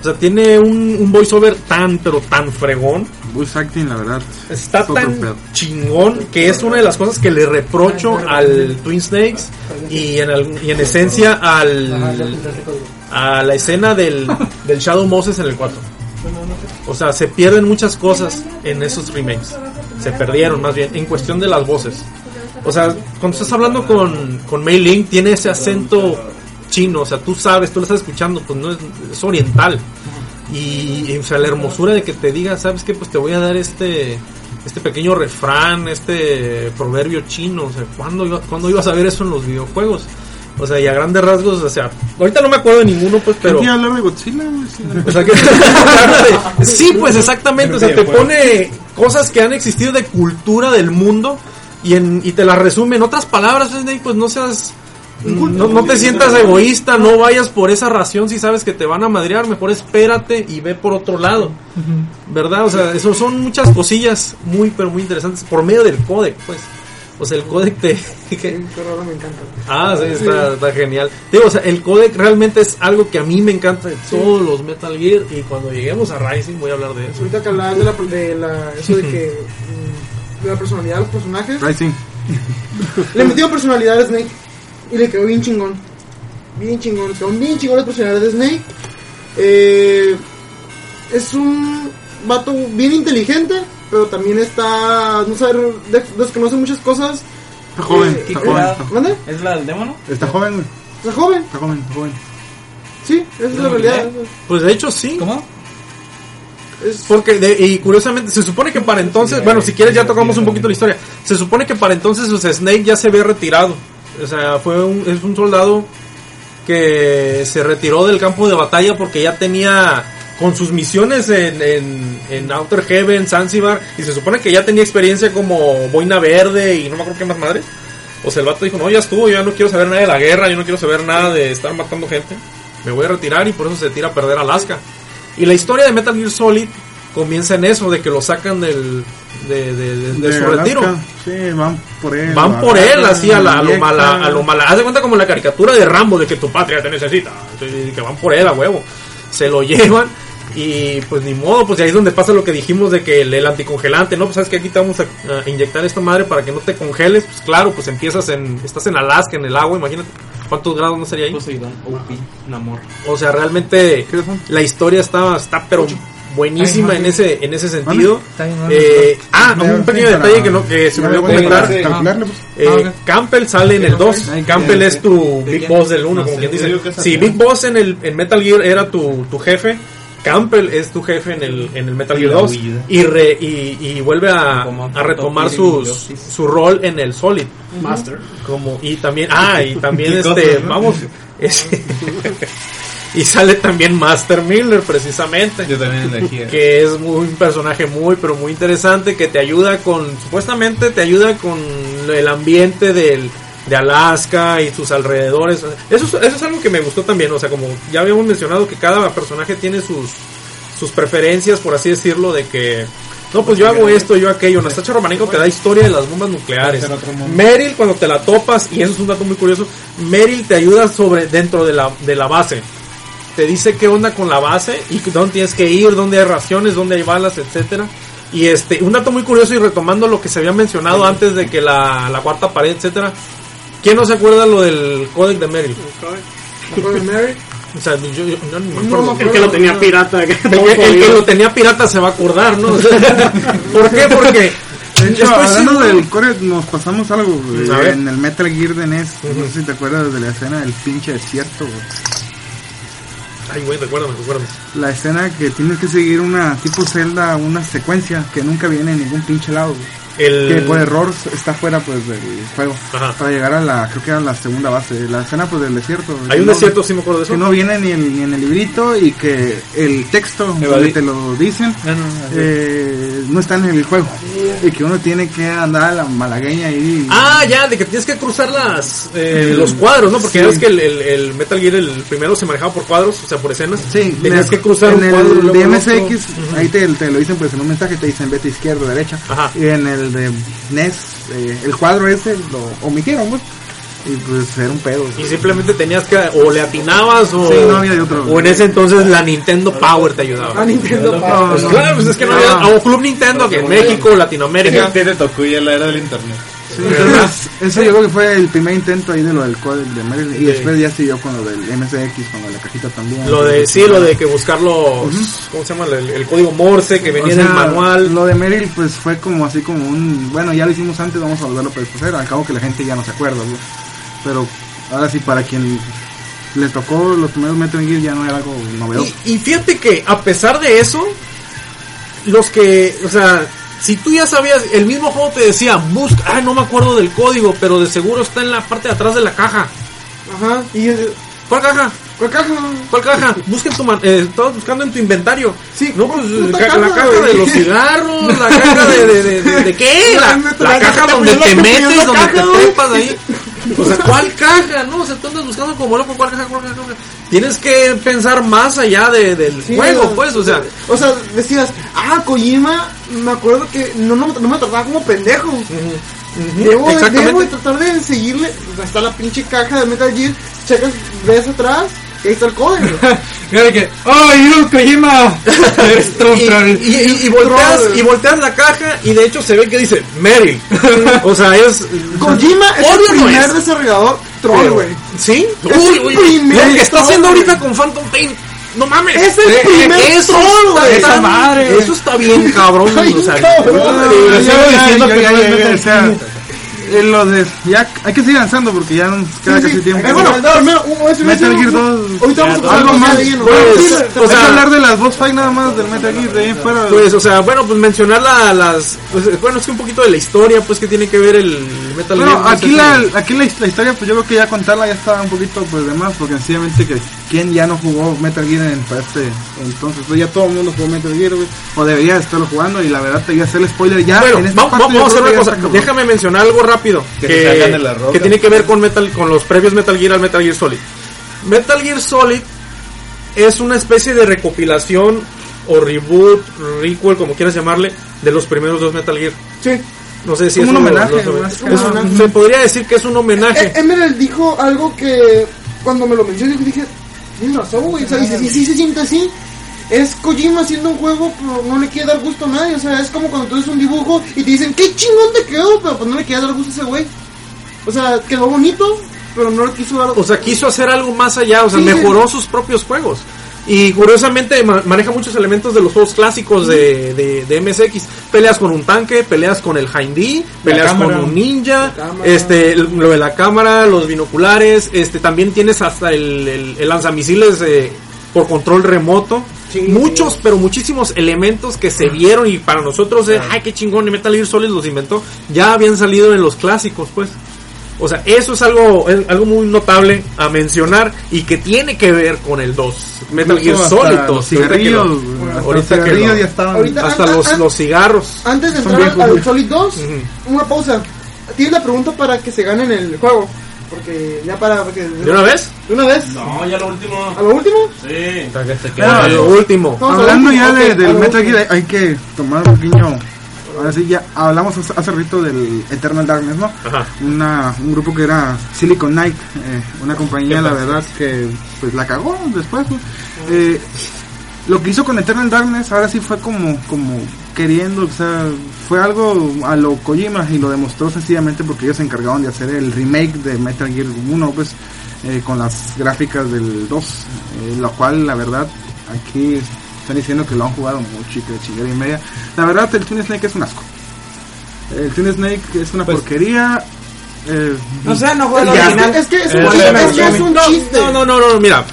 F: O sea, tiene un, un voiceover tan, pero tan fregón.
E: Voice acting, la verdad.
F: Está
E: es
F: tan chingón que es una de las cosas que le reprocho al Twin Snakes y en, al- y en esencia al, a la escena del, del Shadow Moses en el 4. O sea, se pierden muchas cosas en esos remakes. Se perdieron más bien en cuestión de las voces. O sea, cuando estás hablando con, con Mei Ling, tiene ese acento chino. O sea, tú sabes, tú lo estás escuchando, pues no es, oriental. Y, y, o la hermosura de que te diga, ¿sabes qué? Pues te voy a dar este este pequeño refrán, este proverbio chino. O sea, ¿cuándo, iba- ¿cuándo ibas a ver eso en los videojuegos? O sea, y a grandes rasgos, o sea, ahorita no me acuerdo de ninguno, pues, pero...
E: Pero... hablar de Godzilla.
F: O sea que- sí, pues exactamente, o sea, te pone cosas que han existido de cultura del mundo y, en, y te las resume en otras palabras, Snake, pues no seas... No, no te sientas egoísta, no vayas por esa ración si sabes que te van a madrear, mejor espérate y ve por otro lado. ¿Verdad? O sea, eso son muchas cosillas muy, pero muy interesantes por medio del códec, pues. O sea, el códec te... que-
B: me encanta.
F: Ah, sí, está, está genial. Digo, o sea, el codec realmente es algo que a mí me encanta de todos los Metal Gear y cuando lleguemos a Rising voy a hablar de eso.
B: Ahorita que hablabas de la, de la eso de que mm, de la personalidad de los personajes,
E: Rising.
B: le metió personalidad a Snake y le quedó bien chingón. Bien chingón, quedó bien chingón la personalidad de Snake. Eh, es un vato bien inteligente, pero también está, no de- desconoce muchas cosas.
E: Está joven,
B: Eh,
E: está
B: eh,
E: joven.
B: ¿Mande?
G: ¿Es la del demonio?
E: Está joven, güey.
B: Está joven,
E: Está joven, está joven.
B: sí, esa es la realidad.
F: Pues de hecho sí.
G: ¿Cómo?
B: Es,
F: Porque, de- y curiosamente, se supone que para entonces, bueno, si quieres ya tocamos un poquito la historia. Se supone que para entonces o sea, Snake ya se ve retirado. O sea, fue un, es un soldado que se retiró del campo de batalla porque ya tenía con sus misiones en, en, en Outer Heaven, Zanzibar, y se supone que ya tenía experiencia como boina verde y no me acuerdo qué más madre. O sea, el vato dijo, no, ya estuvo, yo ya no quiero saber nada de la guerra, yo no quiero saber nada de estar matando gente. Me voy a retirar y por eso se tira a perder Alaska. Y la historia de Metal Gear Solid comienza en eso, de que lo sacan del, de, de- de- de su
E: Alaska,
F: retiro.
E: Sí, van por él.
F: Van por él, así a, la, a lo mala, a lo mala. Haz de cuenta como la caricatura de Rambo, de que tu patria te necesita. Que van por él a huevo. Se lo llevan y pues ni modo, pues ahí es donde pasa lo que dijimos de que el, el anticongelante, ¿no? Pues sabes que aquí te vamos a, a inyectar esta madre para que no te congeles. Pues claro, pues empiezas en, estás en Alaska, en el agua, imagínate. ¿Cuántos grados no sería ahí?
G: Poseidón, OP, Namor.
F: O sea, realmente la historia está, está pero buenísima en ese, en ese sentido. Eh, ah, un pequeño detalle que no, que se me olvidó comentar.
E: Calcularle, pues.
F: Eh, Campbell sale en el 2. Campbell es tu Big Boss del 1, como quien dice. Si Big Boss en el en Metal Gear era tu, tu jefe, Campbell es tu jefe en el, en el Metal Gear 2. Y, re- y, y vuelve a, a retomar sus, su rol en el Solid.
C: Master.
F: Como, y también, ah, y también este,
D: cosas, ¿no?
F: vamos. es- y sale también Master Miller, precisamente
D: Yo también elegí.
F: que es muy, un personaje muy pero muy interesante que te ayuda con supuestamente te ayuda con el ambiente del de Alaska y sus alrededores. Eso es, eso es algo que me gustó también o sea como ya habíamos mencionado que cada personaje tiene sus sus preferencias por así decirlo de que no pues yo hago esto yo aquello Nastacha Romanenko te da historia de las bombas nucleares. Meryl cuando te la topas y eso es un dato muy curioso Meryl te ayuda sobre dentro de la de la base. Te dice qué onda con la base y dónde tienes que ir, dónde hay raciones, dónde hay balas, etcétera. Y este, un dato muy curioso y retomando lo que se había mencionado antes de que la, la cuarta pared, etcétera. ¿Quién no se acuerda lo del códec de Meryl?
B: me acuerdo de Mary.
F: O sea, yo, yo- no, ni me
B: No
F: acuerdo.
B: me
C: El que lo tenía pirata. que
F: El que, el lo tenía pirata se va a acordar, ¿no? O sea, ¿Por qué? Porque
E: De hecho, hablando del core, nos pasamos algo
F: ver.
E: en el Metal Gear de NES. No sé si te acuerdas de la escena del pinche desierto. güey.
F: Ay, güey, recuérdame, recuérdame.
E: La escena que tienes que seguir una tipo celda, una secuencia que nunca viene en ningún pinche lado. güey.
F: El...
E: Que por error está fuera pues del juego.
F: Ajá.
E: Para llegar a la, creo que era la segunda base. La escena pues del desierto.
F: Hay un
E: No-
F: desierto, sí me acuerdo de eso.
E: que no viene ni, el- ni en el librito y que el texto
F: Evadí.
E: donde te lo dicen
F: Ah, no,
E: eh, no está en el juego y que uno tiene que andar a la malagueña ahí
F: Ah, ya, de que tienes que cruzar las eh,
E: El-
F: los cuadros, ¿no? Porque
E: sí.
F: ves que el, el, el Metal Gear, el primero, se manejaba por cuadros, o sea, por escenas.
E: Sí,
F: tenías que cruzar
E: en
F: un
E: el
F: cuadro. luego
E: de
F: el
E: MSX,
F: otro.
E: ahí te, te lo dicen pues en un mensaje, te dicen vete izquierda, derecha.
F: Ajá.
E: Y en el de NES, eh, el cuadro ese lo omitieron, pues. Y pues era un pedo.
F: Y simplemente tenías que, o le atinabas, o,
E: Sí, no había de otro.
F: o en ese entonces la Nintendo Power te ayudaba.
B: A Nintendo
E: No,
B: Power.
F: Pues
E: no.
F: claro, pues es que no había, o Club Nintendo, que en México, Latinoamérica.
D: ¿Qué te tocó ya la era del internet?
E: Sí, entonces, ese yo creo que fue el primer intento ahí de lo del código de Mario. Y después ya siguió con lo del MSX, con lo de la cajita también.
F: Lo de, sí, lo de que buscar los, ¿cómo se llama? El, el código Morse que venía
E: O sea,
F: en el manual.
E: Lo de Meryl, pues fue como así como un. Bueno, ya lo hicimos antes, vamos a volverlo a hacer. Al cabo que la gente ya no se acuerda, ¿no? Pero ahora sí, para quien le tocó los primeros Metal Gear ya no era algo novedoso.
F: Y, y fíjate que a pesar de eso, los que, o sea, si tú ya sabías, el mismo juego te decía, busca, ah, no me acuerdo del código, pero de seguro está en la parte de atrás de la caja.
B: Ajá. Y
F: ¿Cuál caja?
B: ¿cuál caja?
F: ¿Cuál caja? Busca en tu man- eh, estabas buscando en tu inventario.
B: Sí,
F: no, pues
B: puta
F: ca-
B: caja,
F: la caja de los cigarros, la caja de, de, de, de- ¿de qué? La,
B: La
F: caja donde
B: te
F: metes, donde te trepas ahí. O sea, ¿cuál caja? No, o sea, tú andas buscando como loco, ¿cuál caja? ¿Cuál caja? ¿Cuál caja? Tienes que pensar más allá de, del
B: Sí,
F: juego,
B: no,
F: pues, o sea.
B: O sea, decías, ah, Kojima, me acuerdo que no, no, no me trataba como pendejo. Debo, de- debo de tratar de seguirle. Está la pinche caja de Metal Gear. Checas, ves atrás, ahí está el código.
C: Mira que, ¡Oh, you, Kojima! Eres tú,
F: Y, y, y- y volteas, y volteas la caja y de hecho se ve que dice Meryl. O sea, es.
B: Kojima es
F: Obvio
B: el
F: no
B: primer
F: es.
B: desarrollador troll, güey.
F: ¿Sí?
B: Es el
F: Uy, uy,
B: primer
F: lo que está
B: troll,
F: haciendo
B: güey.
F: ahorita con Phantom Pain. No mames.
B: Es el
F: Eh,
B: primer
F: eso
B: troll,
F: está
B: güey. Esa madre.
F: Eso está bien cabrón.
B: Ay,
F: o sea,
B: cabrón.
F: eh,
E: Ya,
F: sigo
E: eh, lo de, ya hay que seguir avanzando porque ya nos queda
B: Sí,
E: casi
B: sí.
E: tiempo.
B: Eh, bueno, primero,
E: Metal Gear 2.
B: Ahorita vamos a pasar
E: algo
B: más.
F: Pues, o
E: Hay que
F: sea,
E: hablar de las boss fight nada más del Metal Gear de ahí fuera.
F: Pues, o sea, bueno, pues mencionar la- las. pues, bueno, es que un poquito de la historia, pues, que tiene que ver el Metal
E: Bueno,
F: Gear. no sé
E: aquí la, aquí la, la historia, pues yo creo que ya contarla ya estaba un poquito pues de más, porque sencillamente que quien ya no jugó Metal Gear en para este entonces, pues ya todo el mundo jugó Metal Gear, güey, o debería estarlo jugando y la verdad te voy a hacer el spoiler ya
F: Bueno,
E: en esta
F: va- va-
E: parte yo
F: vamos a hacer una cosa. Déjame mencionar algo rápido.
D: Que
F: Que,
D: se salgan de la roca.
F: que tiene que ver con Metal, con los previos Metal Gear al Metal Gear Solid. Metal Gear Solid es una especie de recopilación o reboot, requel, como quieras llamarle, de los primeros dos Metal Gear.
B: Sí.
F: No sé si es
E: un homenaje,
F: es
E: que
F: un- se podría decir que es un homenaje.
B: Eh, Emerald dijo algo que cuando me lo mencionó dije, tienes razón, güey. O sea, dice, sí, sí se siente así. Es Kojima haciendo un juego, pero no le quiere dar gusto a nadie. O sea, es como cuando tú haces un dibujo y te dicen, qué chingón te quedó, pero pues no le quiere dar gusto a ese güey. O sea, quedó bonito, pero no le quiso dar
F: O sea, quiso hacer algo más allá, o sea,
B: Sí, sí.
F: mejoró sus propios juegos. Y curiosamente ma- maneja muchos elementos de los juegos clásicos de, de, de MSX. Peleas con un tanque, peleas con el Hindy, peleas con un ninja, este, lo de la cámara, los binoculares, este, también tienes hasta el, el, el lanzamisiles eh, por control remoto.
B: Sí,
F: muchos,
B: sí.
F: pero muchísimos elementos que se vieron y para nosotros, eh, ay, qué chingón, y Metal Gear Solid los inventó, ya habían salido en los clásicos, pues. O sea, eso es algo, es algo muy notable a mencionar y que tiene que ver con el 2. Metal Gear Solid
E: hasta
F: 2.
E: Los
F: ahorita que lo-
E: hasta los
F: hasta cigarros.
B: Antes de entrar al. Solid 2,
F: Ujú.
B: una pausa. Tienes la pregunta para que se ganen el juego. Porque ya para. Porque,
F: ¿De una vez?
B: ¿De una vez?
H: No, ya lo último.
B: ¿A lo último?
H: Sí.
C: Para que se
E: Claro.
F: A lo último.
E: Hablando ya
B: último,
E: de,
B: ok,
E: del Metal. Gear, hay que tomar un pequeño. Ahora sí, ya hablamos hace, hace ratito del Eternal Darkness, ¿no?
F: Ajá.
E: Una, un grupo que era Silicon Knight, eh, una compañía, la verdad, que pues la cagó después. ¿no? Eh, lo que hizo con Eternal Darkness ahora sí fue como, como queriendo, o sea, fue algo a lo Kojima y lo demostró sencillamente porque ellos se encargaron de hacer el remake de Metal Gear 1, pues eh, con las gráficas del 2, eh, lo cual la verdad aquí están diciendo que lo han jugado mucho y que de chingadera y media. La verdad el Twin Snake es un asco. El Twin Snake es una porquería. eh,
G: No sé, no juego el
B: Es
G: original.
B: que- es que es un
F: Eh,
B: chiste,
F: espérame,
B: es que es un chiste.
F: No, no, no, no, mira.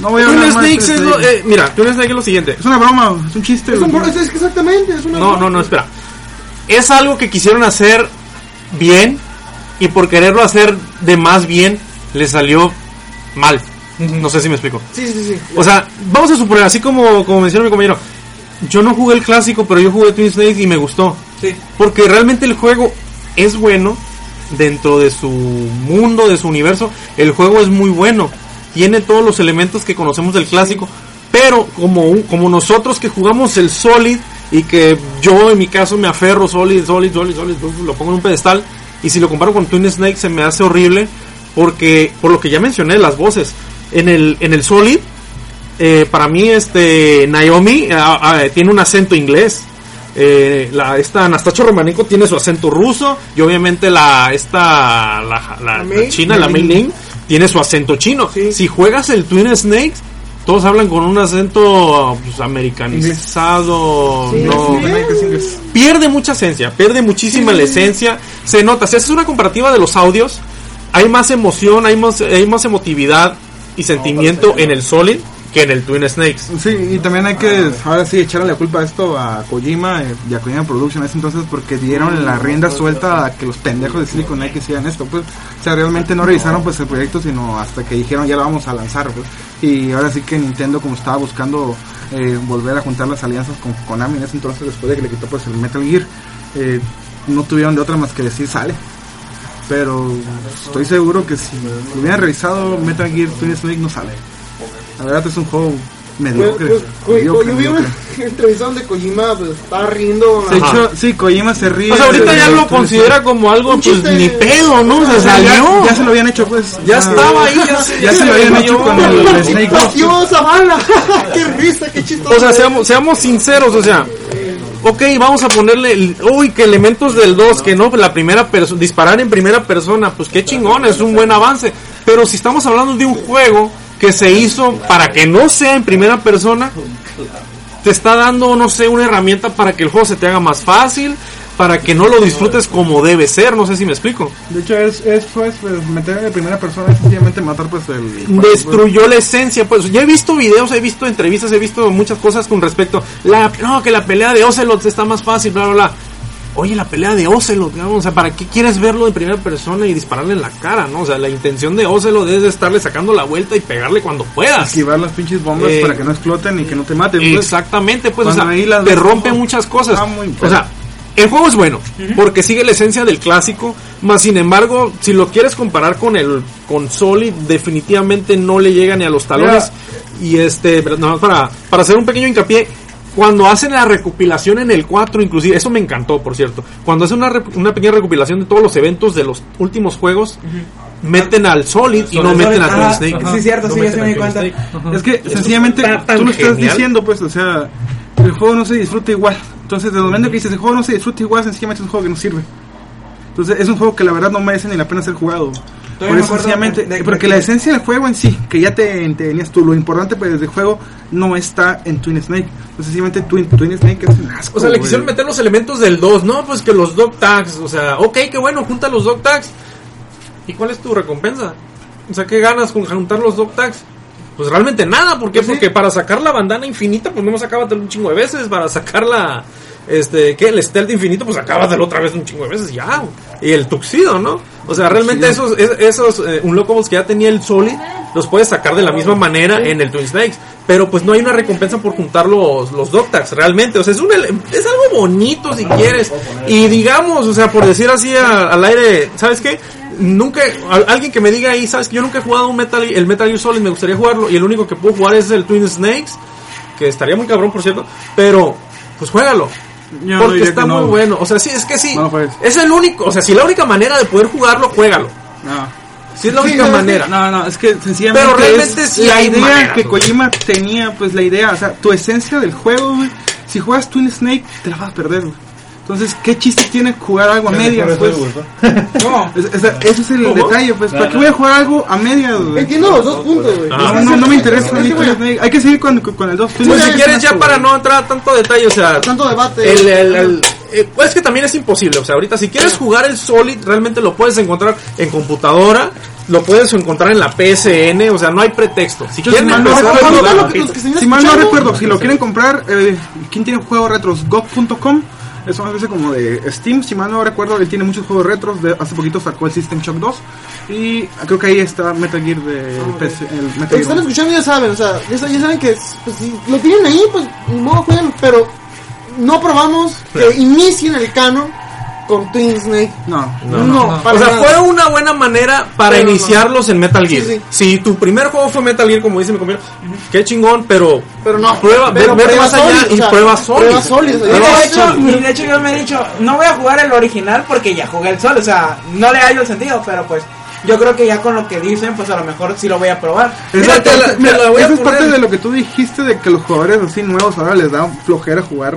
E: No voy a
F: Twin
E: hablar más de
F: Snakes es lo, eh, mira, Twin Snake es lo siguiente.
E: Es una broma, es un chiste.
B: Es un
E: güey.
B: bro- es que exactamente, es una
F: No, no, no, espera. Es algo que quisieron hacer bien y por quererlo hacer de más bien le salió mal. No sé si me explico.
B: Sí, sí, sí.
F: O sea, vamos a suponer, así como, como mencionó mi compañero, yo no jugué el clásico, pero yo jugué Twin Snakes y me gustó.
G: Sí.
F: Porque realmente el juego es bueno dentro de su mundo, de su universo. El juego es muy bueno. Tiene todos los elementos que conocemos del clásico. Pero como, un- como nosotros que jugamos el Solid y que yo en mi caso me aferro Solid, Solid, Solid, Solid, lo pongo en un pedestal. Y si lo comparo con Twin Snake se me hace horrible. Porque, por lo que ya mencioné, las voces. En el, en el Solid, eh, para mí este Naomi ah, ah, tiene un acento inglés. Eh, la, esta Anastasia Romanico tiene su acento ruso y obviamente la esta la, la- china la Mei Ling tiene su acento chino.
B: Sí.
F: Si juegas el Twin Snakes todos hablan con un acento pues, americanizado,
B: Sí,
F: no
B: sí,
F: pierde mucha esencia, pierde muchísima la esencia. Se nota, si haces una comparativa de los audios, hay más emoción, hay más, hay más emotividad y sentimiento en el Solid que en el Twin Snakes.
E: Sí, y también hay que ahora sí echarle la culpa a esto a Kojima eh, y a Kojima Production ese entonces porque dieron la rienda suelta a que los pendejos de Silicon Knight hicieran esto, pues, o sea, realmente no revisaron pues el proyecto sino hasta que dijeron ya lo vamos a lanzar, pues, y ahora sí que Nintendo como estaba buscando eh, volver a juntar las alianzas con Konami en ese entonces después de que le quitó pues el Metal Gear, eh, no tuvieron de otra más que decir sale. Pero estoy seguro que si hubieran revisado Metal Gear Twin Snake no sale. La verdad es un juego
B: Pues,
E: mediocre.
B: pues, yo vi una entrevista donde Kojima pues, estaba riendo.
E: De hecho, sí, Kojima se ríe.
F: O sea, ahorita
E: de-
F: ya
E: de-
F: lo
E: de-
F: considera como algo, pues
B: chiste.
F: ni pedo, ¿no? O sea, salió.
E: ya, ya se lo habían hecho, pues.
F: Ya estaba ahí, ya se,
E: Ya se lo habían hecho con el Snake Ghost.
B: ¡Dios, Zavala! ¡Qué risa, qué chistoso!
F: O sea, seamos, seamos sinceros, o sea, ok, vamos a ponerle, el- uy, que elementos del 2, que no, la primera persona, disparar en primera persona, pues qué chingón, es un buen avance. Pero si estamos hablando de un juego que se hizo para que no sea en primera persona, te está dando, no sé, una herramienta para que el juego se te haga más fácil, para que no lo disfrutes como debe ser, no sé si me explico.
E: De hecho, es, es pues, pues, meter en primera persona es sencillamente matar, pues, el.
F: destruyó la esencia. Pues ya he visto videos, he visto entrevistas, he visto muchas cosas con respecto. La, no, que la pelea de Ocelot está más fácil, bla, bla, bla. Oye, la pelea de Ocelot, digamos, o sea, ¿para qué quieres verlo en primera persona y dispararle en la cara, no? O sea, la intención de Ocelot es estarle sacando la vuelta y pegarle cuando puedas.
E: Esquivar las pinches bombas
F: Eh,
E: para que no exploten y que no te maten. pues.
F: Exactamente, pues, o
E: Cuando
F: sea,
E: ahí las
F: te rompe muchas cosas.
E: muy
F: O sea, el juego es bueno, porque sigue la esencia del clásico, más sin embargo, si lo quieres comparar con el con Solid, definitivamente no le llega ni a los talones. Y este, pero no, para, para hacer un pequeño hincapié, cuando hacen la recopilación en el 4, inclusive, eso me encantó, por cierto, cuando hacen una, una pequeña recopilación de todos los eventos de los últimos juegos, meten al Solid y no
G: Solid,
F: meten a Twin Snake.
G: Sí, cierto,
F: No
G: sí, ya se me di cuenta.
E: Es que sencillamente
F: tan
E: tú lo estás diciendo, pues, o sea, el juego no se disfruta igual. Entonces, desde el momento que dices el juego no se disfruta igual, sencillamente es un juego que no sirve. Entonces, es un juego que la verdad no merece ni la pena ser jugado. Por eso, sencillamente,
G: de- de-
E: porque la esencia del juego en sí, que ya te tenías tú, lo importante pues del juego no está en Twin Snake. Entonces, sencillamente Twin, Twin Snake es un asco.
F: O sea, le quisieron meter los elementos del 2, ¿no? Pues que los dog tags, o sea, ok, qué bueno, junta los dog tags. ¿Y cuál es tu recompensa? O sea, ¿qué ganas con juntar los dog tags? Pues realmente nada, ¿por qué? Porque para sacar la bandana infinita, pues no me sacaba un chingo de veces. Para sacar la, este, ¿qué? El stealth infinito, pues acábatelo otra vez un chingo de veces, ya. Y el tuxido, ¿no? O sea, realmente esos, es- esos eh, Unlockables que ya tenía el Solid, los puedes sacar de la misma manera en el Twin Snakes. Pero pues no hay una recompensa por juntar los, los dog tags, realmente. O sea, es, un, es algo bonito si quieres. Y digamos, o sea, por decir así a- al aire, ¿sabes qué? Nunca, al- alguien que me diga ahí, ¿sabes que Yo nunca he jugado un Metal, el Metal Gear Solid, me gustaría jugarlo. Y el único que puedo jugar es el Twin Snakes, que estaría muy cabrón, por cierto. Pero, pues juégalo.
E: Yo
F: porque está
E: que
F: muy bueno. O sea, sí, es que sí.
E: No, pues.
F: Es el único, o sea, si la única manera de poder jugarlo, juégalo.
E: No.
F: Si es la
B: Sí,
F: única manera.
E: No, no, es que sencillamente
F: Pero realmente
E: es
F: sí
E: la
F: hay
E: idea
F: manera,
E: que. Kojima tenía, pues la idea, o sea, tu esencia del juego, güey, si juegas Twin Snake, te la vas a perder, güey. Entonces, ¿qué chiste tiene jugar algo a medias? Pues?
D: me gustó.
G: No,
E: Es- es- ese es el detalle, pues. ¿Para qué voy a jugar algo a medias, güey?
B: Entiendo los dos puntos, güey.
F: Ah.
E: No, no, no me interesa. Hay que seguir con, con el 2.
F: Pues si quieres ya para no entrar a tanto detalle, o sea,
B: Tanto debate.
F: el, el- el- eh, pues es que también es imposible, o sea, ahorita si quieres jugar el Solid, realmente lo puedes encontrar en computadora, lo puedes encontrar en la PSN, o sea, no hay pretexto. Si quieren
E: si mal no recuerdo,
F: jugar,
B: lo que- los que estén
E: Si mal no recuerdo, si lo quieren comprar, eh, ¿quién tiene juegos retros? GOG.com. Es una especie como de Steam, si mal no recuerdo, él tiene muchos juegos retros. De, hace poquito sacó el System Shock 2. Y creo que ahí está Metal Gear de PC, el
B: Los
E: Metal
B: que están
E: Gear.
B: escuchando ya saben, o sea, ya, sa- ya saben que pues, si lo tienen ahí, pues no jueguen, pero no probamos que inicien el canon con Twin Snake.
E: No,
B: No, para
F: o sea,
B: nada.
F: fue una buena manera para
B: Pero no.
F: iniciarlos en Metal Gear.
B: Sí, sí.
F: Si tu primer juego fue Metal Gear, como dice mi compañero, qué chingón, pero
B: Pero no,
F: prueba,
B: pero
F: ve
B: prueba
F: más allá
B: Solid,
F: y
B: o sea,
F: prueba Solid.
B: prueba Solid,
G: de, hecho,
F: Solid.
G: de hecho yo me he dicho, no voy a jugar el original porque ya jugué el sol, o sea, no le hallo el sentido, pero pues yo creo que ya con lo que dicen, pues a lo mejor sí lo voy a probar.
E: Esa,
F: Mira, te la-
E: parte-
F: te
E: mira,
F: la voy a
E: esa es parte de lo que tú dijiste de que los jugadores así nuevos ahora les da flojera jugar.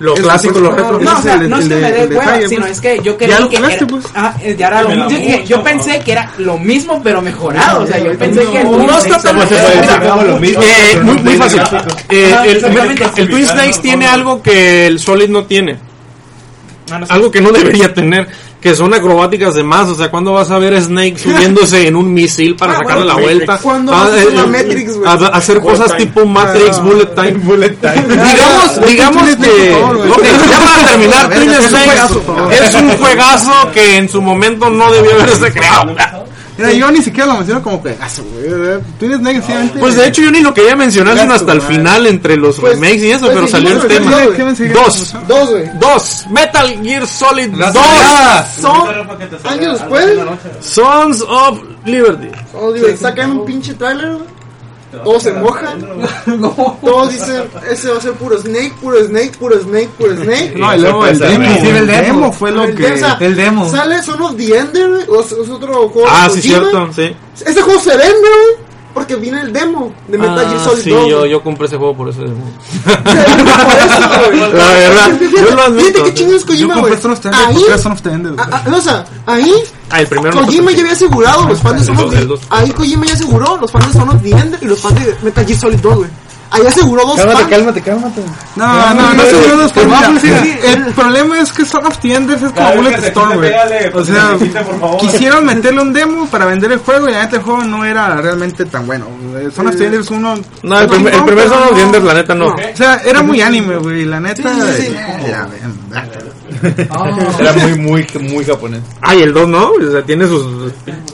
F: Lo clásico, lo
E: no,
F: retro.
G: No, o sea,
E: el-
G: no es que
E: de-
G: me dé hueva, sino
E: pues.
G: es que yo creí que era,
E: pues.
G: ah, ya era lo mismo. Yo, pensé que era lo mismo pero mejorado, o sea, yo pensé que
F: No, no está tan. Eh, muy,
D: no
F: muy
D: tiene
F: fácil. Eh, el Twin Snakes tiene algo que el Solid no tiene.
G: No, no sé.
F: Algo que no debería tener. Que son acrobáticas de más. O sea, ¿cuándo vas a ver a Snake subiéndose en un misil para
G: Ah,
F: sacarle
G: bueno,
F: la vuelta?
B: ¿Cuándo
F: Ah,
B: vas a hacer
F: eh,
B: la Matrix, güey?
F: a- a hacer cosas tipo Matrix, Bullet Time.
D: Bullet Time.
F: digamos, digamos que.
E: por favor, güey.
F: ok, ya para terminar, Twin Snakes es un juegazo que en su momento no debió haberse creado.
E: Mira, yo ni siquiera lo menciono como que. ah, güey, Tienes negativamente.
F: Pues de hecho yo ni lo quería mencionar sino hasta el final entre los
B: Pues,
F: remakes y eso,
B: pues,
F: pero
B: sí,
F: salió
B: sí,
F: el
B: sí,
F: tema. Dos.
B: Dos, güey.
F: Dos. Metal Gear Solid 2.
B: Son años después,
F: Sons of Liberty.
B: oh, digo, sacan un pinche trailer, güey. Todos se mojan. Todos dicen, ese va a ser puro Snake, puro Snake, puro Snake, puro Snake.
E: No, y luego el demo. El
G: demo.
E: fue lo
B: El
E: que.
B: demo, o sea,
G: el demo.
B: Sale Son of the Ender, güey, o es, otro juego.
F: Ah, sí,
B: Kojima.
F: cierto, sí.
B: Este juego se vende, güey, porque viene el demo de Metal Gear
F: Ah,
B: Solid
F: sí,
B: 2.
F: yo, yo compré ese juego por ese demo.
B: Por eso, güey.
F: La verdad,
B: Fíjate,
F: yo lo admito.
B: Fíjate qué chingo es
E: Yo
B: Kojima, güey. Ahí, ah, ah, o sea, ahí
F: Ah, el primero no
B: Kojima
F: fue
B: ya había asegurado los fans de. Ahí Kojima ya aseguró los fans de Son of the y los fans de Metal Gear Solid 2, güey. Ahí aseguró dos
D: Cálmate, cálmate, cálmate.
E: No, no, no,
B: sí, sí, sí.
E: El problema es que Son of the Enders es como Bullet Storm, güey. O
H: pues,
E: sea, quisieron meterle un demo para vender el juego y la neta el juego no era realmente tan bueno. Eh, Son of the Enders 1.
F: No, el, primer- el primer Son of the la neta, no.
E: O sea, era muy anime, güey. La neta.
B: Sí, sí, sí.
E: Ven,
D: Era muy, muy, muy japonés.
F: Ay, el 2 no, o sea, tiene sus.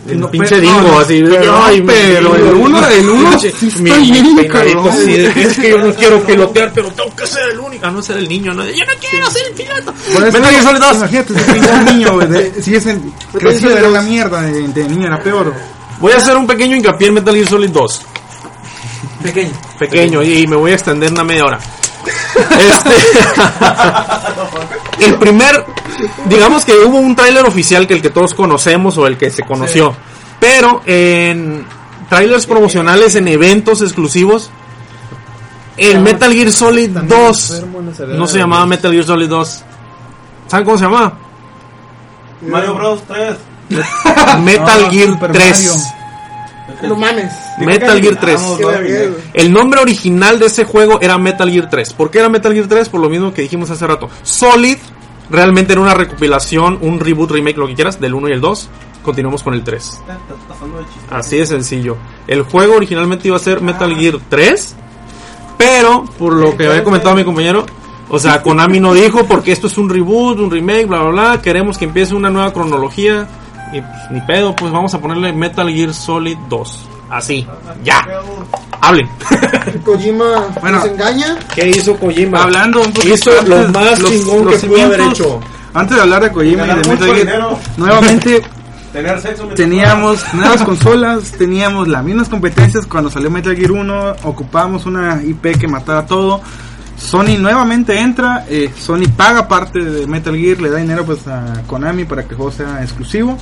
F: El
E: No,
F: pinche
E: pero-
F: dingo,
E: no,
F: así.
E: pero-
F: ay,
E: pero el uno- el uno
F: pinche-
E: sí está
F: mi,
E: bien, cabrón.
F: es que yo no quiero pilotear, pero tengo que ser el único. Ah, no ser el niño, no. Yo no quiero ser el piloto. Metal Gear Solid 2.
E: Imagínate, ese pinche niño, güey. de- Si ese crecido era una mierda, de, de niño era peor.
F: Voy a hacer un pequeño hincapié en Metal Gear Solid 2.
G: Pequeño.
F: Pequeño, y me voy a extender una media hora. Este. el primer. Digamos que hubo un tráiler oficial que el que todos conocemos o el que se conoció. Pero en trailers promocionales, en eventos exclusivos. El Metal Gear Solid 2 no se llamaba Metal Gear Solid 2. ¿Saben cómo se llamaba?
H: Mario Bros 3.
F: Metal Gear
E: Super
F: 3.
B: No mames.
F: Metal Gear 3.
B: Qué vergüenza, güey.
F: El nombre original de ese juego era Metal Gear 3. ¿Por qué era Metal Gear 3? Por lo mismo que dijimos hace rato. Solid realmente era una recopilación, un reboot, remake, lo que quieras, del 1 y el 2. Continuamos con el 3.
H: Estás pasando de chiste.
F: Así de sencillo. El juego originalmente iba a ser Metal Gear 3. Pero, por lo que había comentado mi compañero, o sea, Konami no dijo porque esto es un reboot, un remake, bla, bla, bla. Queremos que empiece una nueva cronología. Y pues, ni pedo, pues vamos a ponerle Metal Gear Solid 2. Así, ya. Hablen.
B: Kojima
E: Bueno.
B: nos engaña.
F: ¿Qué hizo Kojima?
E: Hablando un poquito
F: Hizo lo más chingón que pudo haber hecho.
E: Antes de hablar de Kojima y de Metal Gear, nuevamente
H: Tener sexo
E: teníamos nuevas consolas, teníamos las mismas competencias cuando salió Metal Gear 1, ocupábamos una IP que matara todo. Sony nuevamente entra, eh, Sony paga parte de Metal Gear, le da dinero pues a Konami para que el juego sea exclusivo.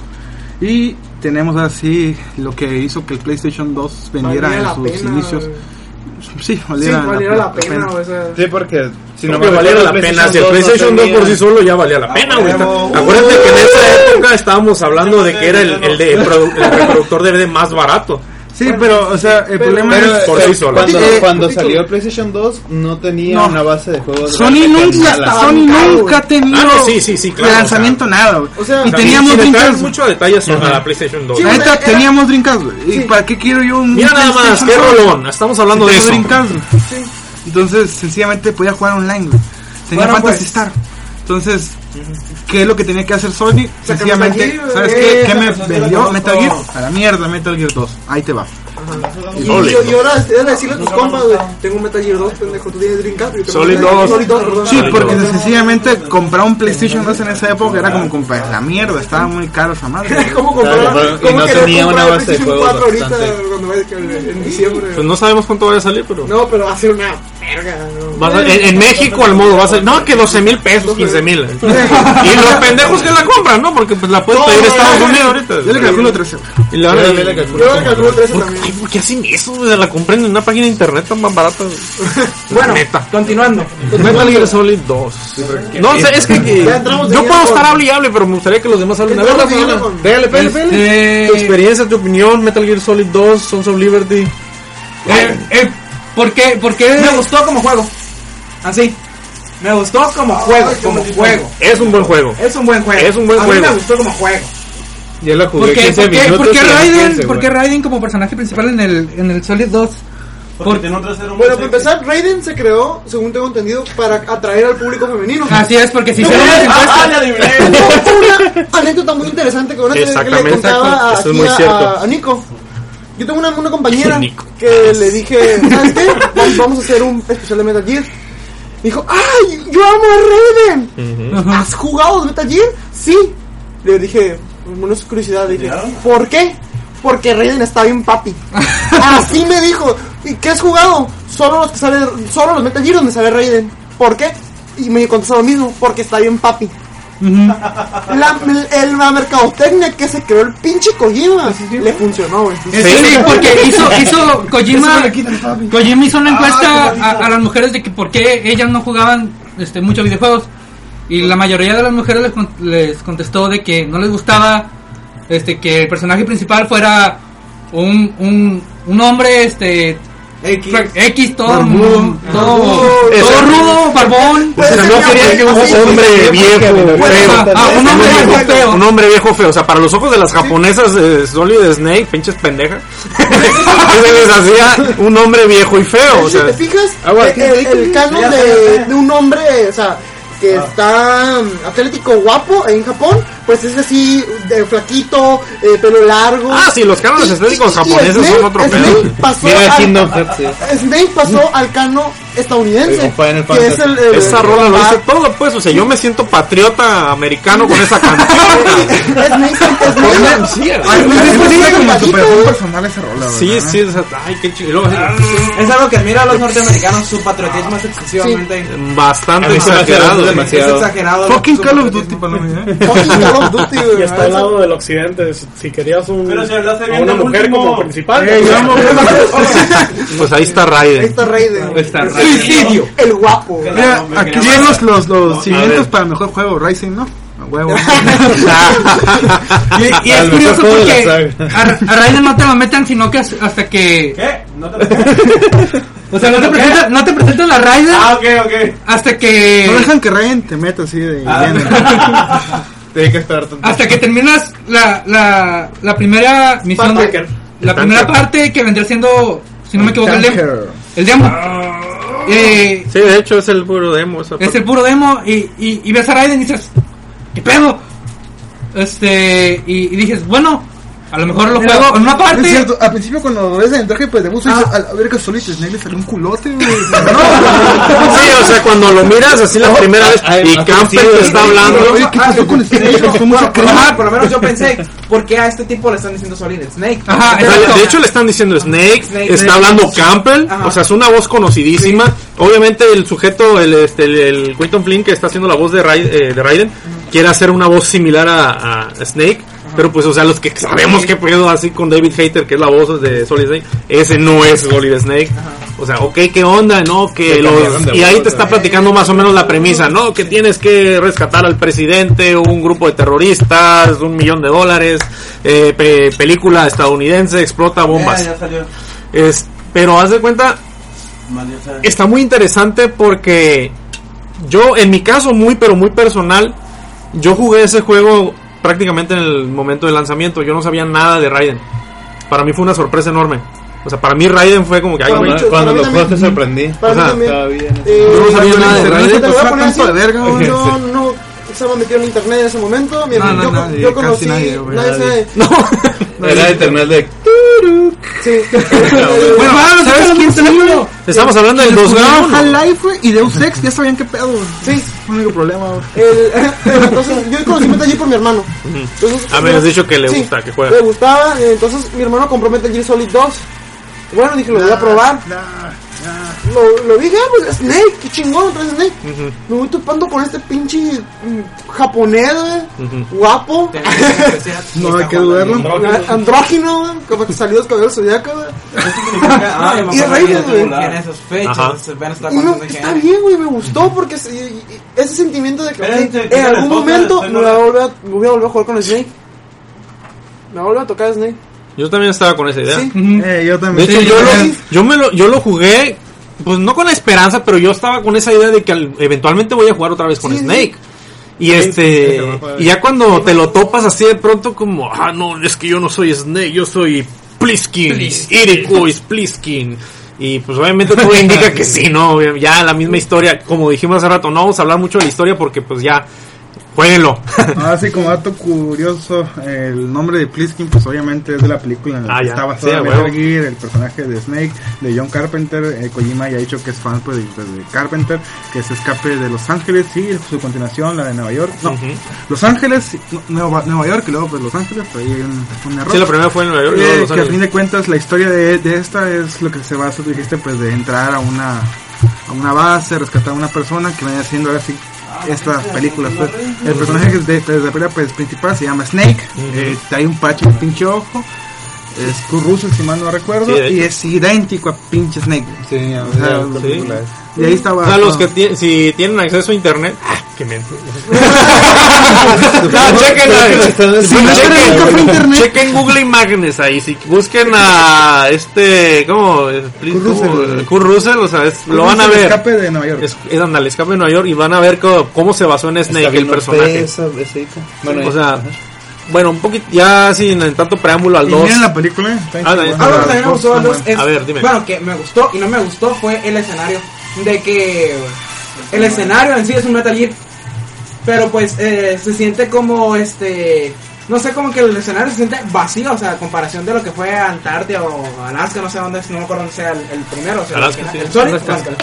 E: Y tenemos así lo que hizo que el PlayStation 2 vendiera en sus
B: pena,
E: inicios. Sí,
B: Sí,
E: valiera,
B: la pena, o sea,
D: Sí, porque Si
F: no
D: no
F: valiera la pena. Si el PlayStation 2 por sí solo ya valía la pena, güey.
G: huevo.
F: Acuérdate que en esa época estábamos hablando de que era el, el, de, el produ- el reproductor DVD más barato.
E: Sí, pero, o sea, el problema
D: Pero
E: es...
F: por sí solo.
D: cuando,
E: Eh,
D: cuando salió el PlayStation 2 no tenía
E: No.
D: una base de juegos.
E: Sony nunca. Sony nunca ha tenido
F: Ah, no, sí, sí, sí, claro,
E: lanzamiento nada, güey.
B: O sea,
E: y teníamos
F: entrar
E: Dreamcast.
F: mucho detalles a la PlayStation 2.
B: Sí,
E: La neta, teníamos Dreamcast, güey. ¿Y para qué quiero yo un
F: Mira nada más,
E: PlayStation
F: qué rolón. Estamos hablando de eso.
E: Dreamcast, güey. Entonces, sencillamente podía jugar online, güey. Tenía
G: Bueno,
E: Fantasy
G: pues.
E: Star. Entonces, ¿qué es lo que tenía que hacer Sony? Sencillamente, ¿sabes
B: eh,
E: qué? ¿Qué me vendió Metal. Gear? A la mierda, Metal Gear 2. Ahí te va.
B: Y, y, y ahora era decirle a tus compas, güey, tengo un Metal Gear 2, pendejo, tú tienes Dreamcast.
F: Solid
B: Metal Gear
F: 2.
B: Solid 2, perdón.
E: Sí, porque sencillamente comprar un PlayStation 2 en esa época era como comprar la mierda. Estaba muy caro esa madre. güey.
B: ¿Cómo comprar?
D: Claro, y
B: ¿Cómo
D: no tenía una base de juegos
B: 4 ahorita cuando en diciembre?
F: Pues no sabemos cuánto vaya a salir, pero.
B: No, pero va a ser una
F: en, en México al modo va a ser, no, que 12 mil pesos, 15 mil. y los pendejos que la compran, ¿no? Porque pues la puedes pedir a Estados Unidos ahorita.
E: Yo le calculo 13. güey.
F: Y la
D: Yo le calculo
B: Yo le calculo 13
F: ¿Por,
B: también.
F: ay, ¿por qué hacen eso? La compran en una página de internet tan más barata.
G: Bueno,
F: Neta.
G: continuando.
F: Metal Gear Solid 2. No, sea, es que, yo puedo estar hable y hable, pero me gustaría que los demás hablen. A ver, pégale, pégale.
G: Este-
F: Tu experiencia, tu opinión, Metal Gear Solid 2, Sons of Liberty.
G: Eh, eh, ¿por, qué, ¿Por qué me gustó como juego? Así. Me gustó como juego, como juego.
F: Es un buen juego.
G: Es un buen juego.
F: Es un buen
G: A
F: juego.
G: mí me gustó como juego.
D: Yo la jugué
I: ¿Por qué,
D: 15
I: por qué,
D: minutos.
I: por qué
D: y ya
I: Raiden,
D: 15,
I: por qué. Raiden como personaje principal en el, en el Solid 2?
H: Porque tiene un trasero muy
B: Bueno, para
H: sexy.
B: empezar, Raiden se creó, según tengo entendido, para atraer al público femenino.
I: Así es, porque si hicieron las
H: Ah,
B: una anécdota muy interesante que, una que le contaba
F: es
B: aquí
F: muy
B: a, a Nico. Yo tengo una, una compañera
F: Nico.
B: que le dije, ¿sabes qué? Vamos, a hacer un especial de Metal Gear. Dijo, ¡ay! ¡Yo amo a Raiden! ¿Has jugado Metal Gear? Sí. Le dije, una curiosidad, le dije, ¿por qué? Porque Raiden está bien papi. Así me dijo. ¿Y qué has jugado? Solo los que sale, solo los Metal Gear donde sale Raiden. ¿Por qué? Y me contestó lo mismo, porque está bien papi. La, el, la mercadotecnia que se creó el pinche Kojima. Le funcionó, güey.
I: Sí, sí, porque hizo, hizo Kojima, Kojima hizo una encuesta a, a las mujeres de que por qué ellas no jugaban este, muchos videojuegos. Y la mayoría de las mujeres les, con- les contestó de que no les gustaba este que el personaje principal fuera un, un, un hombre este
G: X.
I: X todo
G: Barbudo.
I: todo, rudo, barbón.
F: O sea, no quería que un hombre viejo, feo.
I: Ah, un hombre viejo feo.
F: Un hombre viejo feo. O sea, para los ojos de las japonesas, eh, Solid Snake, pinches pendejas. se les hacía un hombre viejo y feo. O
B: si
F: sea,
B: te fijas,
F: agua,
B: el, el, el canon de, de un hombre, o sea, que está mm, atlético guapo en Japón, pues es así, de flaquito, eh, pelo largo.
F: Ah, sí, los cánones estéticos japoneses son otro
B: Snake
F: pedo.
B: pasó
D: Mira
B: al-
D: sí.
B: Snake pasó al cano estadounidense,
D: Como Final
B: que es
D: Fantasy.
B: el, el-
F: Esa rola lo dice todo, pues. O sea, yo me siento patriota americano con esa canción. Sí,
E: como superación personal esa rola, güey,
F: sí, sí, o sea, ay, qué chido.
G: Es algo que admira a los norteamericanos, su patriotismo es excesivamente.
F: Bastante exagerado.
D: demasiado.
G: Es exagerado.
E: Fucking Call of. Duty, me
B: Fucking Call of Duty, güey.
C: Y está al lado del occidente. Si, querías un,
H: Pero si hablaste
C: a
H: bien
C: una mujer
H: último.
C: como principal,
E: amo-
F: Pues ahí está
B: Ahí
F: Raiden.
B: está Raiden. Suicidio. El guapo.
E: Mira, aquí están los, los, los
F: A
E: cimientos
F: ver.
E: para el mejor juego, Rising, ¿no? Huevo.
I: Y, y es curioso porque a, a Raiden no te lo meten sino que hasta que
H: ¿Qué? No te lo
I: o sea no te presentan no te la Raiden
H: Ah, ok, ok.
I: hasta
E: No
I: que
E: dejan que Ryan te meta así de
H: Ah.
E: Lleno.
D: Tiene que esperar tanto.
I: hasta que terminas la, la, la primera misión de, la primera parte que vendría siendo si no me equivoco el demo el demo eh,
F: Sí, de hecho es el puro demo. esa
I: es
F: parte.
I: el puro demo y, y, y ves a Raiden y dices ¿qué pedo? este y, y dices bueno a lo mejor lo juego en una
E: Es
I: parte
E: cierto, al principio cuando ves el traje pues de buzo dices, a ver que solito Snake le salió un culote, güey.
F: Sí, o sea, cuando lo miras así la primera vez y Campbell te está hablando.
E: Oye, ¿qué pasó con Snake? Fue mucha
G: Bueno, por, lo menos- por lo menos yo pensé, ¿por qué a este tipo le están diciendo Solid Snake?
I: Ajá, exacto.
F: de hecho le están diciendo Snake,
G: Snake.
F: está hablando Campbell,
G: Ajá.
F: o sea, es una voz conocidísima. Obviamente el sujeto, el este el, el Quinton Flynn que está haciendo la voz de, Rai- eh, de Raiden, quiere hacer una voz similar a, a Snake Pero pues, o sea, los que sabemos que pedo así con David Hater, que es la voz de Solid Snake, ese no es Solid Snake. O sea, ok, ¿qué onda? No, que los... Y ahí
D: voz,
F: te está platicando más o menos la premisa, ¿no? Que tienes que rescatar al presidente, un grupo de terroristas, un millón de dólares, eh, pe- película estadounidense, explota bombas.
H: Ya, ya salió.
F: Es, pero haz de cuenta, está muy interesante porque yo, en mi caso, muy pero muy personal, yo jugué ese juego prácticamente en el momento del lanzamiento. Yo no sabía nada de Raiden. Para mí fue una sorpresa enorme. O sea, para mí Raiden fue como que, ay,
B: mí
F: güey,
B: Mucho,
D: Cuando lo
B: mí
D: jugaste
B: también.
D: sorprendí.
B: Para mí
F: O sea,
B: también.
D: estaba bien.
B: Eh,
F: Yo no sabía nada de
B: te
F: Raiden.
E: Pues era
B: así,
E: de verga, güey.
B: Yo no estaba metido en internet en ese momento. Mi-
E: No, no,
B: yo,
E: nadie,
B: yo conocí.
E: nadie, güey,
B: nadie
E: nadie.
B: sabe.
D: Era internet de.
B: Sí.
E: Bueno, ¿sabes quién salió?
F: estamos hablando del 2
E: Jugaron Half-Life, y Deus Ex, ya sabían qué pedo.
B: Sí.
E: El único problema.
B: El, entonces, yo conocí Metal Gear por mi hermano. Entonces,
F: Ah, me has dicho que le
B: sí,
F: gusta, que juega.
B: Le gustaba, entonces mi hermano compró Metal Gear Solid 2. Bueno, dije, lo voy a probar. Lo, lo dije, ah, pues Snake, qué chingón, trae Snake. Me voy topando con este pinche mm, japonés, güey, guapo,
E: No hay que dudarlo.
B: andrógino, güey, como que salió de los Zodiaco, güey.
G: Ah, yo me
B: Y Raiden, güey. está
G: que-
B: bien, güey, me gustó porque ese sentimiento de que en algún momento
H: estoy
B: me voy, a volver a, me voy a volver a jugar con Snake. Me voy a volver a tocar Snake.
F: Yo también estaba con esa idea.
B: Sí.
E: Eh, yo
F: De
E: también.
F: hecho,
E: Sí,
F: yo,
E: yo
F: lo, yo, me lo, yo lo jugué, pues no con la esperanza, pero yo estaba con esa idea de que al- eventualmente voy a jugar otra vez con
B: Sí, sí.
F: Snake. Y este, y ya cuando te lo topas así de pronto como, ah no, es que yo no soy Snake, yo soy Pliskin, Irikois Pliskin. Y pues obviamente todo indica que sí, ¿no? Ya la misma historia, como dijimos hace rato, no vamos a hablar mucho de la historia porque pues ya, jueguenlo.
E: Ahora sí, como dato curioso, el nombre de Pliskin, pues obviamente es de la película en la
F: Ah,
E: que
F: ya.
E: está basada
F: Sí,
E: Metal. Gear, el personaje de Snake, de John Carpenter. Eh, Kojima ya ha dicho que es fan pues, de, de Carpenter, que se escape de Los Ángeles y su continuación, la de Nueva York. No,
F: Ujú.
E: Los Ángeles, no, Nueva, Nueva York y luego pues Los Ángeles, ahí hay un, un error.
F: Sí, la primera fue en Nueva York, y luego
E: Eh,
F: Los
E: que a fin de cuentas la historia de, de esta es lo que se basa, tú dijiste, pues de entrar a una a una base, rescatar a una persona que vaya haciendo ahora sí estas películas. Pues. El personaje que es de, de la película pues, principal se llama Snake, eh, trae un pache en el pinche ojo, es Kurt Russell si mal no recuerdo,
F: Sí,
E: y es idéntico a pinche Snake.
D: Sí,
E: O sea,
F: Sí.
E: Y ahí estaba...
F: O sea, los que tie- si tienen acceso a internet, ah, que me no, chequen, sí,
E: no
F: chequen,
E: internet.
F: chequen Google Imágenes ahí, si busquen a este, ¿cómo? Kurt
E: Russell.
F: Kurt Russell, o sea, es- lo van a
E: El
F: ver.
E: escape de Nueva York.
F: Es, es andale, escape de Nueva York y van a ver cómo, cómo se basó en Snake el personaje.
D: Bueno,
F: O sea, bueno, un poquito, ya sin tanto preámbulo al
E: Y
F: 2.
E: miren la película, eh,
F: Ah,
G: Algo que también me gustó es,
F: A ver, dime.
G: bueno, que me gustó y no me gustó fue el escenario. De que el escenario en sí es un Metal Gear. Pero pues eh, se siente como este. No sé, como que el escenario se siente vacío, o sea, a comparación de lo que fue Antártida o Alaska, no sé dónde es, no me acuerdo dónde sea el, el primero. O sea,
F: Alaska,
G: el,
F: sí.
G: el Solid,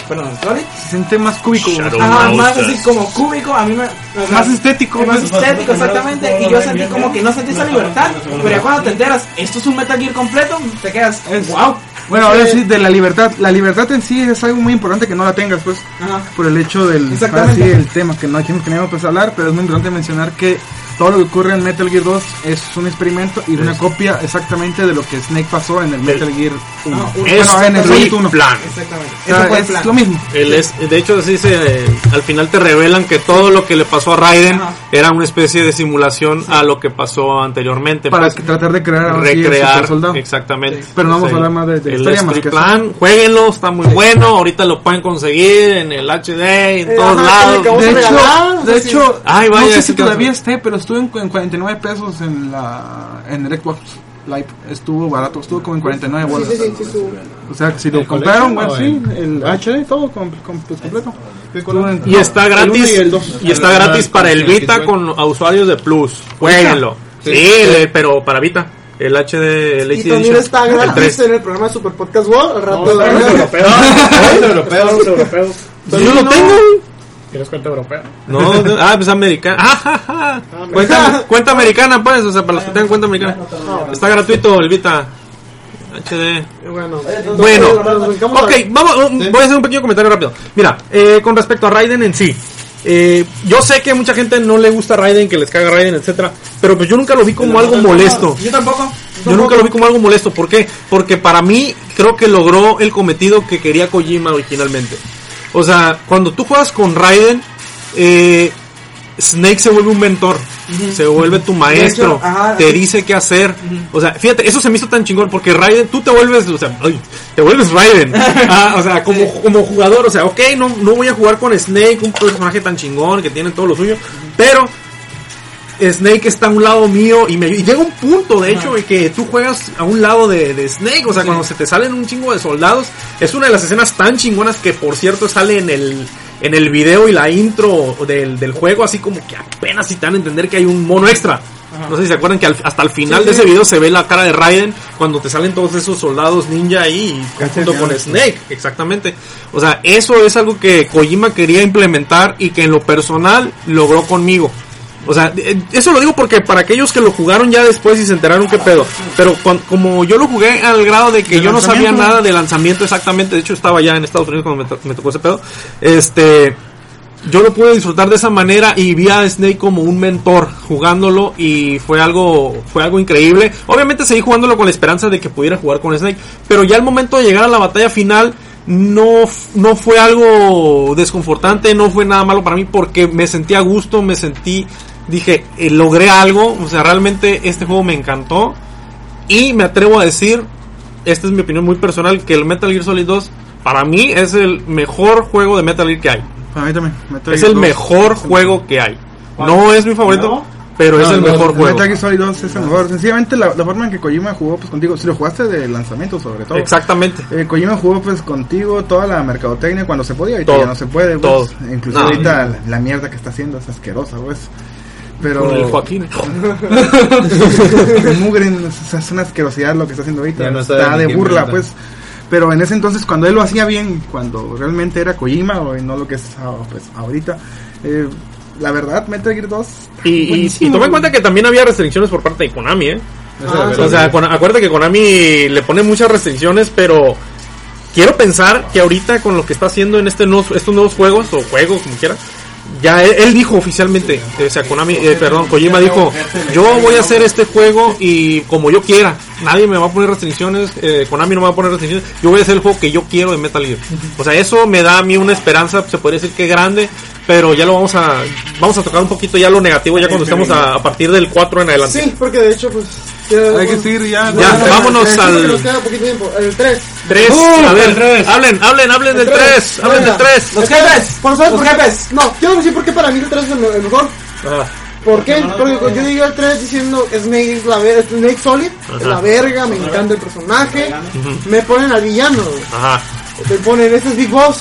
G: perdón, el Solid.
E: Se siente más cúbico.
G: Ajá, más así como cúbico, a mí me... o sea,
E: Más estético,
G: Más estético, exactamente. Y yo sentí como que no sentí esa libertad. Pero ya cuando te enteras, esto es un Metal Gear completo, te quedas, wow.
E: Bueno, ahora sí, de la libertad. La libertad en sí es algo muy importante que no la tengas, pues.
G: Ajá.
E: por el hecho del
G: Exactamente.
E: ahora sí, el tema que no no queríamos pues hablar, pero es muy importante mencionar que todo lo que ocurre en Metal Gear 2 es un experimento y una copia exactamente de lo que Snake pasó en el Metal Gear 1.
G: No, un-
F: Es
E: bueno, en el
F: mi
E: Solid 1.
F: plan.
G: Exactamente.
E: O sea,
G: el
E: es
G: plan.
E: lo mismo.
F: Es, de hecho, así se, al final te revelan que todo lo que le pasó a Raiden
G: Ajá.
F: era una especie de simulación a lo que pasó anteriormente.
E: Para
F: pues,
E: tratar de crear sí, el
F: recrear,
E: super soldado.
F: exactamente.
E: Pero no vamos
F: Sí.
E: a hablar más de- de
F: el
E: historia, más eso.
F: Plan, jueguenlo, está muy bueno. Ahorita lo pueden conseguir en el HD, en
B: Eh,
F: todos
B: ajá,
F: lados.
E: De hecho, de
B: sí.
E: hecho
F: Ay, vaya,
E: no sé
F: sí
E: si todavía esté, pero estuvo en, en 49 pesos en la en el Xbox Live. Estuvo barato, estuvo como en 49
B: Sí,
E: bolas.
B: sí, sí, sí.
E: O sea, si lo
D: ¿El
E: compraron, bueno, sí, el HD, todo com- com- pues, completo. En-
F: Y está gratis.
E: y el dos.
F: Y está gratis para el Vita con a usuarios de Plus. Jueguenlo. Sí, pero para Vita. El HD, el
B: Y también
F: Edition.
B: está
F: El
B: gratis
F: 3.
B: en el programa de Super Podcast World. Al rato
C: ver los europeos.
D: Europeos.
C: Europeos.
F: Yo lo tengo.
C: ¿Quieres cuenta europea?
F: No, no, ah, pues americana. Ah, ja, ja. Cuenta, cuenta americana, pues, o sea, para los que tengan cuenta americana. Está gratuito el Vita. HD.
B: Bueno,
F: Bueno, ok, vamos, voy a hacer un pequeño comentario rápido. Mira, eh, con respecto a Raiden en sí, eh, yo sé que mucha gente no le gusta Raiden, que les caga Raiden, etcétera, pero pues yo nunca lo vi como algo molesto.
G: Yo tampoco.
F: Yo nunca lo vi como algo molesto. ¿Por qué? Porque para mí creo que logró el cometido que quería Kojima originalmente. O sea, cuando tú juegas con Raiden, eh, Snake se vuelve un mentor. Se vuelve tu maestro.
G: hecho, ajá,
F: te dice qué hacer. O sea, fíjate, eso se me hizo tan chingón. Porque Raiden, tú te vuelves, o sea, ay, te vuelves Raiden. Ah, o sea, como, como jugador, o sea, ok, no, no voy a jugar con Snake, un personaje tan chingón que tiene todo lo suyo. Pero Snake está a un lado mío y me y llega un punto, de hecho, en que tú juegas a un lado de, de Snake, o sea, cuando se te salen un chingo de soldados, es una de las escenas tan chingonas que, por cierto, sale en el en el video y la intro del, del juego, así como que apenas si te dan a entender que hay un mono extra. No sé si se acuerdan que al- hasta el final de ese video se ve la cara de Raiden cuando te salen todos esos soldados ninja ahí junto con Snake, exactamente. O sea, eso es algo que Kojima quería implementar y que en lo personal logró conmigo. O sea, eh, eso lo digo porque para aquellos que lo jugaron ya después y se enteraron qué pedo. Pero como yo lo jugué al grado de que
E: ¿De
F: yo no sabía nada de lanzamiento exactamente, de hecho estaba ya en Estados Unidos cuando me, to- me tocó ese pedo, este, yo lo pude disfrutar de esa manera y vi a Snake como un mentor jugándolo y fue algo, fue algo increíble. Obviamente seguí jugándolo con la esperanza de que pudiera jugar con Snake, pero ya al momento de llegar a la batalla final, no, no fue algo desconfortante, no fue nada malo para mí porque me sentí a gusto, me sentí, dije, eh, logré algo, o sea, realmente este juego me encantó y me atrevo a decir, esta es mi opinión muy personal, que el Metal Gear Solid 2 para mí es el mejor juego de Metal Gear que hay.
E: Para mí también. Metal
F: Es
E: Gear
F: el
E: 2.
F: mejor juego que hay. No es mi favorito,
H: ¿No?
F: pero es
E: No,
F: el
E: no,
F: mejor juego.
E: Metal Gear Solid 2 es el mejor. Sencillamente la, la forma en que Kojima jugó pues contigo, si lo jugaste de lanzamiento sobre todo.
F: Exactamente.
E: Eh, Kojima jugó pues contigo toda la mercadotecnia cuando se podía, ahorita
F: Todo.
E: ya no se puede, pues.
F: Todo.
E: Incluso
F: No.
E: ahorita la, la mierda que está haciendo es asquerosa, pues. Pero
F: Con el Joaquín.
E: Mugren es, es una asquerosidad lo que está haciendo ahorita.
D: No
E: está de burla, pues. Pero en ese entonces, cuando él lo hacía bien, cuando realmente era Kojima, o no lo que es ah, pues, ahorita, eh, la verdad, Metal Gear 2.
F: Y, y, toma en cuenta que también había restricciones por parte de Konami, ¿eh?
B: Ah,
F: O sea, con- acuérdate que Konami le pone muchas restricciones, pero quiero pensar que ahorita con lo que está haciendo en este estos nuevos juegos, o juegos, como quiera, ya él, él dijo oficialmente, o sea, Konami, eh, perdón, Kojima dijo, yo voy a hacer este juego y como yo quiera, nadie me va a poner restricciones, eh, Konami no me va a poner restricciones, yo voy a hacer el juego que yo quiero de Metal Gear. O sea, eso me da a mí una esperanza, se podría decir que grande, pero ya lo vamos a, vamos a tocar un poquito ya lo negativo ya cuando estemos a, a partir del 4 en adelante.
B: Sí, porque de hecho, pues. Ya-
E: Hay que seguir ya.
F: Ya, vámonos al-
B: Nos queda poquito tiempo. El 3.
F: 3,
I: Uh,
F: a ver,
I: el tres.
F: hablen, hablen, hablen del 3, hablen del 3.
G: Los jefes.
B: Por ¿sabes
G: Los jefes.
B: No, yo no sé por qué para mí el 3 es el, el mejor. ¿Por qué? Porque yo llegué al 3 diciendo Snake es la verga, Snake Solid, es la verga, me encanta el personaje. Me ponen al villano, güey.
F: Ajá.
B: me ponen, este es Big Boss,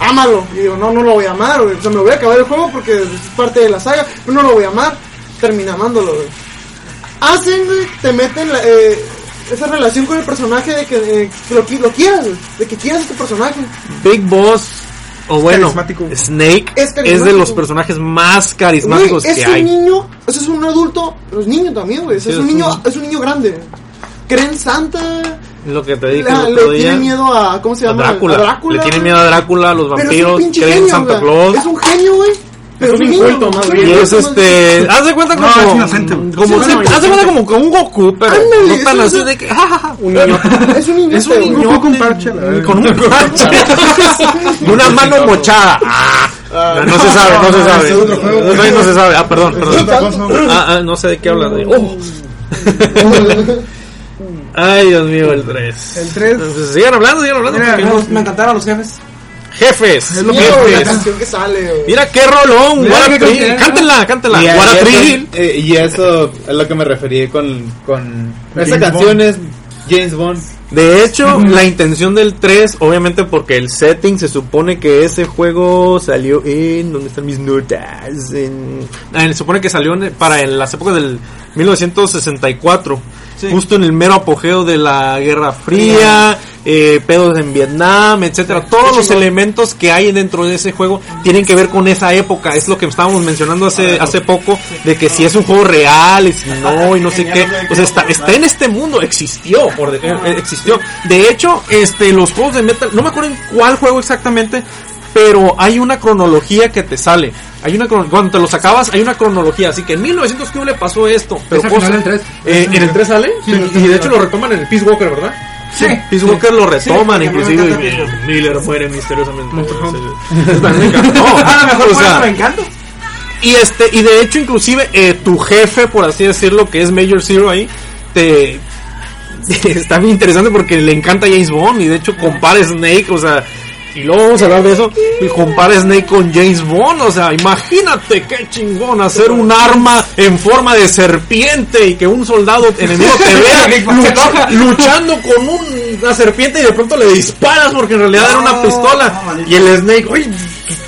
B: ámalo. Y digo, no, no lo voy a amar, güey. O sea, me voy a acabar el juego porque es parte de la saga, pero no lo voy a amar. Termina amándolo, güey. Hacen, güey, te meten la- eh, esa relación con el personaje de que, eh, que lo, qui- lo quieras. De que quieras a tu personaje.
F: Big Boss, o bueno. Snake
B: Es
F: de los personajes más carismáticos que
B: es un
F: hay.
B: niño, eso es un adulto, pero es niño también, güey.
F: Sí,
B: es un
F: es
B: niño,
F: un-
B: es un niño grande. Creen Santa,
F: Lo que te dije
B: la-
F: el
B: le tiene miedo a, ¿cómo se
F: A
B: llama?
F: Drácula.
B: A Drácula.
F: Le tienen miedo a Drácula, a los vampiros, creen
B: genio,
F: Santa. Claus.
B: Es un genio, güey. Pero
C: Es un
B: niño,
C: inculto, más bien.
F: Y es este, haz de cuenta como,
E: No, es inocente.
F: como,
B: Sí, no,
F: haz de cuenta como, como un Goku, pero
B: Ándale,
F: no tan así de que, un niño.
B: Es un niño.
F: Es un niño
E: con parche,
F: con un parche y una mano mochada. Ah, no se sabe, no se sabe.
E: es otro juego.
F: No, no se sabe. Ah, perdón, perdón. Ah, ah, no sé de qué hablan. de- Oh. Ay, Dios mío, el 3.
E: El 3.
F: sigan hablando, sigan hablando.
E: Mira,
G: Nos- Me encantaron los jefes.
F: Jefes,
E: Es lo
B: la canción que sale.
F: Mira qué rolón,
E: Mira
F: What
E: qué.
F: Cántela, cántela.
D: Y,
F: What
D: eso- eh, y eso es lo que me referí con, con esa
E: James
D: canción es James Bond.
F: De hecho, la intención del 3, obviamente porque el setting se supone que ese juego salió en... ¿Dónde están mis notas? En, ah, se supone que salió en- para en las épocas del 1964. Justo en el mero apogeo de la Guerra Fría, eh, pedos en Vietnam, etcétera. Todos los elementos que hay dentro de ese juego tienen que ver con esa época. Es lo que estábamos mencionando hace, hace poco, de que si es un juego real y si no, y no sé qué. Pues está, está en este mundo, existió, por de- eh, existió. De hecho, este, los juegos de Metal, no me acuerdo en cuál juego exactamente, pero hay una cronología que te sale. Hay una cuando te los acabas hay una cronología, así que en 1900 ¿qué le pasó esto? Pero cosa- eh, en el 3 sale
I: Sí,
F: y,
I: en el
F: y
I: tres
F: de hecho
I: sale.
F: lo retoman en el Peace Walker, ¿verdad?
G: Sí.
F: Peace Walker lo retoman inclusive y. Miller muere misteriosamente. Encantó.
G: A lo mejor
F: O sea,
G: me encanta.
F: y este y de hecho inclusive eh, tu jefe por así decirlo que es Major Zero ahí te está bien interesante porque le encanta James Bond y de hecho compara Snake o sea y luego vamos a hablar de eso y compara Snake con James Bond o sea imagínate qué chingón hacer un arma en forma de serpiente y que un soldado enemigo te vea lucha- luchando con un- una serpiente y de pronto le disparas porque en realidad era una pistola y el Snake oye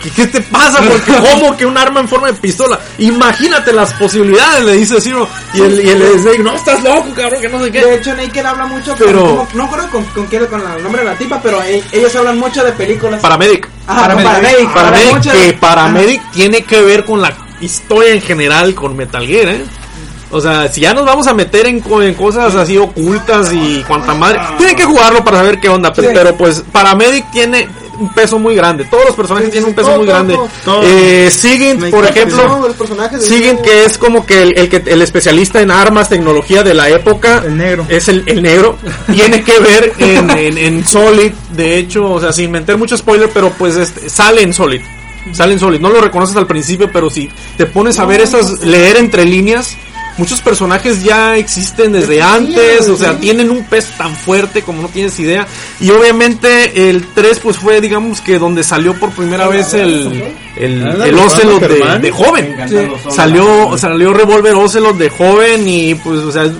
F: ¿Qué, qué te pasa? Porque ¿Cómo que un arma en forma de pistola? Imagínate las posibilidades, le dice Zero. Y el, y el Snake, no, estás loco, cabrón, que no sé
G: De
F: qué.
G: hecho, Naked habla mucho,
F: Pero-
G: pero no, recuerdo con, con quién, con el nombre de la tipa, pero e- ellos hablan mucho de películas.
F: Paramedic.
G: Ajá,
I: Paramedic.
G: con Paramedic. hablan
F: Paramedic, que Paramedic tiene que ver con la historia en general con Metal Gear, ¿eh? O sea, si ya nos vamos a meter en, en cosas así ocultas y cuanta madre, tiene que jugarlo para saber qué onda. Pero,
G: Sí.
F: pero, pues Paramedic tiene un peso muy grande. Todos los personajes
B: Sí,
F: tienen
B: sí,
F: un peso
B: todo,
F: muy
B: todo,
F: grande.
B: todo.
F: Eh, Sigint, por ejemplo, Siguen que es como que el, el que el especialista en armas, tecnología de la época.
E: El negro.
F: Es el, el negro. Tiene que ver en, en, en Solid. De hecho, o sea, sin meter mucho spoiler, pero pues este, sale en Solid. Sale en Solid. No lo reconoces al principio, pero si te pones a ver esas, leer entre líneas. Muchos personajes ya existen desde
B: Sí,
F: antes, o sea,
B: sí.
F: tienen un peso tan fuerte como no tienes idea. Y obviamente el 3 pues fue, digamos que donde salió por primera vez el, el, el Ocelot de, joven.
G: Sí.
F: Salió, salió Revolver Ocelot de joven y pues, o sea,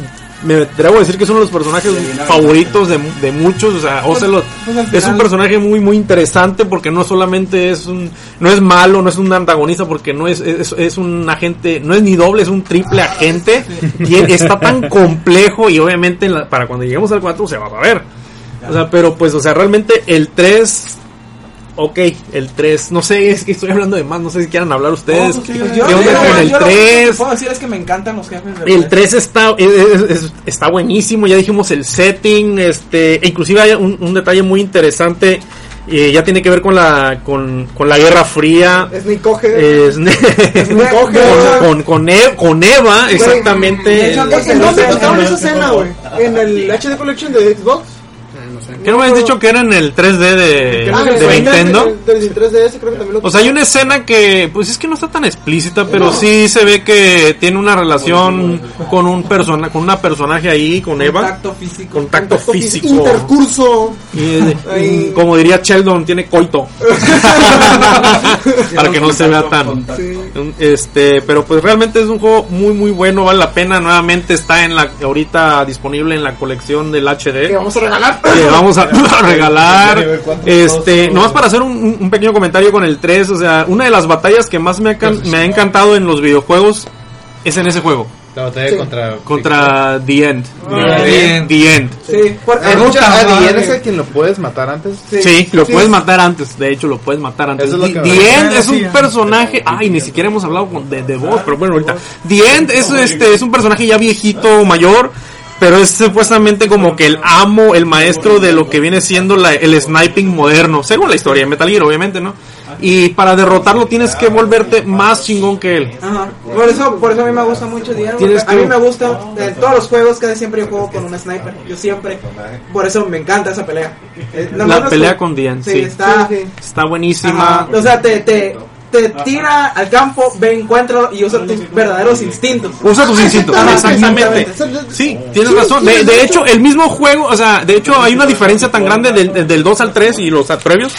F: me atrevo a decir que es uno de los personajes favoritos de, de muchos, o sea, Ocelot
G: pues,
F: es un personaje muy muy interesante porque no solamente es un no es malo, no es un antagonista porque no es es, es un agente, no es ni doble, es un triple agente. Y está tan complejo y obviamente en la- para cuando lleguemos al 4 se va a ver. O sea, pero pues o sea, realmente el 3 Ok, el 3, no sé, es que estoy hablando de más, no sé si quieran hablar ustedes.
B: Pues,
F: ¿Qué,
B: sí,
F: qué
G: Yo-
F: onda
G: yo-
F: con el
G: yo lo único que
F: 3?
G: puedo decir es que me encantan los jefes del
F: El 3 está, es- es- es- está buenísimo, ya dijimos el setting, este, e inclusive hay un, un detalle muy interesante, eh, ya tiene que ver con la, con, con la Guerra Fría.
B: Snake coge.
F: Es-
B: Snake coge.
F: con, con, con, E- con Eva,
G: De
F: exactamente.
B: ¿En dónde estaba esa escena, güey? ¿En el HD Collection de Xbox?
F: ¿Qué no me has dicho que era en el 3D de,
B: Ah,
F: de
B: en el
F: Nintendo?
B: Del del 3DS creo que también lo
F: O sea, hay una escena que, pues es que no está tan explícita, pero sí se ve que tiene una relación con un persona, con una personaje ahí, con Eva.
G: Contacto físico.
F: Contacto físico.
B: Intercurso.
F: Y, como diría Sheldon, tiene coito. Para que no se vea tan.
B: Sí.
F: Este, pero pues realmente es un juego muy muy bueno, vale la pena. Nuevamente está en la ahorita disponible en la colección del HD
B: Que vamos a regalar.
F: que vamos a, a regalar. Este, nomás para hacer un, un- pequeño comentario con el 3, o sea, una de las batallas que más me ha, me ha encantado en los videojuegos es en ese juego,
D: La batalla
B: Sí.
D: contra.
F: contra The End.
I: The End.
F: The End.
G: Sí, porque
D: Ah,
G: mucha-
D: ah,
G: ah,
D: ¿y eres el quien lo puedes matar antes?
F: Sí, lo
B: sí.
F: puedes matar antes. De hecho, lo puedes matar antes.
D: Es
F: The, The End es
E: Sí,
F: un
E: sí.
F: personaje. Ay, ni siquiera hemos hablado con- de, de voz, pero bueno, ahorita. The End es, este, es un personaje ya viejito, mayor. Pero es supuestamente como que el amo, el maestro de lo que viene siendo la- el sniping moderno. Según la historia de Metal Gear, obviamente, ¿no? Y para derrotarlo tienes que volverte más chingón que él.
G: Ajá. Por eso, por eso a mí me gusta mucho Diablo. A mí me gusta, en todos los juegos casi siempre yo juego con un sniper. Yo siempre. Por eso me encanta esa pelea. Eh,
F: La pelea con End,
G: Sí,
F: sí.
G: está.
B: Sí, sí.
F: Está buenísima.
G: Ajá. O sea, te, te, te tira al campo, ve, encuentra y usa tus verdaderos instintos.
F: Usa tus instintos, exactamente.
B: exactamente.
F: Sí, tienes
B: Sí,
F: razón. De, hecho, el mismo juego, o sea, de hecho hay una diferencia tan grande del, del 2 al 3 y los previos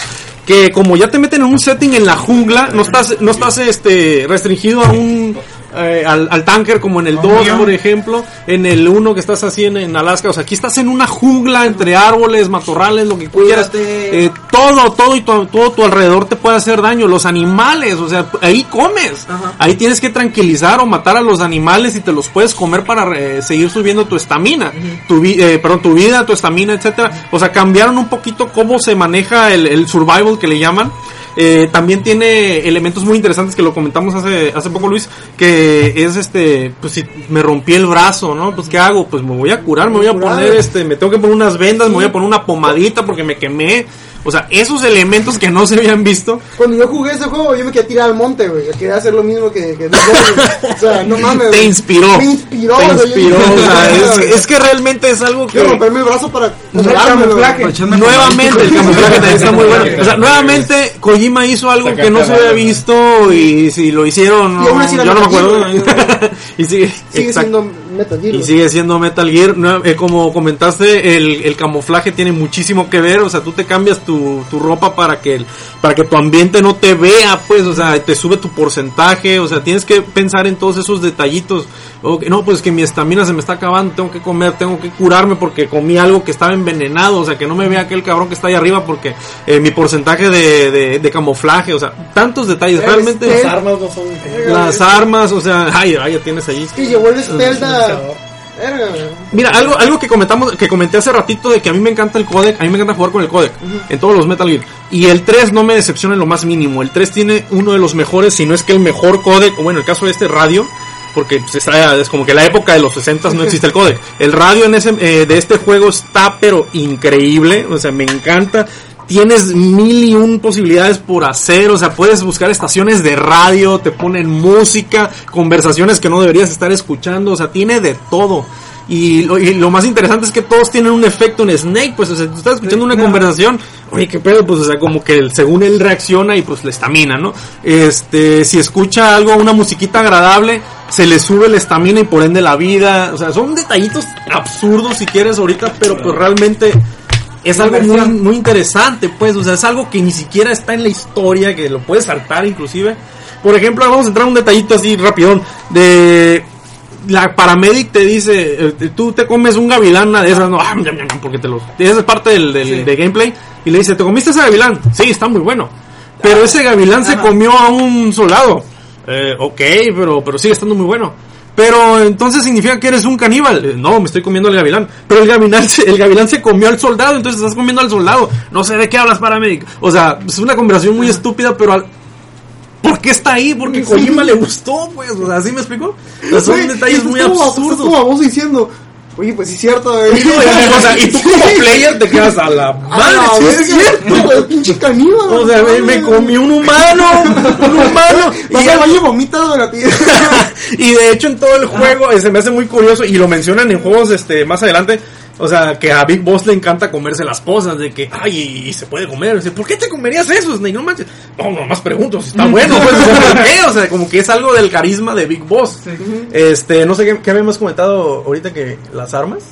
F: que como ya te meten en un setting en la jungla, no estás no estás este restringido a un eh, al, al tanker como en el 2, por ejemplo, en el 1 que estás así en, en Alaska, o sea, aquí estás en una jungla entre árboles, matorrales, lo que quieras. Eh, todo, todo y tu- todo tu alrededor te puede hacer daño. Los animales, o sea, ahí comes.
G: Ajá.
F: Ahí tienes que tranquilizar o matar a los animales y te los puedes comer para eh, seguir subiendo tu estamina, tu eh, perdón, tu vida, tu estamina, etcétera. O sea, cambiaron un poquito cómo se maneja el, el survival que le llaman. Eh, también tiene elementos muy interesantes que lo comentamos hace hace poco Luis que es este pues si me rompí el brazo no pues qué hago pues me voy a curar me voy a poner este me tengo que poner unas vendas me voy a poner una pomadita porque me quemé O sea, esos elementos que no se habían visto.
B: Cuando yo jugué ese juego, yo me quería tirar al monte, güey. Yo quería hacer lo mismo que. que o sea, no mames.
F: Te inspiró.
B: Me inspiró,
F: Te
B: güey. Yo
F: inspiró. o sea, es, es que realmente es algo que.
B: Quiero romperme el brazo para.
G: Camuflaje.
F: Nuevamente, el camuflaje también está muy bueno. O sea, nuevamente, Kojima hizo algo que no se había visto y si lo hicieron,
B: la
F: yo no me acuerdo. Y sigue,
B: Sigue siendo Metal Gear.
F: Y sigue siendo Metal Gear. No, eh, como comentaste, el, el camuflaje tiene muchísimo que ver. O sea, tú te cambias tu, tu ropa para que, el- para que tu ambiente no te vea, pues. O sea, te sube tu porcentaje. O sea, tienes que pensar en todos esos detallitos. O que, no, pues que mi estamina se me está acabando. Tengo que comer, tengo que curarme porque comí algo que estaba envenenado. O sea, que no me vea aquel cabrón que está ahí arriba porque eh, mi porcentaje de, de, de camuflaje. O sea, tantos detalles. Realmente.
C: Las armas no son.
F: Las armas, o sea, ay, ay, ya tienes allí.
B: Y llevó el.
F: Mira, algo, algo que comentamos, que comenté hace ratito de que a mí me encanta el codec, a mí me encanta jugar con el codec en todos los Metal Gear. Y el 3 no me decepciona en lo más mínimo. El 3 tiene uno de los mejores, si no es que el mejor codec, o bueno, el caso de este radio, porque pues, está- es como que la época de los 60 no existe el codec. El radio en ese, eh, de este juego está pero increíble, o sea, me encanta. Tienes mil y un posibilidades por hacer, o sea, puedes buscar estaciones de radio, te ponen música, conversaciones que no deberías estar escuchando, o sea, tiene de todo. Y lo, y lo más interesante es que todos tienen un efecto en Snake, pues, o sea, tú estás escuchando una conversación, oye, qué pedo, pues, o sea, como que el- según él reacciona y pues le estamina, ¿no? Este, si escucha algo, una musiquita agradable, se le sube la estamina y por ende la vida, o sea, son detallitos absurdos si quieres ahorita, pero pues realmente es algo muy, muy interesante, pues, o sea, es algo que ni siquiera está en la historia, que lo puedes saltar inclusive. Por ejemplo, vamos a entrar a un detallito así rapidón de la paramedic te dice, eh, tú te comes un gavilán de esas, no, ah, porque te lo, esa es parte del, del de gameplay, y le dice, ¿te comiste ese gavilán? Sí, está muy bueno. Pero ese gavilán se comió a un soldado. Eh, ok, pero, pero sigue estando muy bueno. Pero entonces significa que eres un caníbal. Eh, No, me estoy comiendo el gavilán. Pero el gavilán, se- el gavilán se comió al soldado, entonces estás comiendo al soldado. No sé de qué hablas, paramedic. O sea, es una conversación muy estúpida, pero al- ¿Por qué está ahí? Porque Kojima le gustó, pues. O sea, ¿sí me explico? O sea, son detalles muy absurdos.
B: como vos diciendo. Oye, pues sí es cierto, güey.
F: o sea, y tú como player te quedas a la
B: A
F: madre,
B: la
F: sí es cierto.
B: pinche caníbal.
F: O sea, me, me comí un humano, un humano.
B: Vas
F: Y,
B: al baño vomitas, ti.
F: y de hecho en todo el juego eh, se me hace muy curioso y lo mencionan en juegos este más adelante. O sea, que a Big Boss le encanta comerse las cosas, de que, ay, y se puede comer. Dice, ¿por qué te comerías eso, Snake? No manches. No, nomás pregunto si está bueno, pues, ¿por qué? O sea, como que es algo del carisma de Big Boss. Este, no sé qué, qué habíamos comentado ahorita que las armas.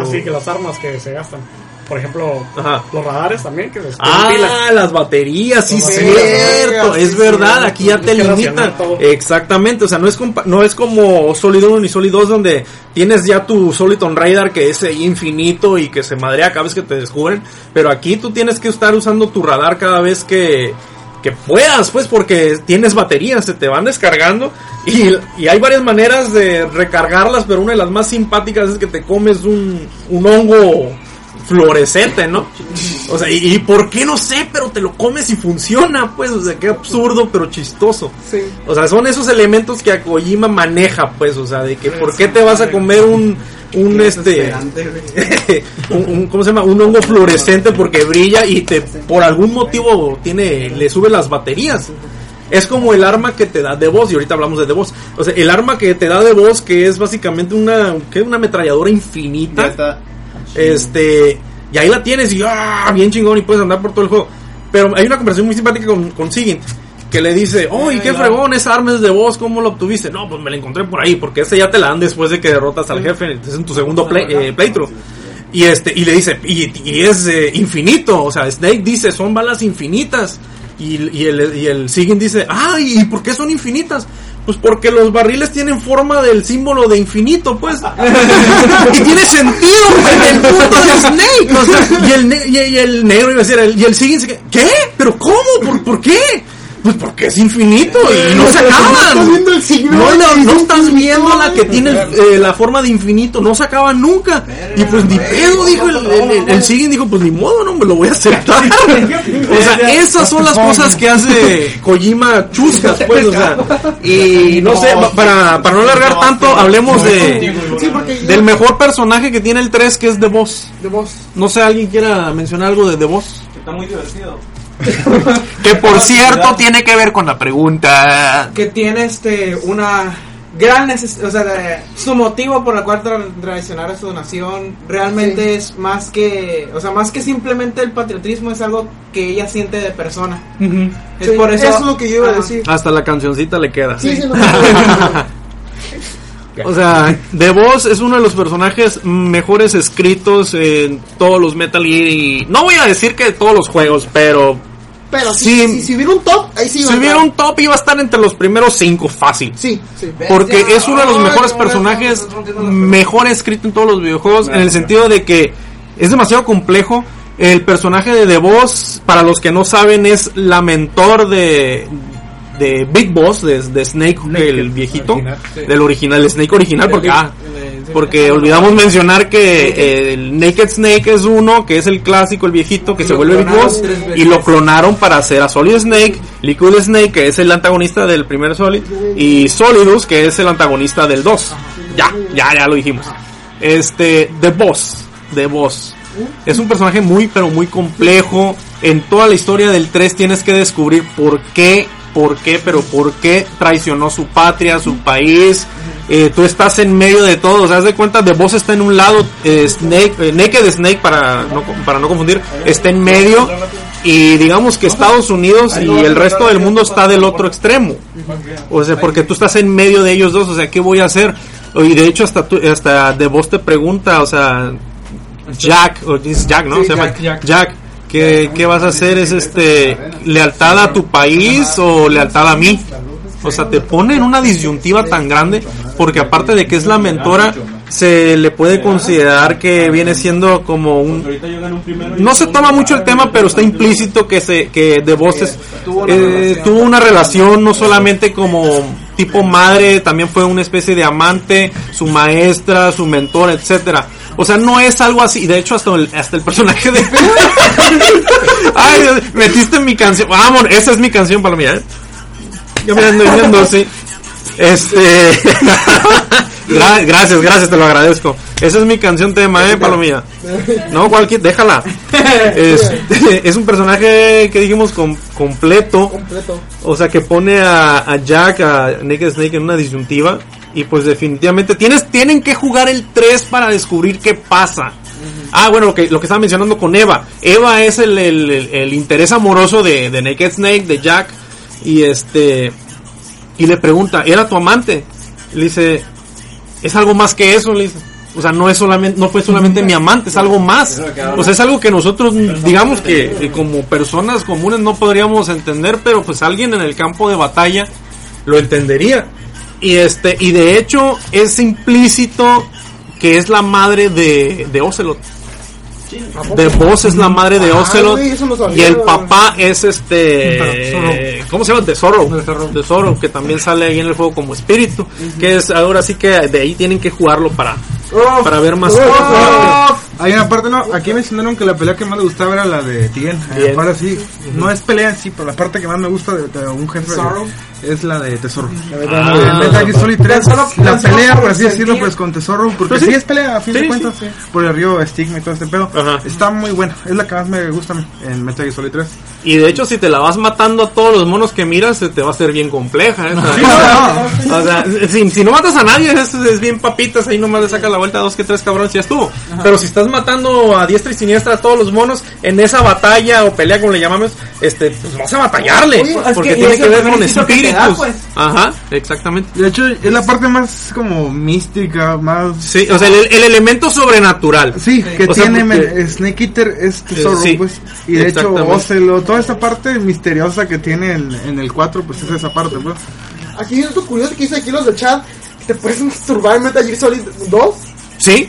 C: Así que las armas que se gastan. Por ejemplo,
F: Ajá.
C: los radares también que pilas.
F: Ah, las baterías, sí,
C: Las
F: cierto, es
B: sí,
F: verdad, aquí ya te limitan. Exactamente, o sea, no es, no es como Solid 1 ni Solid 2 donde tienes ya tu Soliton Radar que es infinito y que se madrea cada vez que te descubren, pero aquí tú tienes que estar usando tu radar cada vez que, que puedas, pues porque tienes baterías, se te van descargando y, y hay varias maneras de recargarlas, pero una de las más simpáticas es que te comes un, un hongo fluorescente, ¿no? O sea, y, y por qué no sé, pero te lo comes y funciona, pues, o sea, qué absurdo, pero chistoso.
B: Sí.
F: O sea, son esos elementos que a Kojima maneja, pues, o sea, de que por qué te vas a comer un un este un, un- ¿cómo se llama? un hongo fluorescente porque brilla y te por algún motivo tiene le sube las baterías. Es como el arma que te da de voz, y ahorita hablamos de de voz. O sea, el arma que te da de voz, que es básicamente una, ¿qué? una ametralladora infinita. Este, y ahí la tienes y ¡ah! bien chingón y puedes andar por todo el juego. Pero hay una conversación muy simpática con, con Sigint que le dice, oh, ¿y qué fregón esa arma es de voz? ¿Cómo lo obtuviste? No, pues me la encontré por ahí, porque esa ya te la dan después de que derrotas al jefe, es en tu segundo play, eh, playthrough. Y este, y le dice, y, y es eh, infinito, o sea, Snake dice, son balas infinitas. Y, y el, y el Sigint dice, ay, ¿y por qué son infinitas? Pues porque los barriles tienen forma del símbolo de infinito, pues. y tiene sentido en el punto de Snake. Y el, y, y el negro iba a decir, y el queda, ¿qué? ¿Pero cómo? ¿Por, ¿Por qué? Pues porque es infinito y no se acaban.
B: Estás viendo el signo.
F: No, no, no estás viendo la que tiene eh, la forma de infinito, no se acaba nunca. Y pues ni pedo, dijo el, el, el, el Sigin, dijo, pues ni modo, no me lo voy a aceptar. o sea, esas son las cosas que hace Kojima chuscas, pues, o sea. Y no sé, pa- para, para no alargar tanto, hablemos de del mejor personaje que tiene el 3, que es The Boss.
B: de voz.
F: No sé, ¿alguien quiera mencionar algo de The Boss?
H: Está muy divertido.
F: Que por cierto tiene que ver con la pregunta.
G: que tiene este una gran necesidad, o sea, de- su motivo por el cual tra- traicionar a su nación realmente es más que, o sea, más que simplemente el patriotismo es algo que ella siente de persona. Es
B: Sí,
G: por eso,
B: es lo que yo iba a decir.
F: Hasta la cancioncita le queda.
B: Sí, sí, no,
F: O sea, The Boss es uno de los personajes mejores escritos en todos los Metal Gear y no voy a decir que de todos los juegos, pero
B: Pero si,
F: Sí.
B: si, si hubiera un top, ahí sí iba
F: si
B: a
F: hubiera un top iba a estar entre los primeros cinco fácil.
B: Sí, sí.
F: Porque es uno de los mejores personajes mejor escrito en todos los videojuegos, en el sentido de que es demasiado complejo. El personaje de The Boss, para los que no saben, es la mentor de, de Big Boss, de, de Snake, el viejito, del original, el Snake original, porque, ah, porque olvidamos mencionar que eh, el Naked Snake es uno, que es el clásico, el viejito, que
G: Y
F: se vuelve Big Boss, y lo clonaron para hacer a Solid Snake, Liquid Snake, que es el antagonista del primer Solid, y Solidus, que es el antagonista del 2. Ya, ya, ya lo dijimos. Este, The Boss, The Boss. Es un personaje muy, pero muy complejo. En toda la historia del 3 tienes que descubrir por qué, por qué, pero por qué traicionó su patria, su país. Eh, tú estás en medio de todo, o sea, haz de cuenta, The Boss está en un lado, eh, Snake, eh, Naked Snake, para no, para no confundir, está en medio. Y digamos que Estados Unidos y el resto del mundo está del otro extremo. O sea, porque tú estás en medio de ellos dos, o sea, ¿qué voy a hacer? Y de hecho hasta tú, hasta The Boss te pregunta, o sea, Jack, o dices Jack, ¿no? Se llama
G: Jack,
F: Jack. ¿Qué, qué vas a hacer? ¿Es este lealtad a tu país o lealtad a mí? O sea, te pone en una disyuntiva tan grande porque aparte de que es la mentora, se le puede considerar que viene siendo como un no se toma mucho el tema, pero está implícito que se que The Boss es-
G: Tuvo una
F: eh, tuvo una relación no solamente como tipo madre, también fue una especie de amante, su maestra, su mentor, etcétera. O sea, no es algo así. De hecho, hasta el, hasta el personaje de... Ay, metiste en mi canción. Vamos, esa es mi canción para mí, ¿eh? Yo me ando viendo, sí. Este... Gra- gracias, gracias, te lo agradezco. Esa es mi canción tema, eh, Palomilla. No, cualquier, déjala. Es, es un personaje que dijimos com- completo.
B: Completo.
F: O sea, que pone a, a Jack, a Naked Snake en una disyuntiva. Y pues definitivamente tienes, tienen que jugar el 3 para descubrir qué pasa. Ah, bueno, lo que, lo que estaba mencionando con Eva. Eva es el, el- el- el interés amoroso de, de Naked Snake, de Jack. Y este. Y le pregunta, ¿era tu amante? Le dice, es algo más que eso, le dice. O sea, no es solamente, no fue solamente mi amante, es algo más. O sea, es algo que nosotros, digamos que como personas comunes no podríamos entender, pero pues alguien en el campo de batalla lo entendería. Y este, y de hecho es implícito que es la madre de, de Ocelot. The Boss es la madre de Ocelot
B: güey, sabía,
F: y el papá es este
I: Zorro.
F: ¿cómo se llama? Tesoro. Tesoro que también sale ahí en el juego como espíritu, que es ahora sí que de ahí tienen que jugarlo para para ver más
E: Hay una parte, no, aquí mencionaron que la pelea que más le gustaba era la de Tien.
F: Tien.
E: Ahora sí, no es pelea en sí, pero la parte que más me gusta de, de un jefe
G: Tesoro.
E: es la de Tesoro.
F: Ah.
E: En Metal Gear Solid 3,
G: Tan solo-
E: la pelea,
G: por
E: así decirlo, pues con Tesoro, porque
F: Pues sí.
E: sí. es pelea, a fin
F: Sí,
E: de cuentas,
F: sí.
E: por el río Stigma y todo este pedo.
F: Ajá.
E: Está muy buena, es la que más me gusta en Metal Gear Solid 3.
F: y de hecho si te la vas matando a todos los monos que miras se te va a hacer bien compleja esa. o sea si, si no matas a nadie es, es bien papitas ahí nomás le sacas la vuelta a dos que tres cabrones y ya estuvo pero si estás matando a diestra y siniestra a todos los monos en esa batalla o pelea como le llamamos este pues vas a batallarle
G: Oye, es
F: porque
G: que-
F: tiene
G: es
F: que
G: el
F: ver con
G: da,
F: espíritus
G: pues.
F: ajá exactamente
E: De hecho, es la parte más como mística, más...
F: Sí, o sea, el, el elemento sobrenatural.
E: Sí, que
F: O sea,
E: tiene
F: porque-
E: men- Snake Eater es Tesoro,
F: Sí,
E: pues. Y de hecho. Ocelot, toda esta parte misteriosa que tiene en, en el 4, pues es esa parte, pues.
B: Aquí hay algo curioso que dice aquí los del chat. ¿Te puedes masturbar en Metal Gear Solid 2?
F: Sí,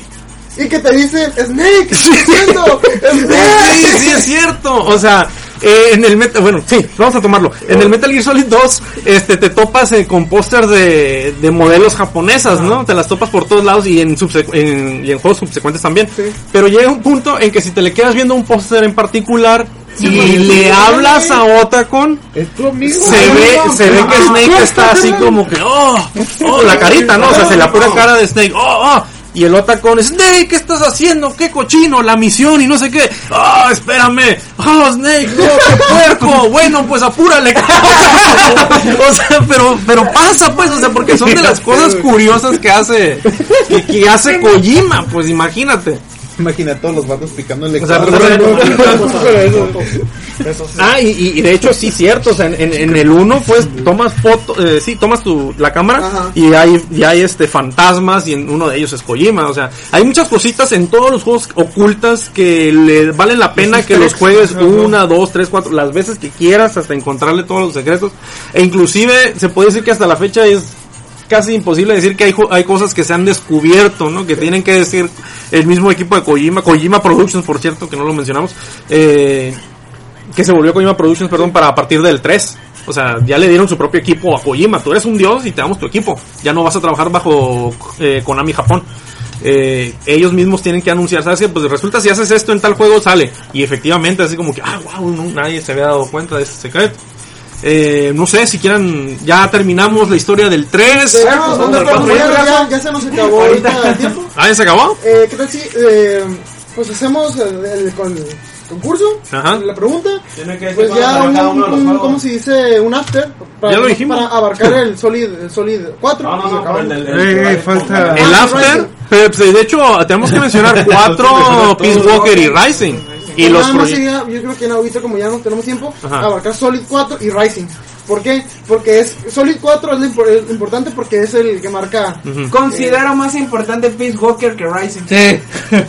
B: Y que te dicen, Snake, ¿qué estoy haciendo? Snake.
F: sí, sí, es cierto. O sea, eh, en el Metal, bueno, sí, vamos a tomarlo. En el Metal Gear Solid 2, este, te topas eh, con pósters de, de modelos japonesas, ¿no? Te las topas por todos lados y en, subsecu- en- y en juegos subsecuentes también. Pero llega un punto en que si te le quedas viendo un póster en particular y le hablas a Otacon,
B: Es
F: se ve, se ve que Snake está así como que, oh, oh, la carita, ¿no? O sea, se la pura cara de Snake, oh, oh. Y el Otacon, Snake, ¿qué estás haciendo? ¿Qué cochino? La misión y no sé qué. Oh, espérame. Oh, Snake, no, qué puerco. Bueno, pues apúrale. o sea, pero, pero pasa, pues, o sea, porque son de las cosas curiosas que hace, que, que hace Kojima, pues imagínate.
D: Imagina todos los vatos picándole.
F: O sea. Ah, y, y- y de hecho sí cierto, o sea, en, en- en el 1 pues tomas foto, eh, sí, tomas tu la cámara
B: Ajá.
F: y hay y hay este fantasmas y en uno de ellos es Kojima, o sea, hay muchas cositas en todos los juegos ocultas que le valen la pena que los juegues una, dos, tres, cuatro, las veces que quieras hasta encontrarle todos los secretos e inclusive se puede decir que hasta la fecha es casi imposible decir que hay, hay cosas que se han descubierto, ¿no? Que tienen que decir el mismo equipo de Kojima, Kojima Productions, por cierto, que no lo mencionamos, eh, que se volvió Kojima Productions, perdón, para partir del 3. O sea, ya le dieron su propio equipo a Kojima. Tú eres un dios y te damos tu equipo. Ya no vas a trabajar bajo eh, Konami Japón. Eh, ellos mismos tienen que anunciar, ¿sabes? Pues resulta si haces esto en tal juego sale. Y efectivamente, así como que, ah, wow, no, nadie se había dado cuenta de ese secreto. Eh, no sé si quieran, ya terminamos la historia del 3.
B: Bueno, ¿dónde estamos? Ya, ya- ya se nos acabó ahorita el tiempo.
F: Ah, ¿ya se acabó?
B: Eh, ¿Qué tal si eh, pues hacemos el, el con- concurso?
F: Ajá.
B: La pregunta.
H: Tiene que decir
B: Pues ya un,
H: cada uno de los
B: un-
H: juegos.
B: ¿cómo se dice? Un after. Para,
F: Ya lo dijimos.
B: Para abarcar el Solid, el Solid 4.
H: No, no,
B: y
H: no,
B: acabamos.
H: pero el el- el-
E: falta-
F: El After, pues, de hecho tenemos que mencionar cuatro Peace Walker y Rising. Y los
B: nada más sería, yo creo que en ahorita como ya no tenemos tiempo,
F: Ajá.
B: abarcar Solid 4 y Rising. ¿Por qué? Porque es Solid 4 es lo impor- es importante porque es el que marca.
F: Ujú.
G: Considero más importante Peace Walker que Rising.
I: Sí.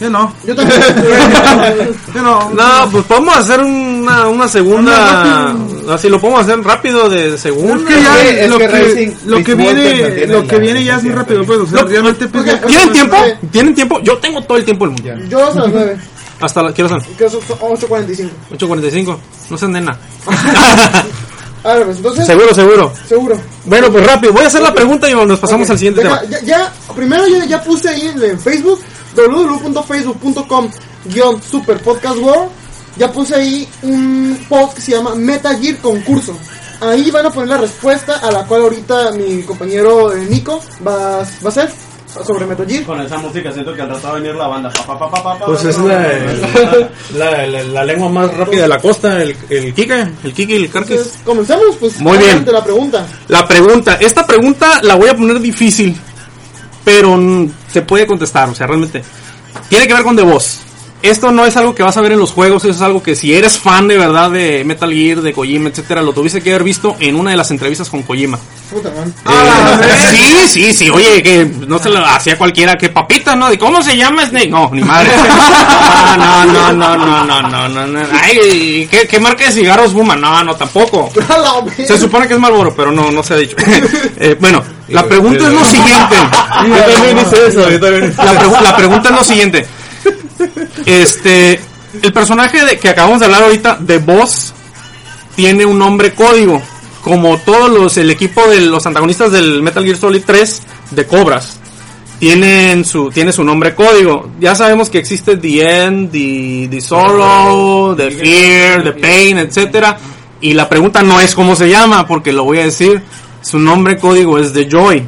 E: Yo no.
B: Yo también.
E: Yo no.
F: No, pues podemos hacer una, una segunda. Así lo podemos hacer rápido de
E: Es
F: segunda.
E: que ya
D: Es que- es
E: lo
D: que
E: que,
D: Racing
E: lo que viene lo que viene ya es muy rápido pues o sea
F: No,
E: realmente pues,
F: ¿Tienen tiempo?
B: Eh,
F: ¿Tienen tiempo? Yo tengo todo el tiempo del mundo.
B: Yo hasta las 9.
F: Hasta la,
B: Que son 8.45.
F: 8.45. No seas nena.
B: A ver, pues entonces.
F: seguro, seguro.
B: Seguro.
F: Bueno, pues rápido. Voy a hacer la pregunta y nos pasamos al siguiente
B: deja-
F: tema.
B: Ya, ya- primero ya, ya puse ahí en, Facebook, www.facebook.com guion Super Podcast World. Ya puse ahí un post que se llama Meta Gear Concurso. Ahí van a poner la respuesta a la cual ahorita mi compañero eh, Nico va, va a hacer sobre Meta Gear.
H: Con esa música siento que al rato va a venir la banda. Pa, pa, pa, pa, pa, pa,
F: Pues es la, la, la, la lengua más rápida de la costa, el, el Kike, el Kike y el Carquis.
B: Entonces, comenzamos pues
F: Muy bien.
B: la pregunta.
F: La pregunta, esta pregunta la voy a poner difícil, pero se puede contestar, o sea, realmente. Tiene que ver con The Boss. Esto no es algo que vas a ver en los juegos, es algo que si eres fan de verdad de Metal Gear, de Kojima, etcétera, lo tuviste que haber visto en una de las entrevistas con Kojima.
B: Puta man.
F: Eh, sí, sí, sí, oye, que no se lo hacía cualquiera, que papita, ¿no? ¿De cómo se llama Snake? No, ni madre. No, no, no, no, no, no, no, no. Ay, ¿qué, qué marca de cigarros fuma? No, no, tampoco. Se supone que es Marlboro, pero no, no se ha dicho. Eh, bueno, la pregunta es lo siguiente.
D: Yo también hice eso, yo también hice
F: La, pregu- la pregunta es lo siguiente. Este, el personaje de, que acabamos de hablar ahorita, de Boss, tiene un nombre código. Como todos los, el equipo de los antagonistas del Metal Gear Solid 3 de Cobras. Tienen su, tiene su nombre código. Ya sabemos que existe The End, The, the Sorrow, The Fear, The Pain, etcétera. Y la pregunta no es cómo se llama, porque lo voy a decir. Su nombre código es The Joy.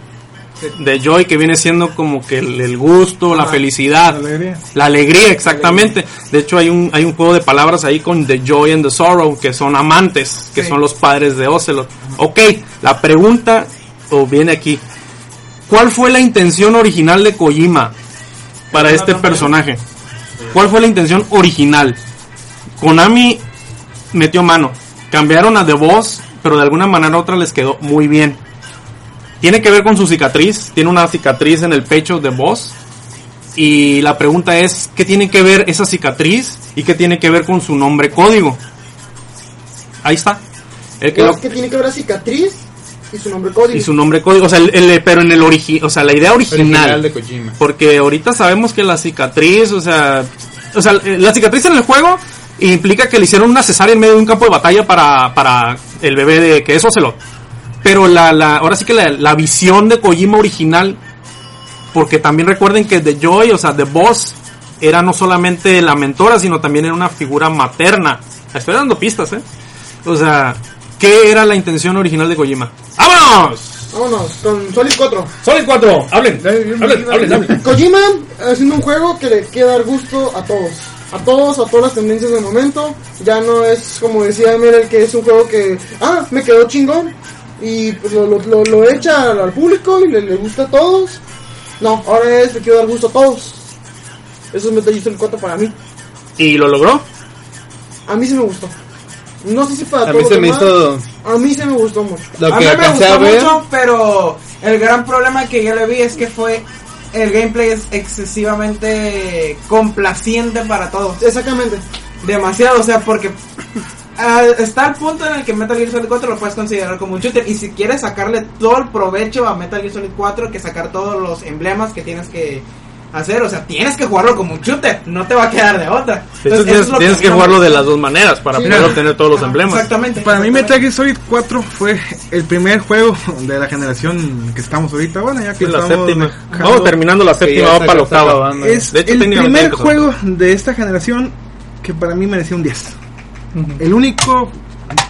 F: The Joy que viene siendo como que el, el gusto, la felicidad.
E: alegría.
F: La alegría, exactamente. De hecho, hay un, hay un juego de palabras ahí con The Joy and the Sorrow, que son amantes, que son los padres de Ocelot. Ok, la pregunta o viene aquí. ¿Cuál fue la intención original de Kojima para este personaje? ¿Cuál fue la intención original? Konami metió mano. Cambiaron a The Boss, pero de alguna manera u otra les quedó muy bien. Tiene que ver con su cicatriz. Tiene una cicatriz en el pecho de Boss. Y la pregunta es, ¿qué tiene que ver esa cicatriz y qué tiene que ver con su nombre código? Ahí está. El que
B: Pues,
F: lo-
B: que tiene que ver la cicatriz y su nombre código.
F: y su nombre código, o sea, el, el- pero en el origen, o sea, la idea original.
D: Original de Kojima.
F: Porque ahorita sabemos que la cicatriz, o sea, o sea, la cicatriz en el juego implica que le hicieron una cesárea en medio de un campo de batalla para, para el bebé de que es Ocelot. Pero la, la, ahora sí que la, la visión de Kojima original, porque también recuerden que The Joy, o sea, The Boss, era no solamente la mentora, sino también era una figura materna. Estoy dando pistas, ¿eh? O sea, ¿qué era la intención original de Kojima? ¡Vámonos!
B: Vámonos, con Solid 4.
F: Solid 4, hablen, hablen, hablen, hablen.
B: Kojima haciendo un juego que le quiere dar gusto a todos. a todos, a todas las tendencias del momento. Ya no es como decía Emil, el que es un juego que, ah, me quedó chingón. Y pues lo, lo, lo- lo echa al, público y le, le gusta a todos. No, ahora es, le quiero dar gusto a todos. Eso es Metal Gear Solid 4 para mí.
F: ¿Y lo logró?
B: A mí sí me gustó. No sé si para
D: A
B: todos
D: mí se me hizo
B: A mí se me gustó mucho.
D: lo
G: a mí
D: que
G: me
D: alcancé a
G: gustó
D: ver.
G: mucho, pero el gran problema que yo le vi es que fue el gameplay es excesivamente complaciente para todos.
B: Exactamente.
G: Demasiado, o sea, porque ah, está el punto en el que Metal Gear Solid 4 lo puedes considerar como un shooter y si quieres sacarle todo el provecho a Metal Gear Solid 4 que sacar todos los emblemas que tienes que hacer, o sea, tienes que jugarlo como un shooter, no te va a quedar de otra.
F: De hecho,
G: Entonces,
F: tienes,
G: mí
F: que jugarlo de las dos maneras para
B: Sí,
F: poder obtener todos los emblemas.
G: Exactamente.
E: Para mí
G: exactamente.
E: Metal Gear Solid 4 fue el primer juego de la generación que estamos ahorita. Bueno, ya que
F: Sí, la
E: estamos
F: séptima.
E: dejando-
F: Vamos terminando la séptima,
D: ya
F: va para la octava.
E: Es
F: De hecho,
E: el primer juego de esta generación que para mí merecía un 10. El único,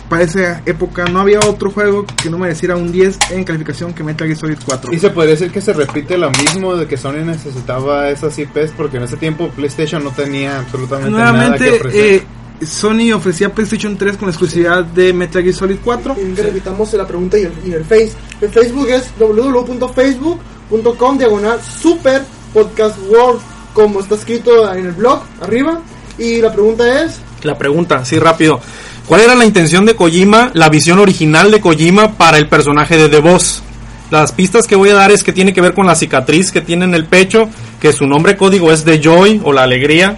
E: para esa época, no había otro juego que no mereciera un 10 en calificación que Metal Gear Solid 4.
D: Y se podría decir que se repite lo mismo de que Sony necesitaba esas IPs porque en ese tiempo PlayStation no tenía absolutamente nada que
E: Nuevamente,
D: ofrecer.
E: eh, Sony ofrecía PlayStation 3 con la exclusividad de Metal Gear Solid 4.
B: Y repitamos la pregunta y el, y el Face. El Facebook es www.facebook.com diagonal super podcast world como está escrito en el blog arriba. Y la pregunta es,
F: La pregunta, sí, rápido. ¿Cuál era la intención de Kojima, la visión original de Kojima para el personaje de The Boss? Las pistas que voy a dar es que tiene que ver con la cicatriz que tiene en el pecho, que su nombre código es The Joy o la alegría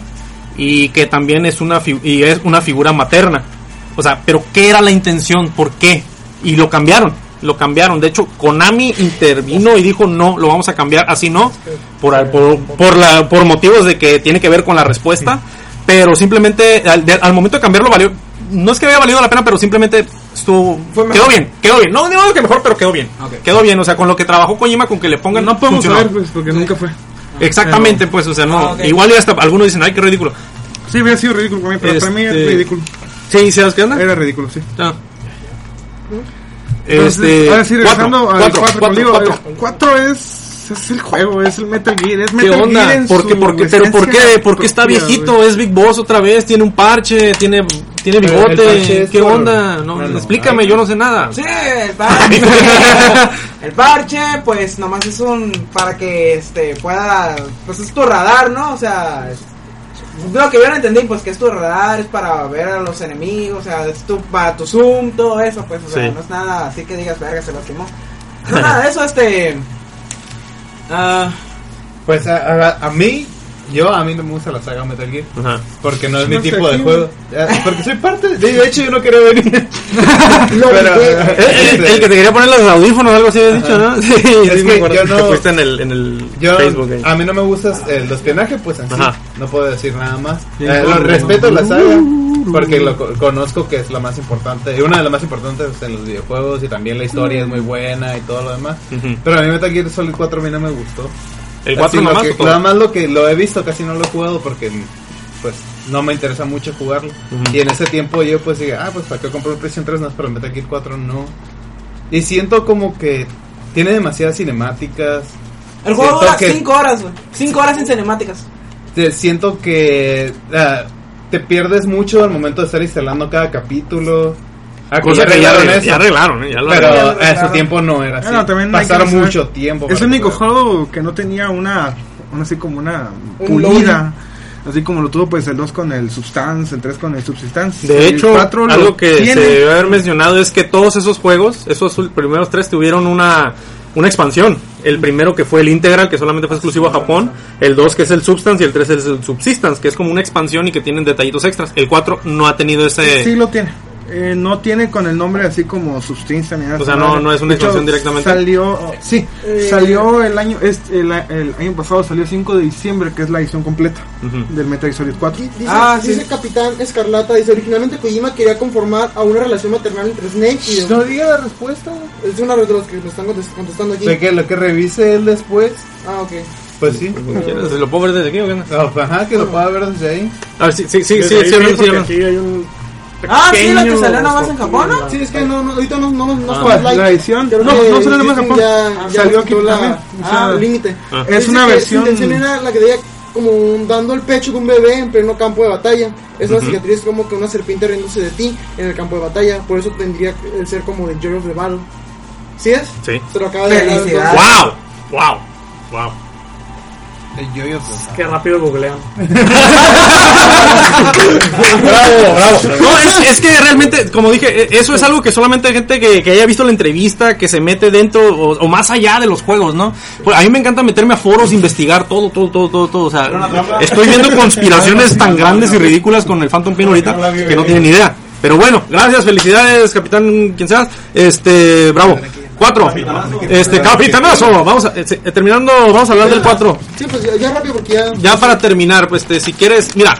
F: y que también es una y es una figura materna. O sea, pero ¿qué era la intención? ¿Por qué? Y lo cambiaron, lo cambiaron. De hecho, Konami intervino y dijo, "No, lo vamos a cambiar, así no." Por por, por motivos de que tiene que ver con la respuesta, pero simplemente al, de- al momento de cambiarlo valió no es que haya valido la pena, pero simplemente estuvo
G: Fue mejor.
F: quedó bien, quedó bien. No digo que mejor, pero quedó bien. Quedó bien, o sea, con lo que trabajó Kojima con que le pongan
E: No podemos
F: funcionó.
E: saber, pues, porque nunca fue.
F: Exactamente, pues, o sea, no.
G: Ah.
F: Igual ya hasta algunos dicen, ay, qué ridículo.
E: Sí, hubiera sido ridículo para mí, pero para mí era
F: Este-
E: ridículo.
F: Sí, ¿sabes qué onda?
E: Era ridículo, sí.
F: Ah.
E: Entonces,
F: Este,
E: ahora sí, regresando
F: cuatro,
E: al
F: cuatro,
E: 4
F: cuatro,
E: conmigo.
F: cuatro.
E: El 4 es, el juego, es el Metal Gear. Es
F: ¿Qué
E: Metal Gear
F: onda?
E: en
F: ¿Por qué,
E: su
F: por qué- pero ¿por qué? ¿Por qué está viejito?
E: güey.
F: Es Big Boss otra vez, tiene un parche, tiene, tiene bigote. ¿Qué
D: por-
F: onda? No,
D: no, no.
F: explícame, yo no sé nada.
G: Sí, el parche. el parche, pues nomás es un para que este pueda, pues es tu radar, ¿no? O sea, lo que yo no entendí, pues que es tu radar, es para ver a los enemigos, o sea, es tu, para tu zoom, todo eso, pues, o sea,
F: Sí.
G: no es nada así que digas, verga, se lastimó. No, nada de eso, este. Ah,
D: Pues a, a- a mí, yo a mí no me gusta la saga Metal Gear
F: Ajá.
D: porque no es
E: No
D: mi tipo de juego. Ah, Porque soy parte, de, de hecho yo no quería venir. Pero,
B: que-
F: El, el- el que te quería poner los audífonos, algo así habías dicho, ¿no? Sí,
D: Es
F: sí,
D: que yo
F: que
D: no-
F: fuiste en el, en el
D: Yo,
F: Facebook. ahí.
D: a mí no me gusta eh, el espionaje, pues en sí.
F: Ajá.
D: No puedo decir nada más.
F: Sí,
D: Eh,
F: no,
D: lo
F: no,
D: respeto la saga porque lo co- conozco que es la más importante. Y una de las más importantes en los videojuegos y también la historia es muy buena y todo lo demás. Pero a mí Metal Gear Solid 4 a mí no me gustó.
F: El 4
D: Así, lo
F: nomás.
D: que-? Nada más lo que lo he visto, casi no lo he jugado porque pues no me interesa mucho jugarlo. Y en ese tiempo yo pues dije, ah, pues para qué comprar un PlayStation 3, no, pero Metal Gear 4 no. Y siento como que tiene demasiadas cinemáticas.
G: el juego dura
D: que-
G: 5 horas, güey. 5 horas en cinemáticas.
D: siento que ah, te pierdes mucho al momento de estar instalando cada capítulo. Ah,
F: Cosa que ya,
D: arreglaron
F: ya ¿eh? Ya lo
D: pero
F: arreglaron.
D: a su tiempo no era así. Pasaron
E: saber-
D: mucho tiempo.
E: Es el único juego que no tenía una, una así como una
B: Un
E: pulida. Así como lo tuvo pues el 2 con el Substance, el 3 con el Substance.
F: De
E: el
F: hecho,
E: 4 lo
F: algo que
E: tiene.
F: se debe haber mencionado es que todos esos juegos, esos primeros tres, tuvieron una, una expansión. El primero que fue el Integral, que solamente fue exclusivo a Japón. El 2 que es el Substance y el 3 es el Subsistence, que es como una expansión y que tienen detallitos extras. El 4 no ha tenido ese...
E: Sí lo tiene. Eh, no tiene con el nombre así como Substance ni nada.
F: O sea, no- no es una expansión directamente.
E: Salió, sí,
B: Eh,
E: salió el año este, el, el año pasado salió 5 de diciembre, que es la edición completa
F: Ujú.
E: del Metal Gear Solid 4.
B: Di- Dice,
G: Ah, sí.
B: dice Capitán Escarlata, dice, originalmente Kojima quería conformar a una relación maternal entre Snake y...
D: No diga la respuesta.
B: Es una de los que nos están contest- contestando aquí.
D: De que lo que revise él después.
B: Ah, ok.
D: Pues sí.
F: ¿Lo puedo ver desde aquí o qué?
D: No, pues, ajá, que lo pueda ver desde ahí.
F: A ver, sí, sí, sí, sí, sí,
C: sí,
F: hablando, sí,
G: Ah, sí, la que salió nomás en Japón, ¿no?
B: Sí, es que no, no, ahorita no, no, no
F: Ah.
E: La edición, no, no salió nada más en Japón.
B: Ya, ya
E: Salió aquí
B: la,
E: también. O sea,
B: ah, límite.
F: Ah.
E: Es
B: Dice
E: una versión-
B: Su intención era la que diga como un- dando el pecho de un bebé en pleno campo de batalla. Es una cicatriz como que una serpiente riéndose de ti en el campo de batalla. Por eso tendría el ser como de Joy of the Battle. ¿Sí es?
F: Sí.
B: Se lo acaba de.
F: ¡Wow! ¡Wow! ¡Wow!
D: El yo-yo de-
C: Qué rápido googlean.
F: bravo, bravo. No, es, es que realmente, como dije, e- eso es algo que solamente hay gente que, que haya visto la entrevista, que se mete dentro o, o más allá de los juegos, ¿no? Pues a mí me encanta meterme a foros, investigar todo, todo, todo, todo, todo. O sea, estoy viendo conspiraciones tan grandes y ridículas con el Phantom Pin ahorita que no tienen ni idea. Pero bueno, gracias, felicidades, capitán, quien seas. Este, bravo. Cuatro. Este, capitanazo. Vamos a, eh, eh, terminando, vamos a hablar del cuatro.
B: Sí, pues ya, ya rápido porque ya.
F: Ya para terminar, pues este, si quieres, mira,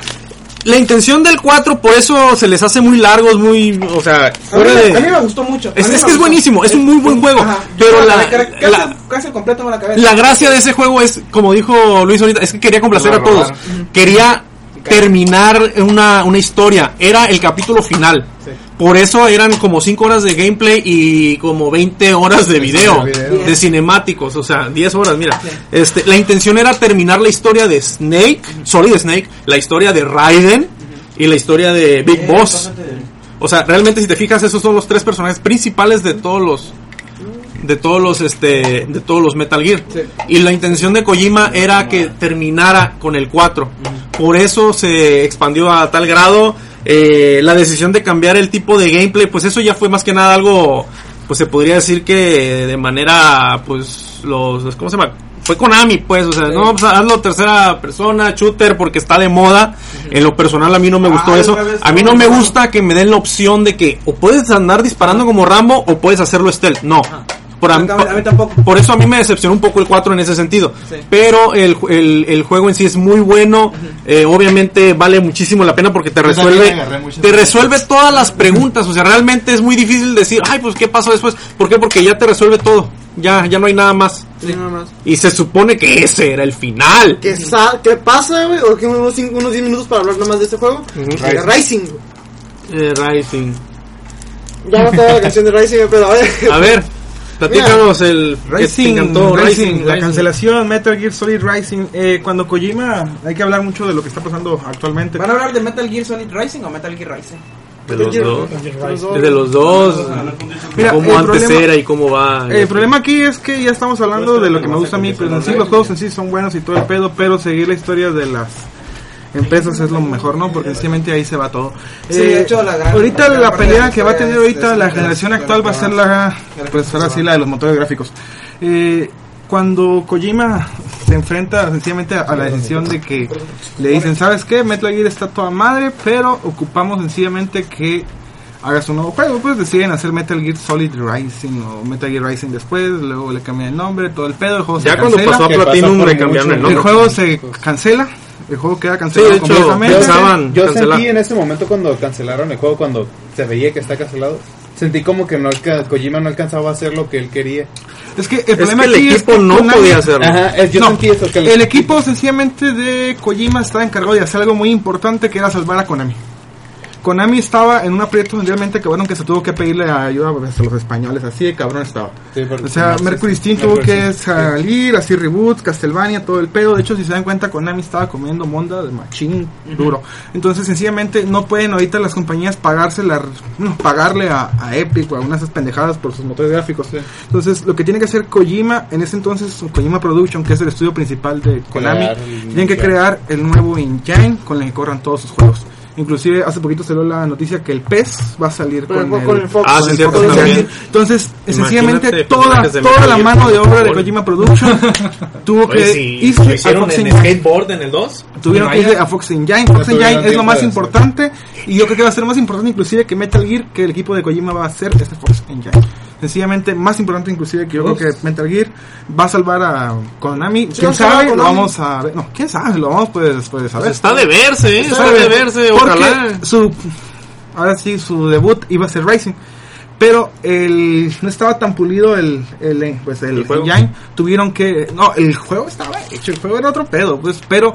F: la intención del 4 por eso se les hace muy largos, muy, o sea,
G: A mí,
F: fuera
G: a mí
F: de
G: me gustó mucho.
F: Es, es que es buenísimo, es un muy buen juego,
G: Ajá.
F: pero la,
G: casi,
F: la,
G: casi completo me la cabeza.
F: la gracia de ese juego es, como dijo Luis ahorita, es que quería complacer a todos. Quería terminar una, una historia. Era el capítulo final. Por eso eran como 5 horas de gameplay y como 20 horas de video,
D: video.
F: de cinemáticos, o sea, 10 horas, mira. Este, la intención era terminar la historia de Snake, Solid Snake, la historia de Raiden y la historia de Big Boss. O sea, realmente si te fijas, esos son los tres personajes principales de todos los de todos los este de todos los Metal Gear. Y la intención de Kojima era que terminara con el 4. Por eso se expandió a tal grado eh, la decisión de cambiar el tipo de gameplay, pues eso ya fue más que nada algo pues se podría decir que de manera pues los ¿cómo se llama? Fue Konami, pues, o sea, no, pues, hazlo tercera persona, shooter, porque está de moda. En lo personal, a mí no me gustó
G: Ah,
F: eso. A mí no me gusta que me den la opción de que o puedes andar disparando como Rambo o puedes hacerlo stealth. No. Por,
G: A mí- a mí tampoco.
F: por eso a mí me decepcionó un poco el 4 en ese sentido.
G: Sí.
F: Pero el, el, el juego en sí es muy bueno. Eh, obviamente vale muchísimo la pena porque te resuelve, te resuelve todas las preguntas. O sea, realmente es muy difícil decir, ay, pues qué pasó después. ¿Por qué? Porque ya te resuelve todo. Ya, ya no hay nada más.
B: Sí.
F: Y se supone que ese era el final.
B: ¿Qué, sa- ¿Qué pasa, güey? O que unos, cinco- unos 10 minutos para hablar nada más de este juego. De Rising.
F: Eh, Rising.
B: Ya no estaba la canción de Rising, pero a ver.
F: A ver, platícanos el que te
E: Rising,
F: encantó,
E: Rising,
F: Rising,
E: la
F: Rising.
E: cancelación, Metal Gear Solid Rising. Eh, cuando Kojima, hay que hablar mucho de lo que está pasando actualmente.
G: ¿Van a hablar de Metal Gear Solid Rising o Metal Gear Rising?
F: De los dos.
B: Los dos.
F: Es de los dos.
E: Mira,
F: cómo antes
E: problema-
F: era y cómo va.
E: El problema aquí es que ya estamos hablando de lo que me gusta a mí, pues en sí los juegos en sí son buenos y todo el pedo, pero seguir la historia de las empresas es lo mejor, ¿no? Porque sencillamente ahí se va todo.
G: Sí, de hecho, la gran-
E: ahorita
G: la
E: pelea que va a tener
G: historia es-
E: ahorita la generación actual va a ser la, pues ahora sí la de los motores gráficos. Eh, cuando Kojima se enfrenta sencillamente a la decisión de que le dicen, ¿sabes qué? Metal Gear está toda madre, pero ocupamos sencillamente que hagas un nuevo juego, pues deciden hacer Metal Gear Solid Rising o Metal Gear Rising después, luego le cambian el nombre, todo el pedo, el juego
F: Ya
E: se
F: cuando
E: cancela,
F: pasó a
D: que pasó
F: Platinum
D: por
F: le cambiaron el nombre.
E: el juego se cancela, el juego queda cancelado completamente.
F: pensaban
D: Yo sentí en ese momento cuando cancelaron el juego, cuando se veía que está cancelado, sentí como que no Kojima no alcanzaba a hacer lo que él quería.
E: Es que el
F: Es
E: problema
F: que el
E: aquí es
F: equipo
E: que
F: no
E: Konami-
F: podía hacerlo.
D: Ajá, es- yo
E: No,
D: sentí eso. Que
E: el equipo sencillamente de Kojima estaba encargado de hacer algo muy importante que era salvar a Konami. Konami estaba en un aprieto mundialmente que bueno que se tuvo que pedirle ayuda a los españoles, así de cabrón estaba.
D: Sí,
E: O sea, Mercury Steam tuvo que salir, así reboots, Castlevania, todo el pedo. De hecho, si se dan cuenta, Konami estaba comiendo monda de machín duro. Entonces, sencillamente, no pueden ahorita las compañías pagarse la, no, pagarle a, a Epic o a unas pendejadas por sus motores gráficos. Entonces, lo que tiene que hacer Kojima, en ese entonces, Kojima Production, que es el estudio principal de Konami,
D: Crear
E: tienen que crear el nuevo engine con el que corran todos sus juegos. Inclusive hace poquito salió la noticia que el PES va a salir
B: Con
E: con,
B: el- con el Fox.
F: Ah, sí,
E: el. Entonces, sencillamente toda, toda la mano de obra de. Kojima Production tuvo que irse a Fox Engine.
F: skateboard en el 2?
E: Tuvieron que irse a Fox Engine. Fox Engine es lo más importante. Y yo creo que va a ser más importante inclusive que Metal Gear, que el equipo de Kojima va a hacer este Fox Engine. Sencillamente más importante inclusive que yo creo que Metal Gear va a salvar a Konami.
B: Sí,
E: ¿Quién
B: a a
E: sabe? Lo
B: Konami.
E: vamos a ver. No, ¿quién sabe? Lo vamos pues después de saber.
F: Pues está de verse, ¿eh? Está de verse,
E: Porque
F: ojalá.
E: su ahora sí su debut iba a ser Rising pero el no estaba tan pulido el el eh, pues el,
F: ¿El juego?
E: engine tuvieron que no el juego estaba hecho el juego era otro pedo pues pero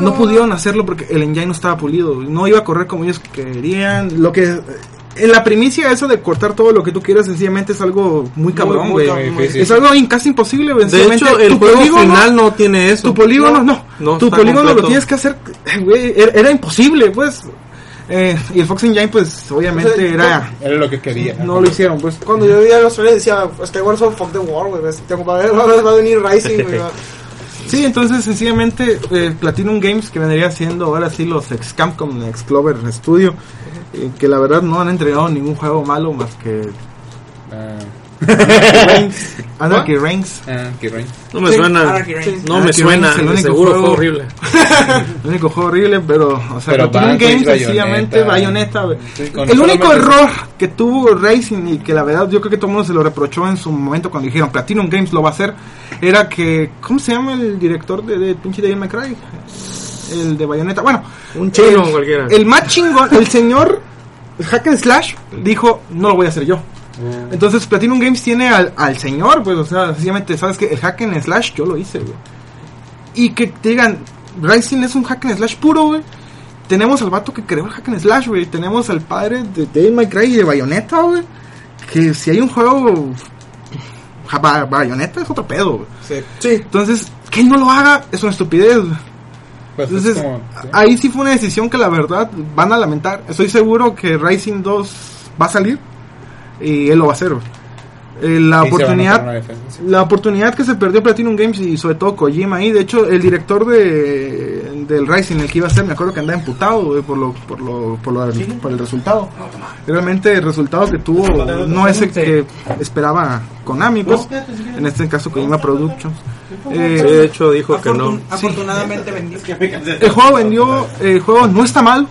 E: no pudieron hacerlo porque el engine no estaba pulido no iba a correr como ellos querían lo que en la primicia eso de cortar todo lo que tú quieras sencillamente es algo muy cabrón, güey. es algo casi imposible, güey.
F: De hecho, el juego
E: polígono-
F: final no tiene eso.
E: Tu polígono, no.
F: no
E: tu polígono lo tienes que hacer, eh, güey. Era, era imposible, pues. Eh, y el Fox Engine, pues, obviamente
B: O sea,
E: era.
D: Era lo que quería.
E: No lo hicieron, pues.
B: Cuando yo vivía en Australia decía, Skyward Sword, fuck the war, güey. va, a- va a venir Rising, güey.
E: Sí, entonces sencillamente eh, Platinum Games que vendría siendo ahora sí los ex Capcom, ex Clover Studio, que la verdad no han entregado ningún juego malo más que
D: Ah,
E: Reigns, Anarchy Reigns.
D: ah, qué rey.
F: No me
G: Sí,
F: suena.
G: Anarchy Reigns.
F: No me
E: Anarchy
F: suena.
E: Reigns, el único
F: seguro
E: juego-
F: horrible.
E: El único juego horrible, pero, o sea,
D: Pero
E: Platinum Games sencillamente
D: con
E: el único error que tuvo Racing y que la verdad yo creo que todo el mundo se lo reprochó en su momento cuando dijeron Platinum Games lo va a hacer, era que, ¿cómo se llama el director de, de pinche Devil May Cry? El de Bayonetta. Bueno,
F: Un chino
E: el,
F: cualquiera.
E: El más chingón, el señor Hack and Slash dijo, no lo voy a hacer yo. Entonces Platinum Games tiene al, al señor, pues, o sea, sencillamente, ¿sabes que El Hack and Slash yo lo hice, güey. Y que te digan, Rising es un Hack and Slash puro, güey. Tenemos al vato que creó el Hack and Slash, güey. Tenemos al padre de May Cry y de Bayonetta, güey. Que si hay un juego... Bayonetta es otro pedo, güey.
B: Sí. Sí.
E: Entonces, que él no lo haga es una estupidez, güey.
D: Pues es
E: Entonces,
D: como-
E: ahí sí fue una decisión que la verdad van a lamentar. Estoy seguro que Rising 2 va a salir y él lo va a hacer. Eh, la
D: Sí,
E: oportunidad
D: sí.
E: la oportunidad que se perdió Platinum Games y sobre todo Kojima ahí, de hecho el director de del Rising el que iba a ser, me acuerdo que andaba emputado por lo por lo por, lo, por el resultado. Realmente el resultado que tuvo no es el que esperaba Konami, pues en este caso Kojima Productions. Eh,
F: de hecho dijo que no.
G: Afortun- Afortunadamente vendió.
E: el juego vendió, el juego no está mal,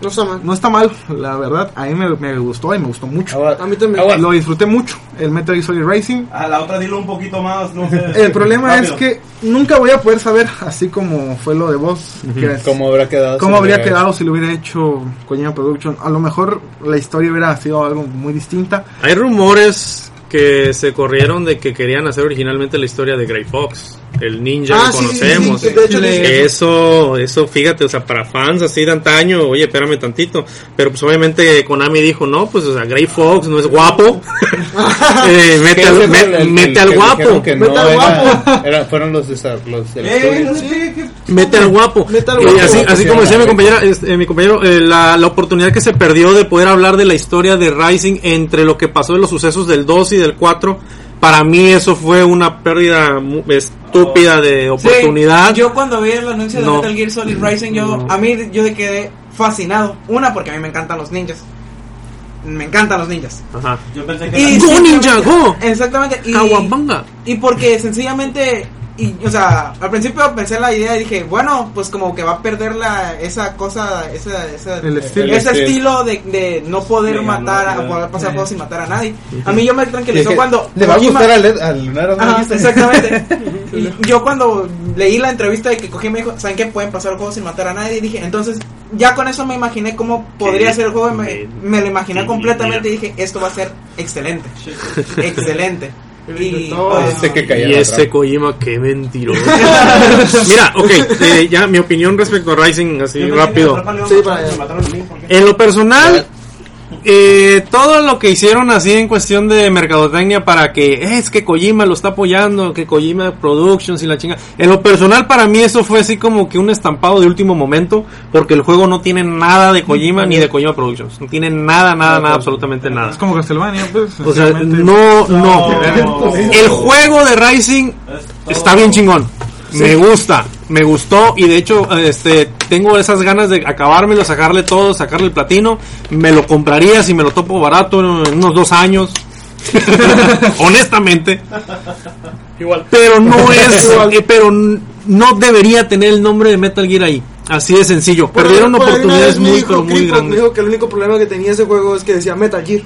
B: No está mal.
E: no está mal, la verdad, a mí me, me gustó y me gustó mucho.
D: Ahora-
B: A mí también.
D: ahora-
E: Lo disfruté mucho, el Metal Gear Solid Racing.
H: A la otra dilo un poquito más, no sé.
E: El problema es que nunca voy a poder saber, así como fue lo de vos, es-
D: ¿Cómo habrá quedado?
E: cómo
D: si
E: habría quedado si lo hubiera hecho Kojima Production. A lo mejor la historia hubiera sido algo muy distinta.
F: Hay rumores que se corrieron de que querían hacer originalmente la historia de Grey Fox, el ninja
B: Ah,
F: que
B: sí, sí, sí,
F: conocemos.
B: sí, de hecho,
E: Le-
F: Eso, eso, fíjate, o sea, para fans así de antaño, oye, espérame tantito. Pero pues obviamente Konami dijo, no, pues, o sea, Grey Fox no es guapo. Eh, mete
D: Que
F: al,
D: el- el-
F: mete
D: el
F: al guapo.
B: Mete
D: no
B: al
D: era-
B: guapo.
D: era- fueron los, los
H: Eh,
F: Mete al guapo.
B: Mete al
F: Y
B: guapo.
F: así, así
D: Sí,
F: como decía mi compañera, este, mi compañero, eh, la, la oportunidad que se perdió de poder hablar de la historia de Rising entre lo que pasó en los sucesos del 2 y del 4, para mí eso fue una pérdida mu- estúpida de oportunidad.
G: Sí, yo cuando vi el anuncio de
F: No.
G: Metal Gear Solid Rising, yo, a mí yo de quedé fascinado. Una, porque a mí me encantan los ninjas. Me encantan los ninjas.
F: Ajá.
H: Yo pensé que
G: Y
H: era-
F: ¡Go, ninja, go!
G: Exactamente. Y,
F: Kawabanga.
G: y porque sencillamente, y, o sea, al principio pensé la idea y dije, bueno, pues como que va a perder la, esa cosa, esa, esa,
E: El estilo.
G: ese
D: El
G: estilo de, de no poder
H: Sí,
G: matar,
H: no,
G: a poder pasar juegos sin matar a nadie. A mí yo me tranquilizó cuando...
D: Le va a gustar al, al
G: exactamente. Y yo cuando leí la entrevista de que cogí me dijo, ¿saben qué? Pueden pasar el juego sin matar a nadie. Y dije, entonces, ya con eso me imaginé cómo podría ser el juego. y Me, me lo imaginé completamente y dije, esto va a ser excelente. excelente. Y
D: Este que caía
F: Y ese
D: trampa.
F: Kojima, qué mentiroso. Mira, ok, eh, ya mi opinión respecto a Rising, así rápido. En lo personal, eh, todo lo que hicieron así en cuestión de mercadotecnia para que eh, es que Kojima lo está apoyando, que Kojima Productions y la chinga. En lo personal, para mí eso fue así como que un estampado de último momento, porque el juego no tiene nada de Kojima ni de Kojima Productions. No tiene nada, nada, nada, absolutamente nada.
E: Es como Castlevania, pues.
F: O sea, no, no.
H: No.
F: El juego de Rising está bien chingón. Me gusta, me gustó y de hecho este tengo esas ganas de acabármelo, sacarle todo, sacarle el platino. Me lo compraría si me lo topo barato en unos dos años. Honestamente.
C: Igual.
F: Pero no es, eh, pero no debería tener el nombre de Metal Gear ahí. Así de sencillo.
B: Por-
F: Perdieron
B: por
F: oportunidades muy,
B: dijo
F: pero muy
B: Clifford, Me
F: grandes.
B: dijo que el único problema que tenía ese juego es que decía Metal Gear.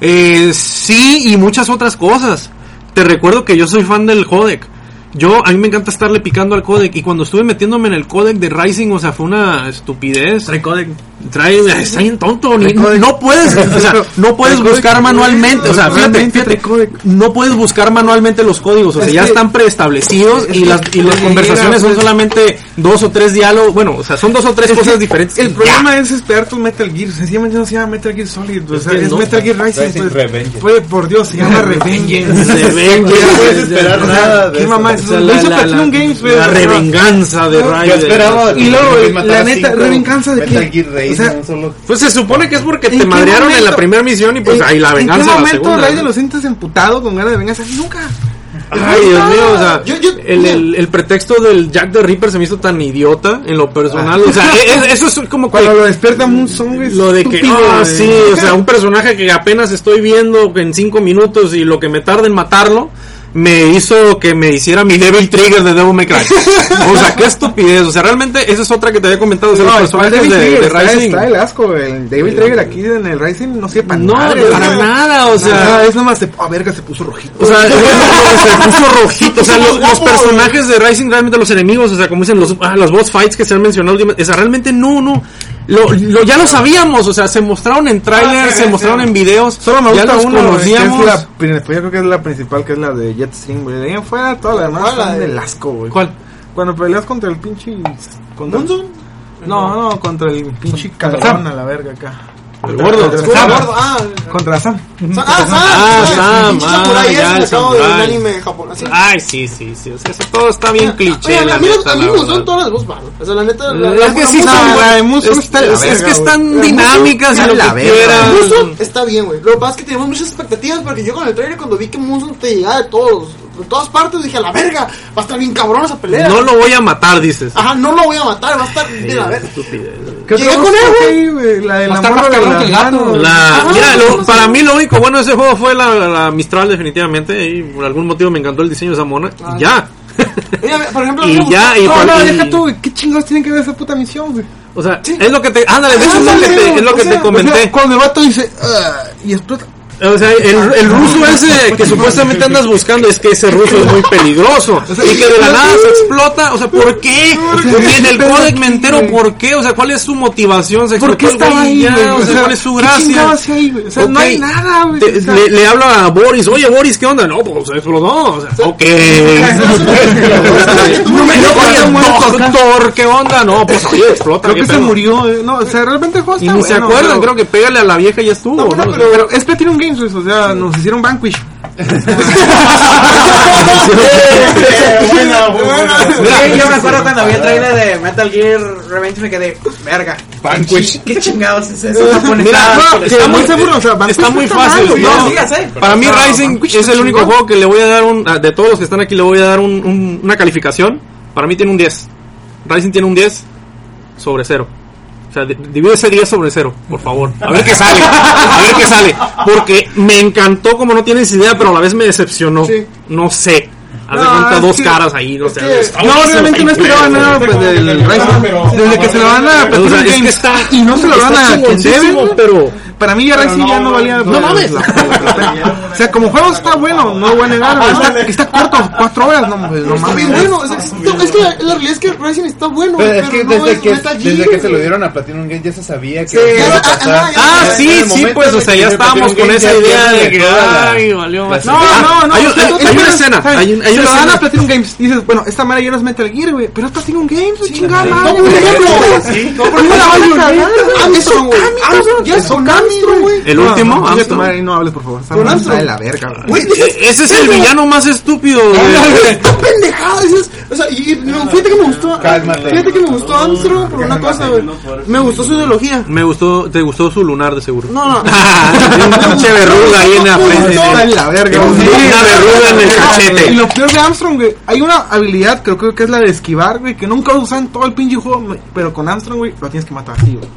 F: Eh, sí, y muchas otras cosas. Te recuerdo que yo soy fan del codec. Yo, a mí me encanta estarle picando al codec. Y cuando estuve metiéndome en el codec de Rising, o sea, fue una estupidez.
E: Codec.
F: Trae, está bien tonto, ni- no puedes, o sea, no puedes buscar manualmente, o sea, fíjate, fíjate, no puedes buscar manualmente los códigos, o sea,
E: Es
F: ya
E: que-
F: están preestablecidos y las y las conversaciones son solamente dos o tres diálogos, bueno, o sea, son dos o tres
E: Es
F: cosas
E: que
F: diferentes.
E: El problema es esperar tu Metal Gear. Sencillamente no se llama Metal Gear Solid. O
F: Es
E: sea, es
F: no.
E: Metal Gear Rising. Pues,
D: Revengeance.
E: Por Dios, se llama Revengeance.
F: Ven,
D: No puedes esperar nada
E: ¿Qué mamá? lo hizo Platinum
F: la-
E: Games,
F: la revenganza de
D: Yo
F: Raiden.
D: esperaba.
E: Y luego, la neta, revenganza de
D: Metal? Gear
E: O sea,
D: un solo-
F: Pues se supone que es porque
E: ¿En
F: te
E: qué
F: madrearon en la primera misión y pues ahí la
E: ¿En
F: venganza
E: qué
F: en la
E: momento
F: segunda.
E: Raiden lo sientes emputado con ganas de venganza? Nunca.
F: Ay, Dios mío, o sea,
B: Yo- yo-
F: el, el, el pretexto del Jack the Ripper se me hizo tan idiota en lo personal. O sea, e- e- eso es como que
E: Cuando lo despierta Song, güey,
F: lo de que, ah, sí, o sea, un personaje que apenas estoy viendo en cinco minutos y lo que me tarda en matarlo, me hizo que me hiciera mi Devil Trigger de Devil May Cry. O sea, qué estupidez. O sea, realmente esa es otra que te había comentado. O sea,
E: No,
F: los personajes de,
E: Trigger
F: de
E: está,
F: Rising.
E: está el asco, el David Trigger aquí en el Rising no para
F: No,
E: madre,
F: para nada, o sea.
E: Nada, es nomás de, a verga, se puso rojito.
F: O sea, se puso rojito. O sea, los, los personajes de Rising, realmente los enemigos, o sea, como dicen los, ah, los boss fights que se han mencionado, o sea, realmente no, no. Lo, lo- ya lo sabíamos, o sea, se mostraron en trailers, se mostraron en videos.
E: Solo me
F: ya
E: gusta
F: los
E: uno, güey, que es
F: conocíamos.
E: la, prin- yo creo que es la principal, que es la de Jetstream, güey. De ahí en fuera, toda la demás
B: ¿Cuál, la de-
E: del asco, güey.
F: ¿Cuál?
E: Cuando peleas contra el pinche... No, no, contra el pinche cabrón a la verga acá.
F: El gordo.
E: Contra Sam.
B: ah,
E: Contra Sam.
B: Ah, Sam,
F: Ah, Sam, ah, ya, el
B: sacado de anime japonés.
F: Ay, sí, sí, sí. O sea, eso todo está bien cliché,
B: a
F: la
B: mí,
F: la
B: me gustan todas las balas. O sea, la neta. la-
F: Es
B: la-
F: que
B: la
F: sí son
E: la de Muson
F: Es,
E: está de la
F: es- es
E: verga,
F: que están
B: güey.
F: dinámicas y
E: La
F: lo que
E: verga.
F: quieran.
B: Muson está bien, güey. Lo que pasa es que teníamos muchas expectativas porque yo con el trailer cuando vi que Muson te llegaba de todos, de todas partes, dije a la verga, va a estar bien cabrón esa pelea.
F: No lo voy a matar, dices.
B: Ajá, no lo voy a matar, va a estar bien a ver.
E: ¿Qué
B: Llegué con él?
E: La de la morra
I: más
E: de
I: cabrón
E: la
I: que el gato.
E: mano.
F: La,
B: Ajá,
F: mira,
B: no,
F: lo-
B: no sé.
F: para mí lo único bueno de ese juego fue la, la Mistral definitivamente y por algún motivo me encantó el diseño de esa mona y ya.
B: Por ejemplo,
F: y ya, y,
E: No,
F: por-
E: no,
F: y-
E: deja tú, güey. ¿Qué chingados tienen que ver esa puta misión, güey?
F: o sea, es lo que te, ándale, hecho es lo que te, es lo
E: O
F: que
E: sea,
F: te comenté.
E: o sea, cuando el vato dice, "Ah", y explota.
F: O sea, el, el ruso ese que supuestamente andas buscando es que ese ruso es muy peligroso y que de la nada se explota. O sea, ¿por qué? En el códec me entero por qué. O sea, ¿cuál es su motivación? Se
E: ¿Por qué estaba ahí,
F: ya? O sea, ¿cuál es su
E: ¿qué
F: gracia?
E: ahí? O sea, no hay nada, güey.
F: Te- le, le habla a Boris, oye Boris, ¿qué onda? No, pues explotó. O sea, ok. no me
E: muerto,
F: doctor, ¿qué onda? No, pues oye, explota.
E: Creo
F: ¿qué
E: que se murió. eh, No, o sea, realmente el juego
F: Y ni se acuerdan,
E: pero-
F: creo que pégale a la vieja y ya estuvo.
B: No,
F: ¿no?
B: no,
F: pero,
E: Pero es Güey, o sea, nos hicieron Vanquish.
G: Yo me acuerdo cuando vi el trailer de Metal Gear Revenge me quedé, verga. ¿Qué chingados es eso?
F: Mira,
E: No,
F: no,
E: está
F: está
E: muy seguro, o sea, Vanquish
F: está muy
E: está
F: fácil. Para mí
E: No,
F: Rising
E: Vanquish
F: es el único juego que le voy a dar un... De todos los que están aquí le voy a dar un, un- una calificación. Para mí tiene un 10. Rising tiene un 10 sobre 0. O sea, di- divide ese 10 sobre 0, por favor. A ver qué sale. A ver qué sale. Porque me encantó como no tienes idea, pero a la vez me decepcionó.
B: Sí.
F: No sé. Haz de cuenta dos
E: que-
F: caras ahí. No, sé,
B: que-
E: No, realmente no esperaba nada pues, del Rising. Desde que se lo van a Platinum Games y no se lo van a
F: pero...
E: Para mí ya Rising ya no valía.
F: no mames.
E: la- la- O sea, como juego está bueno, no lo voy a negar. Está, está corto, cuatro horas, no, pues, no
B: Está
E: mames.
B: bien bueno. es, es que la, la realidad es que Rising está bueno.
D: Pero es que
B: no
D: desde
B: es
D: que, desde que se lo dieron a Platinum Games ya se sabía que
B: Sí,
D: iba a
B: ya-
D: pasar.
F: Ah,
B: En
F: sí, sí, pues, o sea, ya estábamos con esa idea de que, ay, valió.
E: No, no, no.
F: Hay- una escena, hay una
E: lo dan
F: escena.
E: a Platinum Games. Dices, bueno, esta madre ya no es Metal Gear, güey. Pero es Platinum Games, chingada
B: No,
E: madre.
B: por
E: güey.
B: ejemplo,
E: ¿Por qué la van a cagar, güey?
B: Armstrong, güey. Armstrong, güey.
F: El
E: No,
F: último, Armstrong.
E: madre y no hables, por favor.
B: Con Armstrong.
E: de la verga, güey.
F: E- Ese es el villano más estúpido. güey.
B: Está pendejada, o sea, y, y no, fíjate que me gustó,
D: Cálmate.
B: fíjate que me gustó Armstrong por una cosa, güey. Me gustó su ideología.
F: Me gustó, te gustó su lunar de seguro.
B: No, no.
F: Una pinche verruga ahí en la frente. Una verruga en el
E: Y
F: cachete.
E: lo peor de Armstrong, güey, hay una habilidad, creo, creo que es la de esquivar, güey, que nunca usan en todo el pinche juego, pero con Armstrong, güey, lo tienes que matar así, güey.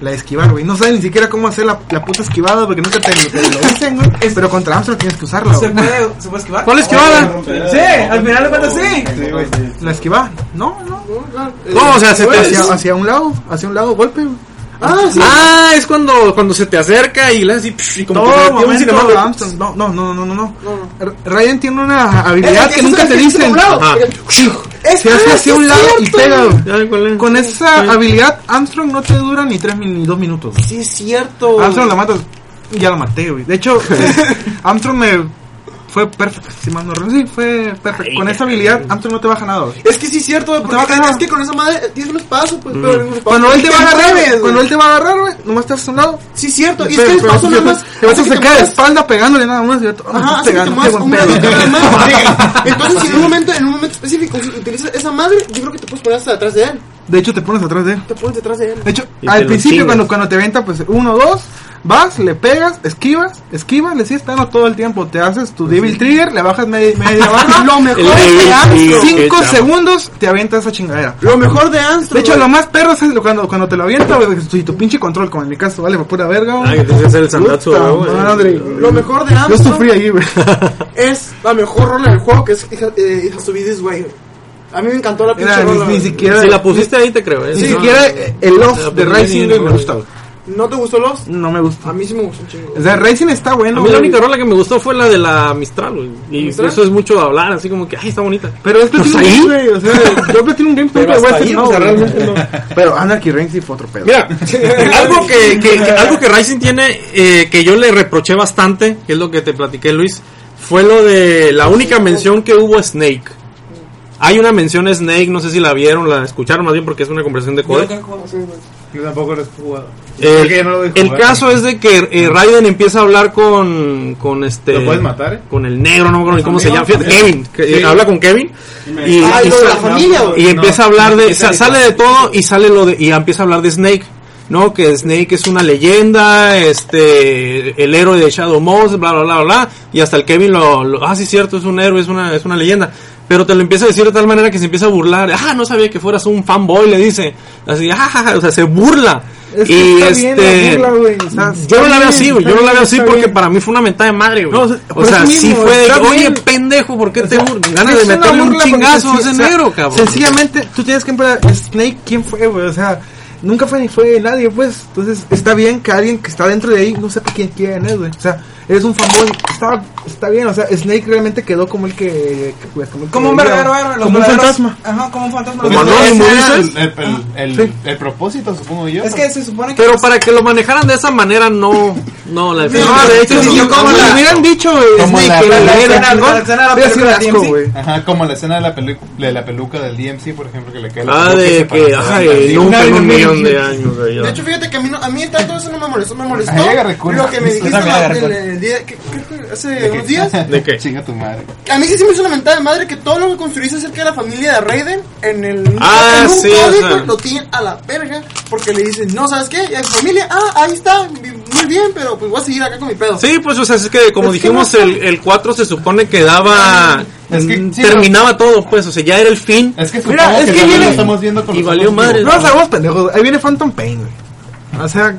E: La de esquivar, güey. No sabes ni siquiera cómo hacer la, la puta esquivada porque nunca te, te lo dicen, güey. Pero contra Armstrong tienes que usarla,
G: ¿Se
E: güey.
G: puede, ¿Se puede esquivar?
F: ¿Cuál esquivada?
G: Sí, al final de cuentas sí.
E: La esquivada. No, no.
F: No, o sea, se te
E: Hacia, hacia un lado, hacia un lado, golpe, güey.
B: Ah, sí.
F: Ah, es cuando, cuando se te acerca y le haces así, y como que se
E: Todo
F: activa un.
E: No, no, no, no, no, no. Ryan tiene una habilidad
B: Es
E: que nunca te
B: que
E: dicen. se hace hacia un lado y pega. Con esa habilidad, Armstrong no te dura ni tres ni dos minutos.
B: Sí, es cierto.
E: Armstrong lo matas. Ya lo maté, güey. De hecho, Armstrong me fue perfecto. Si mal no sí, fue perfecto. Con esa habilidad, Armstrong no te baja nada, güey.
B: Es que sí es cierto, güey,
E: No te va a
B: porque
E: cagar.
B: es que con esa madre tienes un espacio, pues, pero un espacio
E: Cuando él te va a agarrar, güey, cuando él te va a agarrar, güey, nomás te un lado.
B: Sí, es cierto. Y es
E: Pero-
B: que el
E: pero sí,
B: nada más.
E: Te vas a secar de espalda pegándole nada más.
B: Ajá, que te un más. Entonces, si en un momento, en un momento específico si utilizas esa madre, yo creo que te puedes poner hasta detrás de él.
E: De hecho, te pones atrás de él.
B: Te pones detrás de él.
E: De hecho, al principio, cuando, cuando te avienta, pues uno, dos, vas, le pegas, esquivas, esquivas, le sigues pegando todo el tiempo. Te haces tu Devil Trigger, le bajas media, media barra.
B: Lo mejor de
E: Cinco
F: chamba.
E: segundos te avienta esa chingadera.
B: Lo mejor de Armstrong.
E: De hecho, lo más perro es cuando, cuando te lo avienta, y tu pinche control, como en mi caso, vale, para pura verga.
F: Ah, que tienes que hacer el sandatsu,
E: Puta
F: güey.
E: madre.
B: Lo mejor de
E: Yo
B: Armstrong
E: sufrí ahí, güey.
B: es la mejor rola del juego, que es eh, Way. güey. A mí me encantó la pinche rola.
E: ni, siquiera.
F: Si la pusiste ahí, te creo. ¿eh?
E: Ni siquiera el Lost de Rising me gusta, güey.
B: ¿No te gustó Lost?
E: No me gusta.
B: A mí sí me gustó un chingo.
E: O sea, Racing está
F: A
E: bueno.
F: mí la única rola que me gustó fue la de la Mistral, güey. Y
B: ¿Mistral?
F: eso es mucho hablar, así como que, ay, está bonita.
E: Pero es Platinum
F: Pues ahí.
E: O sea, yo Platinum Games
F: Pero
E: a
F: hasta ahí,
E: no,
F: o sea,
E: güey.
F: realmente no.
E: Pero Anarchy sí fue otro pedo.
F: Mira, algo que, que- que- algo que Rising tiene, eh, que yo le reproché bastante, que es lo que te platiqué, Luis, fue lo de la única mención que hubo a Snake. Hay una mención a Snake, no sé si la vieron, la escucharon más bien porque es una conversación de code.
D: Yo tampoco lo he jugado.
F: Eh,
D: Porque yo no lo dejo
F: el caso es de que eh, Raiden empieza a hablar con, con este
D: ¿Lo puedes matar, eh?
F: con el negro no me acuerdo ni cómo se llama fíjate, Kevin que,
D: Sí.
F: habla con Kevin y,
B: Ah,
F: y
B: lo de la
F: sa-
B: familia, güey.
F: y empieza a hablar de sale de todo y sale lo de y empieza a hablar de Snake no que Snake es una leyenda este el héroe de Shadow Moses bla bla bla bla bla, y hasta el Kevin lo, lo- ah sí cierto es un héroe es una es una leyenda pero te lo empieza a decir de tal manera que se empieza a burlar ah no sabía que fueras un fanboy le dice así ah, ja, ja", o sea se burla
E: Es que
F: y este
E: la burla, o sea,
F: yo no la veo así, güey. Yo no la veo así porque
E: bien.
F: para mí fue una mentada de madre, güey.
E: No, o sea,
F: o
E: por
F: sea, sí fue de oye,
E: bien.
F: pendejo, ¿por qué te
E: sea,
F: ganas de meterle un chingazo a ese negro, cabrón?
E: Sencillamente, tú tienes que empezar. Snake, ¿quién fue, güey? O sea, nunca fue ni fue nadie, pues. Entonces, está bien que alguien que está dentro de ahí no sepa quién, quién es, güey. O sea, eres un fanboy. Está, está bien, o sea, Snake realmente quedó como el que. que, pues, como, el que
G: Como un verdadero héroe.
E: Como un fantasma.
G: Ajá, como un fantasma.
F: Como no,
D: el, el, el,
E: Sí.
D: el propósito, supongo yo.
G: Es que se supone que.
F: Pero para que lo manejaran de esa manera, no, no, la
E: No, de hecho, si yo como le
G: la-
E: hubieran dicho,
D: como
E: Snake,
D: la-
E: que
D: la
E: era
G: escena- la escena de la película.
D: Ajá, como la escena de la, pelu- de la peluca del DMC, por ejemplo, que le cae la
F: Ah, de que,
D: parece a
F: de años,
B: hecho, fíjate que a mí, no, a mí tanto eso no me molestó, me molestó. Lo que me dijiste el, día, que, hace unos días.
F: ¿De qué?
D: Chinga tu madre.
B: A mí sí se me hizo una mentada de madre que todo lo que construiste acerca de la familia de Raiden en el
F: Ah,
B: en un
F: sí, o
B: código
F: sea.
B: lo tienen a la verga porque le dicen, no, ¿sabes qué? Ya es familia, ah, ahí está, muy bien, pero pues voy a seguir acá con mi pedo.
F: Sí, pues, o sea, es que como
B: Es que
F: dijimos,
B: no-
F: el, el 4 se supone que daba,
D: Es que,
F: mm,
D: sí,
F: terminaba todo, pues, o sea, ya era el fin.
D: Es que
E: Mira, es
D: que,
E: viene-
D: lo estamos viendo con
F: y
D: los
F: valió madre.
E: No sabemos pendejos, ahí viene Phantom Pain, güey. O sea,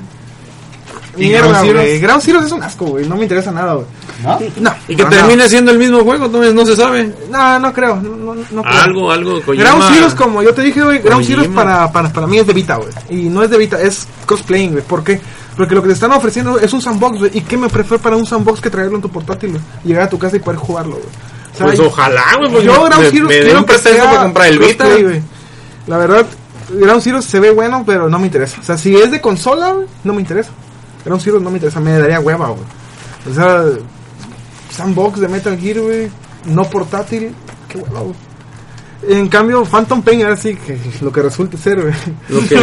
D: ¿Y
E: mierda, güey. Ground Zeroes es un asco, güey. No me interesa nada, güey.
D: ¿No?
E: No.
F: Y que
E: no,
F: termine siendo el mismo juego, entonces no se sabe.
E: No, no creo. No, no, creo.
F: Algo, algo, Kojima-
E: Ground Zeroes, como yo te dije, güey, Ground. Zeroes para, para, para mí es de Vita, güey. Y no es de Vita, es cosplaying, güey. ¿Por qué? Porque lo que te están ofreciendo es un sandbox, güey. ¿Y qué me prefiero para un sandbox que traerlo en tu portátil, güey? Llegar a tu casa y poder jugarlo, güey. O sea,
F: Pues ojalá, güey, pues
E: yo Ground
F: me,
E: Zeroes
F: me dé
E: quiero que sea
F: para comprar el Vita.
E: güey. La verdad, Ground Zeroes se ve bueno, pero no me interesa. O sea, si es de consola, güey, no me interesa. Ground Zeroes no me interesa, me daría hueva, güey. O sea, sandbox de Metal Gear, güey, no portátil, qué hueva, güey. En cambio, Phantom Pain, ahora sí, que lo que resulte ser, güey.
F: Lo que,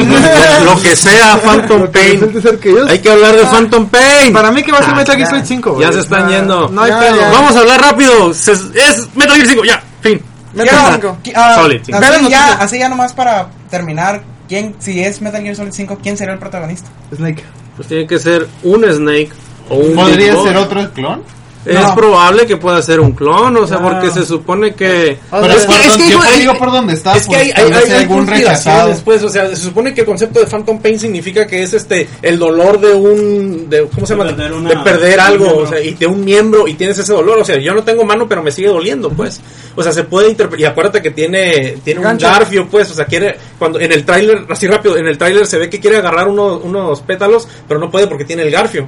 F: lo que sea Phantom
E: Lo
F: Pain.
E: ser que yo.
F: Hay que hablar de Phantom Pain.
E: Para mí que va a ser
F: Ah,
E: Metal Gear. Solid 5, güey.
F: Ya se están
E: sea,
F: yendo.
E: No hay
B: Ya,
E: pedo.
B: ya.
F: Vamos a hablar rápido. Se- es Metal Gear 5, ya, fin.
B: Metal Gear cinco.
G: qui- ah,
F: Solid, sí.
G: así, ya, así ya nomás para terminar. ¿Quién, si es Metal Gear Solid 5, ¿quién será el protagonista?
E: Snake.
F: Pues tiene que ser un Snake o un
D: ¿Podría ser otro clon?
F: Es
G: No.
F: probable que pueda ser un clon, o sea,
G: No.
F: porque se supone que...
D: Pero
F: es que, es que
D: yo
F: hay-
D: te digo por dónde está.
F: es que
D: pues,
F: hay, hay, hay,
D: hay
F: hay
D: algún rechazado.
F: pues, o sea, se supone que el concepto de Phantom Pain significa que es este el dolor de un de cómo se
H: De
F: llama
H: perder una-
F: de perder algo,
H: miembro.
F: o sea, y de un miembro y tienes ese dolor, o sea, yo no tengo mano pero me sigue doliendo, pues. O sea, se puede interpretar y acuérdate que tiene tiene un garfio, pues, o sea, quiere cuando en el tráiler así rápido, en el tráiler se ve que quiere agarrar uno- unos pétalos, pero no puede porque tiene el garfio.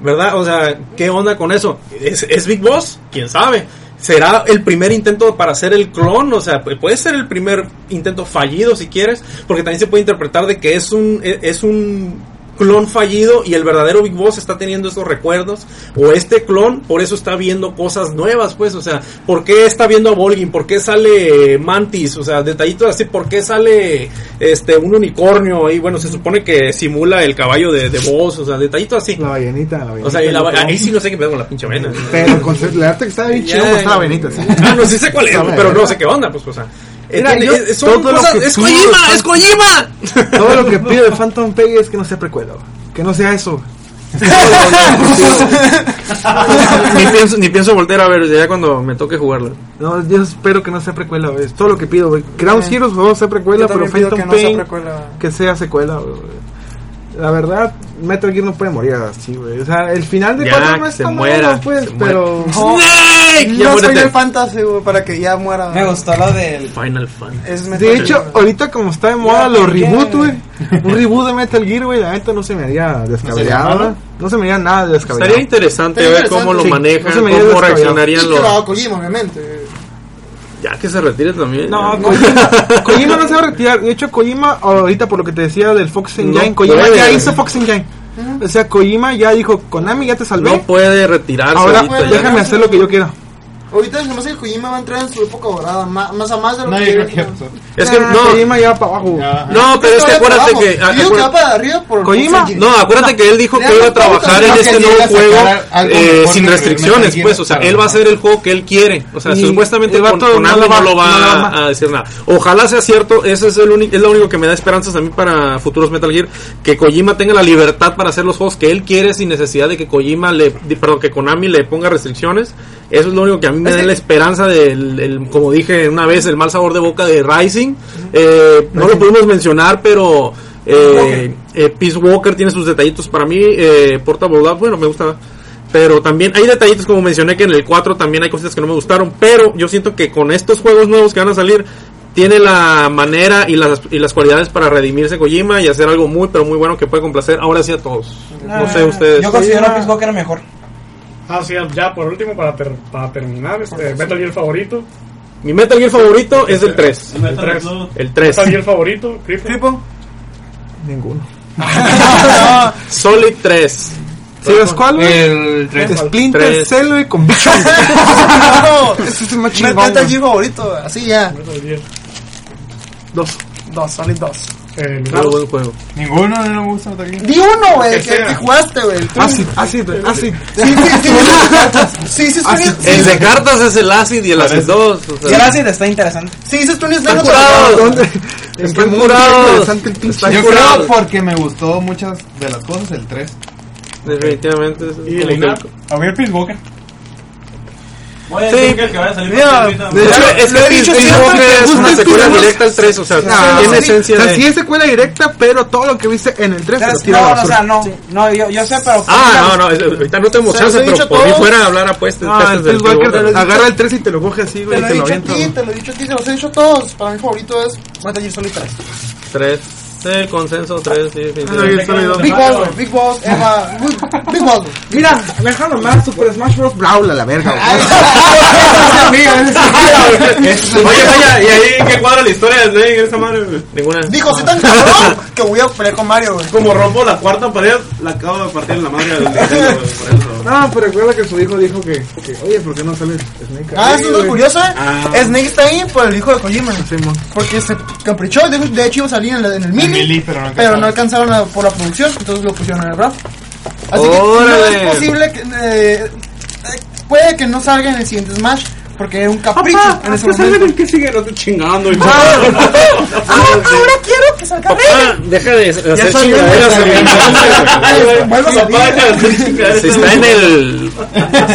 F: ¿Verdad? O sea, ¿qué onda con eso? ¿Es, Big Boss? ¿Quién sabe? será el primer intento para hacer el clon, o sea, pu- puede ser el primer intento fallido si quieres, porque también se puede interpretar de que es un e- es un clon fallido y el verdadero Big Boss está teniendo esos recuerdos o este clon por eso está viendo cosas nuevas pues o sea ¿por qué está viendo a Volgin? ¿por qué sale Mantis? o sea detallitos así ¿por qué sale este un unicornio ahí bueno se supone que simula el caballo de, de Boss o sea detallitos así
E: La ballenita, la ballenita.
F: o sea y la- ahí sí no sé qué pedo con la pinche vaina
E: Pero con la arte que estaba bien chido, pues estaba ballenita. sí.
F: Ah, no sí sé cuál es pero no sé qué onda pues o sea
E: Mira,
F: tiene-
E: yo-
F: es- son
E: todo lo que
F: es Kojima es Kojima
E: Todo lo que pido de Phantom Peg es que no sea precuela, que no sea eso.
F: ni pienso ni pienso volver a ver ya cuando me toque jugarlo
E: No, yo espero que no sea precuela. Es todo lo que pido. Ground Zero, por favor, sea precuela, pero Phantom
B: que no sea
E: Pain
B: precuela.
E: que sea secuela. La verdad, Metal Gear no puede morir así, güey. O sea, el final de 4 no es tan
F: muera,
E: malo, pues, pero...
B: No,
F: Snake ya
B: no soy. Final Fantasy, güey, para que ya muera.
G: Me gustó lo del.
F: Final Fan
B: Es Metal
E: De hecho,
B: Gear.
E: ahorita como está de moda
G: Ya,
E: los reboot, güey. Un reboot de Metal Gear, güey, la neta no se me haría descabellado.
D: malo?
E: No se me haría nada descabellado.
F: Estaría interesante
B: Estaría
F: ver cómo lo
B: interesante.
E: Sí,
F: manejan,
E: no
F: cómo reaccionarían los...
B: Kojima, obviamente.
F: Ya que se retire también.
E: No, Kojima, Kojima no se va a retirar. De hecho, Kojima, ahorita por lo que te decía del Fox Engine,
F: No
E: Kojima
F: puede.
E: ya hizo Fox Engine. O sea, Kojima ya dijo, Konami ya te salvé.
F: no puede retirarse
E: Ahora
F: ahorita
E: déjame hacer lo que yo quiera.
B: Ahorita nomás el Kojima va a entrar en su época dorada, más, más a más de lo
D: Nadie
B: que...
D: creo que eso.
F: Es que
E: Ah,
F: no,
E: Kojima ya va para abajo.
F: No, pero es que acuérdate que...
B: Yo digo que va para arriba por...
E: Kojima.
F: No, acuérdate que él dijo que iba a trabajar en este nuevo juego eh, sin restricciones, pues, o sea, él va a hacer el juego que él quiere, o sea,
E: Y
F: supuestamente
E: el
F: con,
E: vato
F: Konami
E: no lo va-
F: no lo va
E: no lo va
F: a, decir nada. Ojalá sea cierto, ese es el único, es lo único que me da esperanzas a mí para futuros Metal Gear, que Kojima tenga la libertad para hacer los juegos que él quiere sin necesidad de que Kojima le, di- perdón, que Konami le ponga restricciones. Eso es lo único que a mí me da la esperanza del, el- como dije una vez, el mal sabor de boca de Rising. Eh, no lo pudimos mencionar, pero eh, eh, Peace Walker tiene sus detallitos para mí. Eh, Portable Love, bueno, me gusta. Pero también hay detallitos, como mencioné, que en el 4 también hay cositas que no me gustaron. Pero yo siento que con estos juegos nuevos que van a salir, tiene la manera y las, y las cualidades para redimirse Kojima y hacer algo muy, pero muy bueno que puede complacer ahora sí a todos. No sé ustedes.
G: Yo considero a Peace Walker mejor.
C: Ah, sí, ya por último, para, ter- para terminar, este, Metal Gear favorito.
F: Mi Metal Gear favorito es el 3.
H: El
C: tres.
H: Slug.
F: El 3.
C: Metal Gear favorito.
B: Cripo.
E: Ninguno.
F: Solid 3.
E: ¿Sabes cuál?
I: El 3.
E: Splinter
F: Tres.
E: Cell, güey, con Conviction.
B: No,
E: Ese es más
B: Met-
E: chingón,
B: Metal. Gear favorito, así ya.
C: Metal Gear.
E: Dos.
B: Dos, Solid dos.
C: Eh,
F: Muy buen juego.
D: Ninguno no me gusta Metal Gear.
B: Di uno, güey,
C: Que
B: que, jugaste, güey. el
E: Acid, acid, güey, acid.
B: Sí, sí, sí. Sí, sí,
E: Acid.
B: sí.
F: El de cartas es el Acid y el Acid 2. o sea,
G: Gracias, está interesante.
B: Sí, dices Tony
F: Están
B: Stark.
F: curados. Están
E: muy
F: curados.
E: el.
D: Yo
F: curado.
D: creo porque me gustó muchas de las cosas el 3.
F: Definitivamente. es
C: Y el.
D: A ver, Peace Walker.
H: Voy a
F: Sí.
H: decir que el que vaya a salir
E: de
F: hecho, es
E: lo he
F: que
E: dicho
F: es una
E: el
F: secuela directa al 3, o sea, tiene esencia
E: o sea,
F: de...
E: sí es secuela directa, pero todo lo que viste en el 3 se lo
G: Tres-
E: tira
G: No, o sea, no. No, yo, yo sé, pero.
F: Ah, no, no, ahorita no chance,
B: he
F: pero
B: dicho
F: por mí fuera a hablar a puestas,
E: Ah,
F: del
E: agarra el 3 y te lo coge así,
B: Te
E: güey,
B: lo
E: te
B: he
E: lo
B: dicho a
E: avienta.
B: te lo he dicho a ti, se los he dicho a todos. Para mi favorito es Metal Gear Solid 3.
F: 3. El consenso 3, sí.
B: Big Boss. Big Boss, Eva. Big Boss, güey.
E: Mira, déjalo más, Super Smash Bros. Brawl a la verga, güey.
F: Oye, vaya, ¿y ahí qué cuadra la historia de Snake en esa madre? güey? Ninguna.
B: Dijo, soy tan cabrón que voy a pelear con Mario, güey.
H: Como rompo la cuarta pared, la acabo de partir en la madre del Nintendo, güey, por eso.
E: No, pero recuerda que su hijo dijo que, que oye, ¿por qué no sale Snake?
B: Ah, eso es lo curioso, ¿eh?
H: Ah.
B: Snake está ahí por el hijo de Kojima. Porque se caprichó, de de hecho iba a salir en, la- en el mini,
D: pero no
B: pero no alcanzaron a- por la producción, entonces lo pusieron en el RAF. Así que no es posible que... eh, eh, puede que no salga en el siguiente Smash, porque era un capricho en ese momento.
C: que sigue? No estoy chingando. Y
B: Ah, ahora quiero que salga.
F: Ah, deja de hacer
E: salió,
F: chingaderas. Si está en el...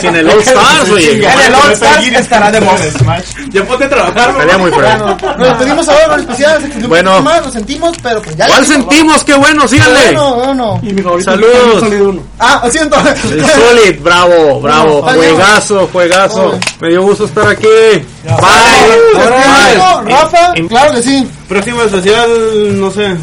F: En el All Stars, oye.
G: En el All Stars estará de voz.
H: Ya ponte a trabajar,
F: Estaría muy
B: Bueno,
F: feo.
B: nos despedimos ahora con el especial, se
F: Bueno.
B: poquito más, lo sentimos, pero pues ya.
F: ¿Cuál sentimos? ¡Qué bueno! ¡Síganle!
B: Bueno, bueno.
C: Y mi favorito
F: Saludos.
C: es Solid 1.
B: Ah, lo siento.
F: El Solid, bravo, bravo. Juegazo, juegazo. Me dio gusto estar aquí. Bye. Bye.
B: Rafa,
F: Im-
B: claro que sí.
H: Próximo especial, no sé.